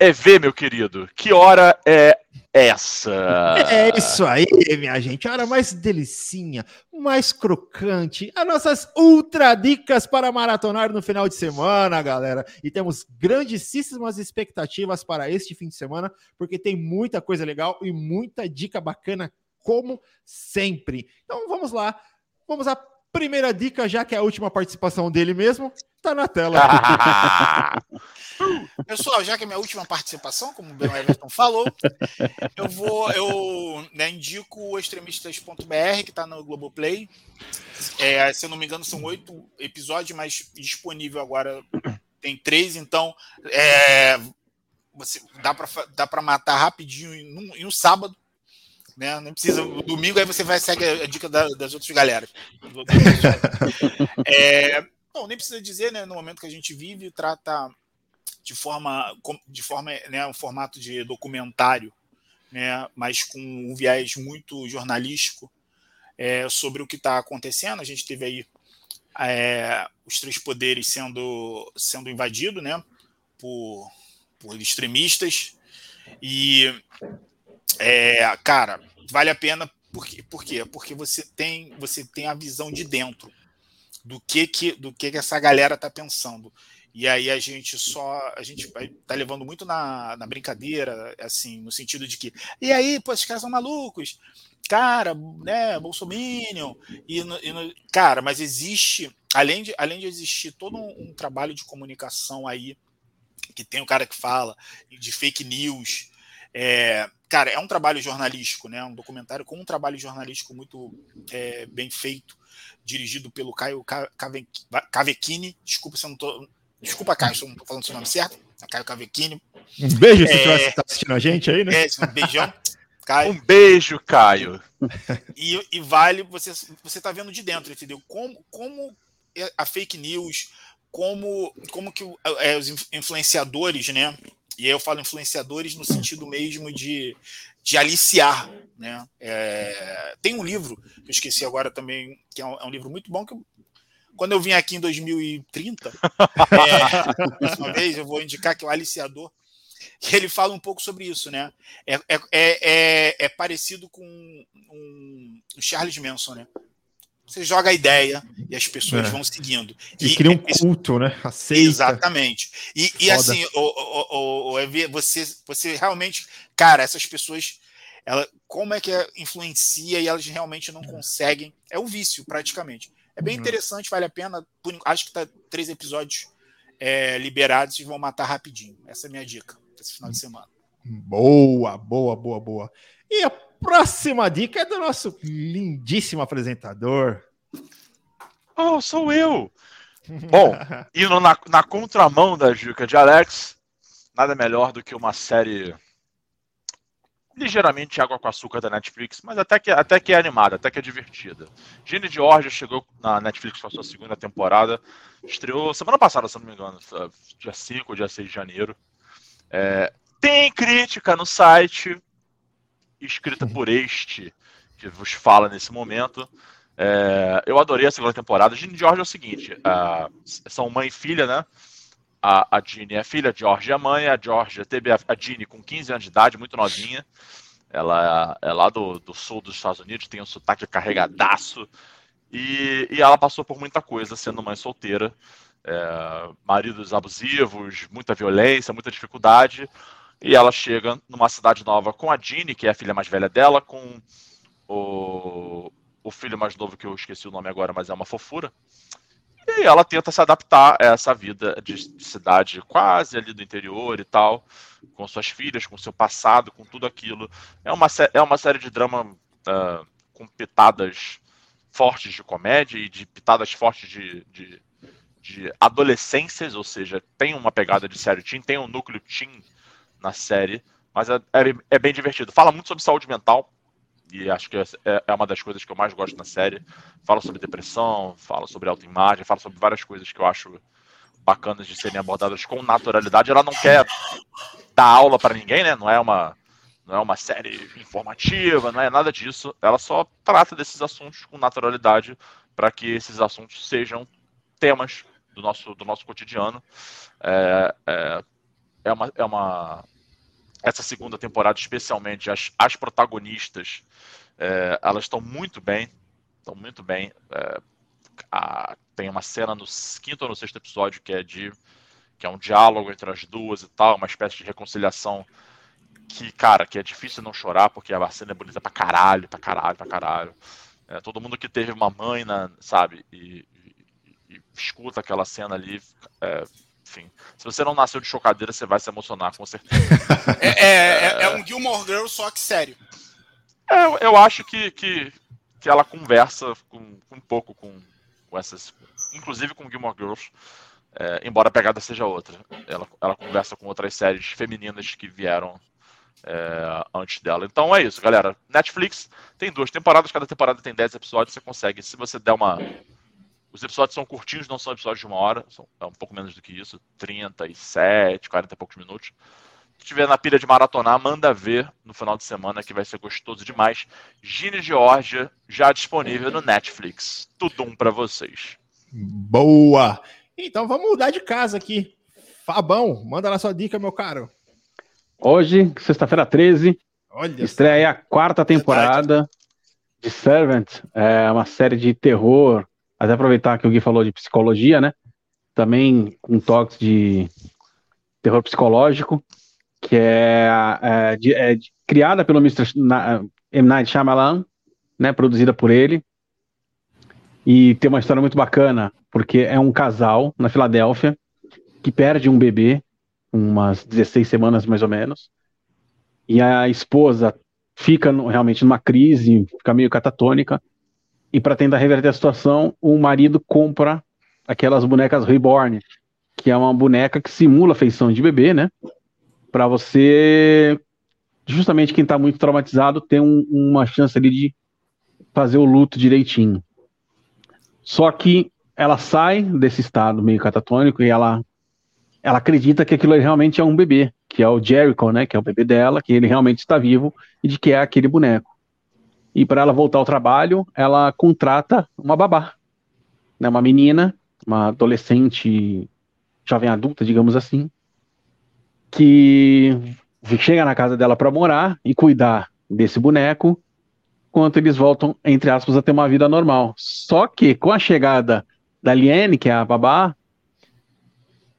é ver, meu querido, que hora é essa? [laughs] É isso aí, minha gente. A hora mais delicinha, mais crocante. As nossas ultra dicas para maratonar no final de semana, galera. E temos grandíssimas expectativas para este fim de semana, porque tem muita coisa legal e muita dica bacana como sempre. Então vamos lá, vamos à primeira dica, já que é a última participação dele mesmo, tá na tela. [laughs] [laughs] Pessoal, já que é minha última participação, como o Ben Everton falou, eu vou, eu né, indico o extremistas.br, que está no Globoplay. É, se eu não me engano, são oito episódios, mas disponível agora tem três, então é, você, dá para dá matar rapidinho em um, em um sábado né? Não precisa. Domingo aí você vai seguir a dica da, das outras galeras. [laughs] é, bom, nem precisa dizer, né? No momento que a gente vive, trata de forma, de forma, né? Um formato de documentário, né? Mas com um viés muito jornalístico é, sobre o que está acontecendo. A gente teve aí é, os três poderes sendo sendo invadidos, né? Por, por extremistas e é, cara, vale a pena porque, por quê? Porque você tem, você tem a visão de dentro do que que, do que, que essa galera tá pensando. E aí a gente só. A gente tá levando muito na, na brincadeira, assim, no sentido de que. E aí, pô, esses caras são malucos. Cara, né, Bolsominion. E, e cara, mas existe, além de, além de existir todo um, um trabalho de comunicação aí, que tem o cara que fala de fake news, é, cara, é um trabalho jornalístico, né? Um documentário com um trabalho jornalístico muito é, bem feito dirigido pelo Caio Cavecchini. Desculpa se eu não tô. Desculpa, Caio, se eu não estou falando seu nome certo. É Caio Cavecchini. Um beijo se você está assistindo a gente aí, né? É, um beijão. Caio. Um beijo, Caio. E, e vale, você você tá vendo de dentro, entendeu? Como, como a fake news, como, como que é, os influenciadores, né? E aí eu falo influenciadores no sentido mesmo de, de aliciar, né? É, tem um livro que eu esqueci agora também, que é um, é um livro muito bom que eu, quando eu vim aqui em 2030, [laughs] é, uma vez eu vou indicar que é o Aliciador, que ele fala um pouco sobre isso, né? É, é, é, é parecido com um, um Charles Manson, né? Você joga a ideia e as pessoas é. vão seguindo. E, e cria um culto, né? Aceita. Exatamente. E, e assim, o, o, o, você, você realmente, cara, essas pessoas, ela, como é que influencia e elas realmente não conseguem? É um vício, praticamente. É bem uhum. interessante, vale a pena. Acho que tá três episódios é, liberados e vão matar rapidinho. Essa é a minha dica esse final de semana. Boa, boa, boa, boa. E a próxima dica é do nosso lindíssimo apresentador. Oh, sou eu! [laughs] Bom, indo na, na contramão da dica de Alex, nada melhor do que uma série ligeiramente água com açúcar da Netflix, mas até que, até que é animada, até que é divertida. Gene Georgia chegou na Netflix com a sua segunda temporada, estreou semana passada, se não me engano, dia 5 ou dia 6 de janeiro. É, tem crítica no site, escrita por este que vos fala nesse momento. É, eu adorei a segunda temporada. Ginny George é o seguinte: são mãe e filha, né? A, a é filha, a George é a mãe. A Georgia teve a, a Ginny com 15 anos de idade, muito novinha. Ela é lá do, do, sul dos Estados Unidos, tem um sotaque carregadaço. E, e ela passou por muita coisa sendo mãe solteira. É, maridos abusivos, muita violência, muita dificuldade. E ela chega numa cidade nova com a Jeannie, que é a filha mais velha dela, com o, o filho mais novo, que eu esqueci o nome agora, mas é uma fofura. E ela tenta se adaptar a essa vida de cidade quase ali do interior e tal, com suas filhas, com seu passado, com tudo aquilo. É uma, é uma série de drama uh, com pitadas fortes de comédia e de pitadas fortes de, de, de adolescências, ou seja, tem uma pegada de série teen, tem um núcleo teen na série, mas é, é, é, bem divertido. Fala muito sobre saúde mental, e acho que é, é, uma das coisas que eu mais gosto na série. Fala sobre depressão, fala sobre autoimagem, fala sobre várias coisas que eu acho bacanas de serem abordadas com naturalidade. Ela não quer dar aula para ninguém, né? Não é uma não é uma série informativa, não é nada disso. Ela só trata desses assuntos com naturalidade para que esses assuntos sejam temas do nosso, do nosso cotidiano. É, é, é uma, é uma essa segunda temporada, especialmente as, as protagonistas, é, elas estão muito bem, estão muito bem. É, a, tem uma cena no quinto ou no sexto episódio que é de que é um diálogo entre as duas e tal, uma espécie de reconciliação que, cara, que é difícil não chorar porque a cena é bonita pra caralho, pra caralho, pra caralho. É, todo mundo que teve uma mãe, na, sabe, e, e, e escuta aquela cena ali, é, enfim, se você não nasceu de chocadeira, você vai se emocionar, com certeza. [laughs] É, é, é, é um Gilmore Girl, só que sério. É, eu acho que, que, que ela conversa com, um pouco com, com essas. Inclusive com Gilmore Girls. É, embora a pegada seja outra. Ela, ela conversa com outras séries femininas que vieram é, antes dela. Então é isso, galera. Netflix tem duas temporadas, cada temporada tem 10 episódios. Você consegue, se você der uma os episódios são curtinhos, não são episódios de uma hora, são é um pouco menos do que isso, 37, 40 e poucos minutos. Se tiver na pilha de maratonar, manda ver no final de semana que vai ser gostoso demais. Gine Georgia, já disponível no Netflix. Tudo um para vocês. Boa! Então vamos mudar de casa aqui. Fabão, manda lá sua dica, meu caro. Hoje, sexta-feira 13, Olha estreia a quarta temporada verdade. de Servant, é uma série de terror até aproveitar que o Gui falou de psicologia, né? Também com toques de terror psicológico, que é, é, de, é de, criada pelo Mr. Na, M. Night Shyamalan, né? Produzida por ele. E tem uma história muito bacana, porque é um casal na Filadélfia que perde um bebê, umas 16 semanas mais ou menos, e a esposa fica no, realmente numa crise, fica meio catatônica, E para tentar reverter a situação, o marido compra aquelas bonecas reborn, que é uma boneca que simula a feição de bebê, né? Para você, justamente quem está muito traumatizado, ter um, uma chance ali de fazer o luto direitinho. Só que ela sai desse estado meio catatônico e ela, ela acredita que aquilo realmente é um bebê, que é o Jericho, né? Que é o bebê dela, que ele realmente está vivo e de que é aquele boneco. E para ela voltar ao trabalho, ela contrata uma babá, né? Uma menina, uma adolescente, jovem adulta, digamos assim, que chega na casa dela para morar e cuidar desse boneco, enquanto eles voltam, entre aspas, a ter uma vida normal. Só que com a chegada da Liane, que é a babá,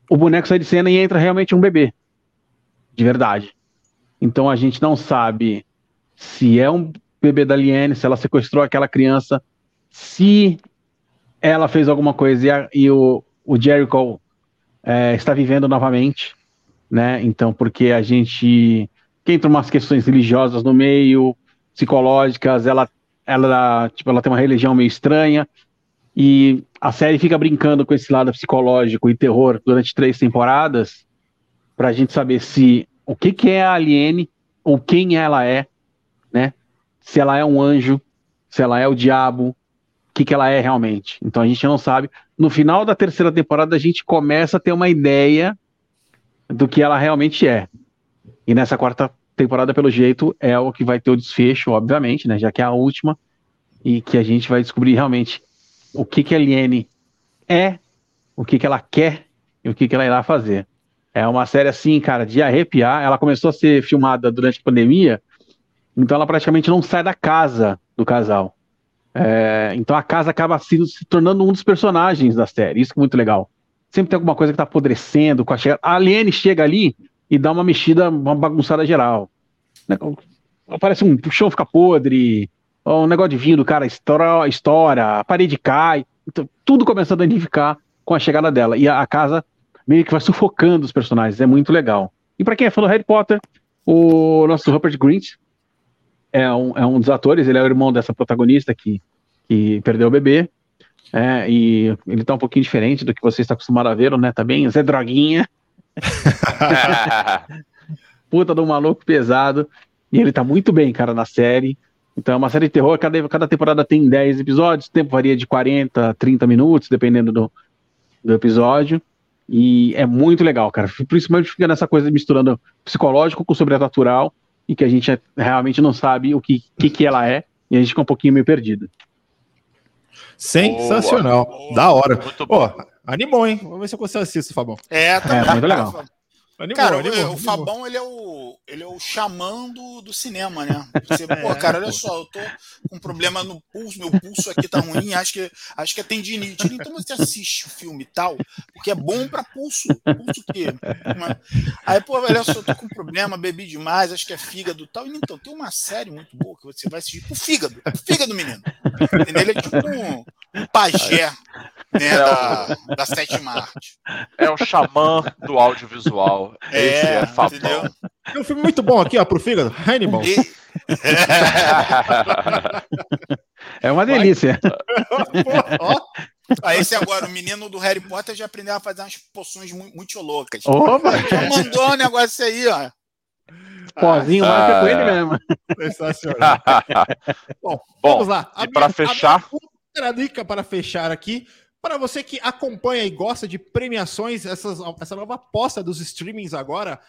o boneco sai de cena e entra realmente um bebê. De verdade. Então a gente não sabe se é um bebê da Liane, se ela sequestrou aquela criança, se ela fez alguma coisa e, a, e o, o Jericho é, está vivendo novamente, né? Então, porque a gente. Que entra umas questões religiosas no meio, psicológicas, ela, ela, tipo, ela tem uma religião meio estranha, e a série fica brincando com esse lado psicológico e terror durante três temporadas, pra gente saber se o que, que é a Aliene, ou quem ela é, né? Se ela é um anjo, se ela é o diabo, o que, que ela é realmente. Então a gente não sabe. No final da terceira temporada, a gente começa a ter uma ideia do que ela realmente é. E nessa quarta temporada, pelo jeito, é o que vai ter o desfecho, obviamente, né? Já que é a última, e que a gente vai descobrir realmente o que, que a Liene é, o que, que ela quer e o que, que ela irá fazer. É uma série assim, cara, de arrepiar. Ela começou a ser filmada durante a pandemia, então ela praticamente não sai da casa do casal. É, então a casa acaba se, se, tornando um dos personagens da série. Isso é muito legal. Sempre tem alguma coisa que tá apodrecendo. Com a, chegada. a Aliene chega ali e dá uma mexida, uma bagunçada geral. Né, Aparece um o chão fica podre, um negócio de vinho cara estoura, estoura, a parede cai. Então, tudo começa a danificar com a chegada dela. E a, a casa meio que vai sufocando os personagens. É muito legal. E para quem é fã do Harry Potter, o nosso Rupert Grint é um, é um dos atores, ele é o irmão dessa protagonista que, que perdeu o bebê. É, e ele tá um pouquinho diferente do que você está acostumado a ver, né? Tá bem Zé Droguinha. [laughs] Puta do maluco pesado. E ele tá muito bem, cara, na série. Então é uma série de terror, cada, cada temporada tem 10 episódios, o tempo varia de 40, 30 minutos, dependendo do, do episódio. E é muito legal, cara. Principalmente fica nessa coisa misturando psicológico com sobrenatural e que a gente realmente não sabe o que, que, que ela é e a gente fica um pouquinho meio perdido. Sensacional. Boa. Da hora. Muito bom. Pô, animou, hein? Vamos ver se eu consigo assistir, Fabão. É, tá é, muito legal. Animou, cara, animou, o, animou. Fabão, ele é o, ele é o xamã do, do cinema, né? Você, [laughs] é, pô, cara, olha só, eu tô com um problema no pulso, meu pulso aqui tá ruim, acho que, acho que é tendinite. Então você assiste o filme e tal, porque é bom pra pulso. Pulso o quê? Aí, pô, olha só, eu tô com um problema, bebi demais, acho que é fígado e tal. Então, tem uma série muito boa que você vai assistir pro fígado. O fígado, menino. Entendeu? Ele é tipo um, um pajé né, é da, o... da sétima arte. É o xamã do audiovisual. É, Esse é Fabão. Tem um filme muito bom aqui, ó, pro fígado. Hannibal. E... [laughs] é uma delícia. [laughs] ó. Ah, esse agora, o menino do Harry Potter já aprendeu a fazer umas poções muito, muito loucas. Opa! Já mandou um negócio aí, ó. Pozinho ah, lá é com ele mesmo. Sensacional. [laughs] Bom, Bom, vamos lá. E para fechar. A dica para fechar aqui para você que acompanha e gosta de premiações, essas, essa nova aposta dos streamings agora,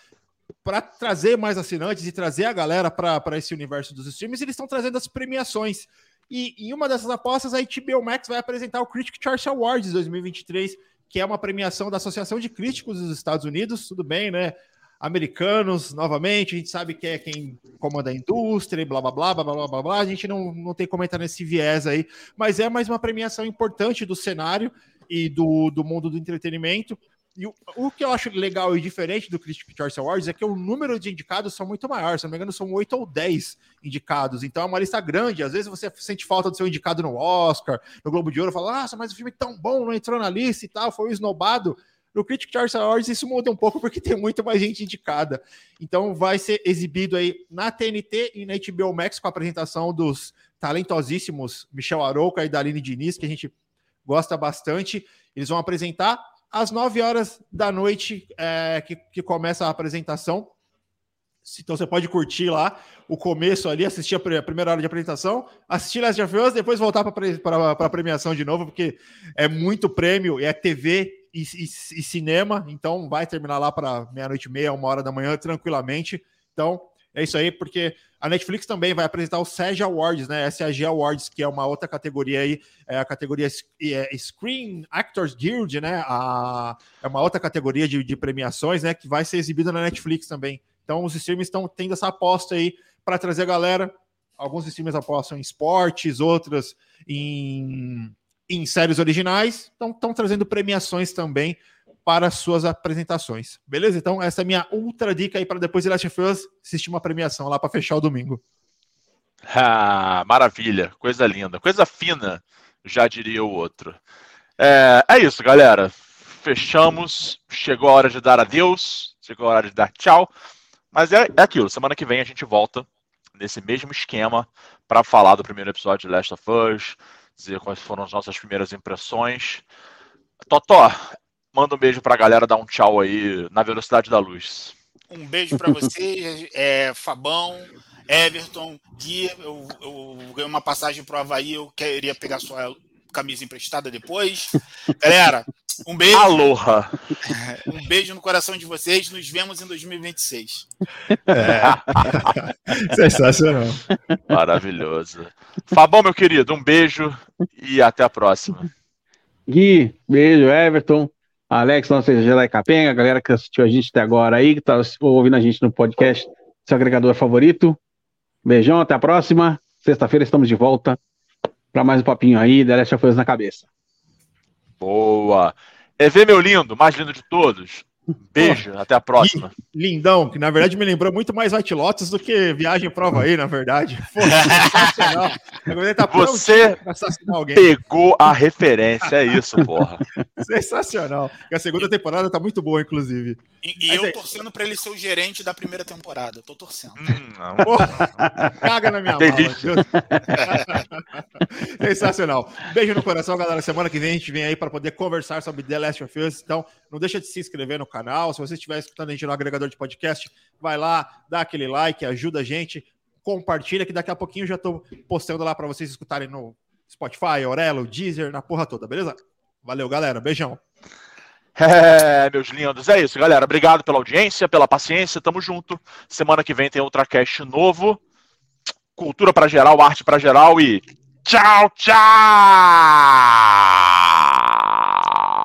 para trazer mais assinantes e trazer a galera para esse universo dos streamings, eles estão trazendo as premiações. E em uma dessas apostas, a HBO Max vai apresentar o Critic Choice Awards 2023, que é uma premiação da Associação de Críticos dos Estados Unidos. Tudo bem, né? Americanos, novamente, a gente sabe que é quem comanda a indústria, blá blá blá blá blá blá blá. A gente não, não tem como entrar nesse viés aí, mas é mais uma premiação importante do cenário e do, do mundo do entretenimento. E o, o que eu acho legal e diferente do Critics' Choice Awards é que o número de indicados são muito maior, se não me engano, são oito ou dez indicados. Então é uma lista grande. Às vezes você sente falta do seu indicado no Oscar, no Globo de Ouro, fala, nossa, mas o filme é tão bom, não entrou na lista e tal, foi esnobado No Critic Choice Awards isso muda um pouco porque tem muito mais gente indicada. Então vai ser exibido aí na TNT e na HBO Max com a apresentação dos talentosíssimos Michel Arouca e Daline Diniz, que a gente gosta bastante. Eles vão apresentar às 9 horas da noite é, que, que começa a apresentação. Então você pode curtir lá o começo ali, assistir a primeira hora de apresentação, assistir Last of Us, depois voltar para a premiação de novo, porque é muito prêmio, é TV e, e, cinema, então vai terminar lá para meia-noite e meia, uma hora da manhã, tranquilamente. Então é isso aí, porque a Netflix também vai apresentar o SAG Awards, né? SAG Awards, que é uma outra categoria aí, é a categoria é, Screen Actors Guild, né? A, é uma outra categoria de, de premiações, né? Que vai ser exibida na Netflix também. Então, os streams estão tendo essa aposta aí para trazer a galera. Alguns streams apostam em esportes, outras em, em séries originais. Então, estão trazendo premiações também para suas apresentações. Beleza? Então, essa é a minha ultra dica aí para depois de Last of Us assistir uma premiação lá para fechar o domingo. Ah, maravilha, coisa linda, coisa fina, já diria o outro. É, é isso, galera. Fechamos. Chegou a hora de dar adeus, chegou a hora de dar tchau. Mas é, é aquilo, semana que vem a gente volta nesse mesmo esquema para falar do primeiro episódio de Last of Us, dizer quais foram as nossas primeiras impressões. Totó, manda um beijo para a galera, dar um tchau aí na velocidade da luz. Um beijo para você, é, Fabão, Everton, Gui. Eu, eu ganhei uma passagem para o Havaí, eu queria pegar sua camisa emprestada depois. Galera, um beijo. Aloha. [laughs] Um beijo no coração de vocês. Nos vemos em 2026. É. [laughs] Sensacional. Maravilhoso. Fabão, meu querido, um beijo e até a próxima. Gui, beijo, Everton. Alex, nosso Jedi Capenga, a galera que assistiu a gente até agora aí, que tá ouvindo a gente no podcast, seu agregador favorito. Beijão, até a próxima. Sexta-feira estamos de volta para mais um papinho aí, The Last of Us na cabeça. Boa. É ver meu lindo, mais lindo de todos. Beijo, até a próxima. Lindão, que na verdade me lembrou muito mais White Lotus do que Viagem Prova aí, na verdade. [laughs] Pô, sensacional. Tá Você pegou a referência, é isso, porra. [laughs] Sensacional. E a segunda temporada tá muito boa, inclusive. E, e eu é... torcendo pra ele ser o gerente da primeira temporada. Tô torcendo. Hum, [laughs] porra, caga na minha mala. [laughs] Sensacional. Beijo no coração, galera. Semana que vem a gente vem aí para poder conversar sobre The Last of Us. Então, não deixa de se inscrever no canal. Se você estiver escutando a gente no agregador de podcast, vai lá, dá aquele like, ajuda a gente, compartilha, que daqui a pouquinho eu já estou postando lá para vocês escutarem no Spotify, Orelo, Deezer, na porra toda, beleza? Valeu, galera. Beijão. É, meus lindos, é isso, galera. Obrigado pela audiência, pela paciência. Tamo junto. Semana que vem tem outra cast novo. Cultura para geral, arte para geral e tchau, tchau!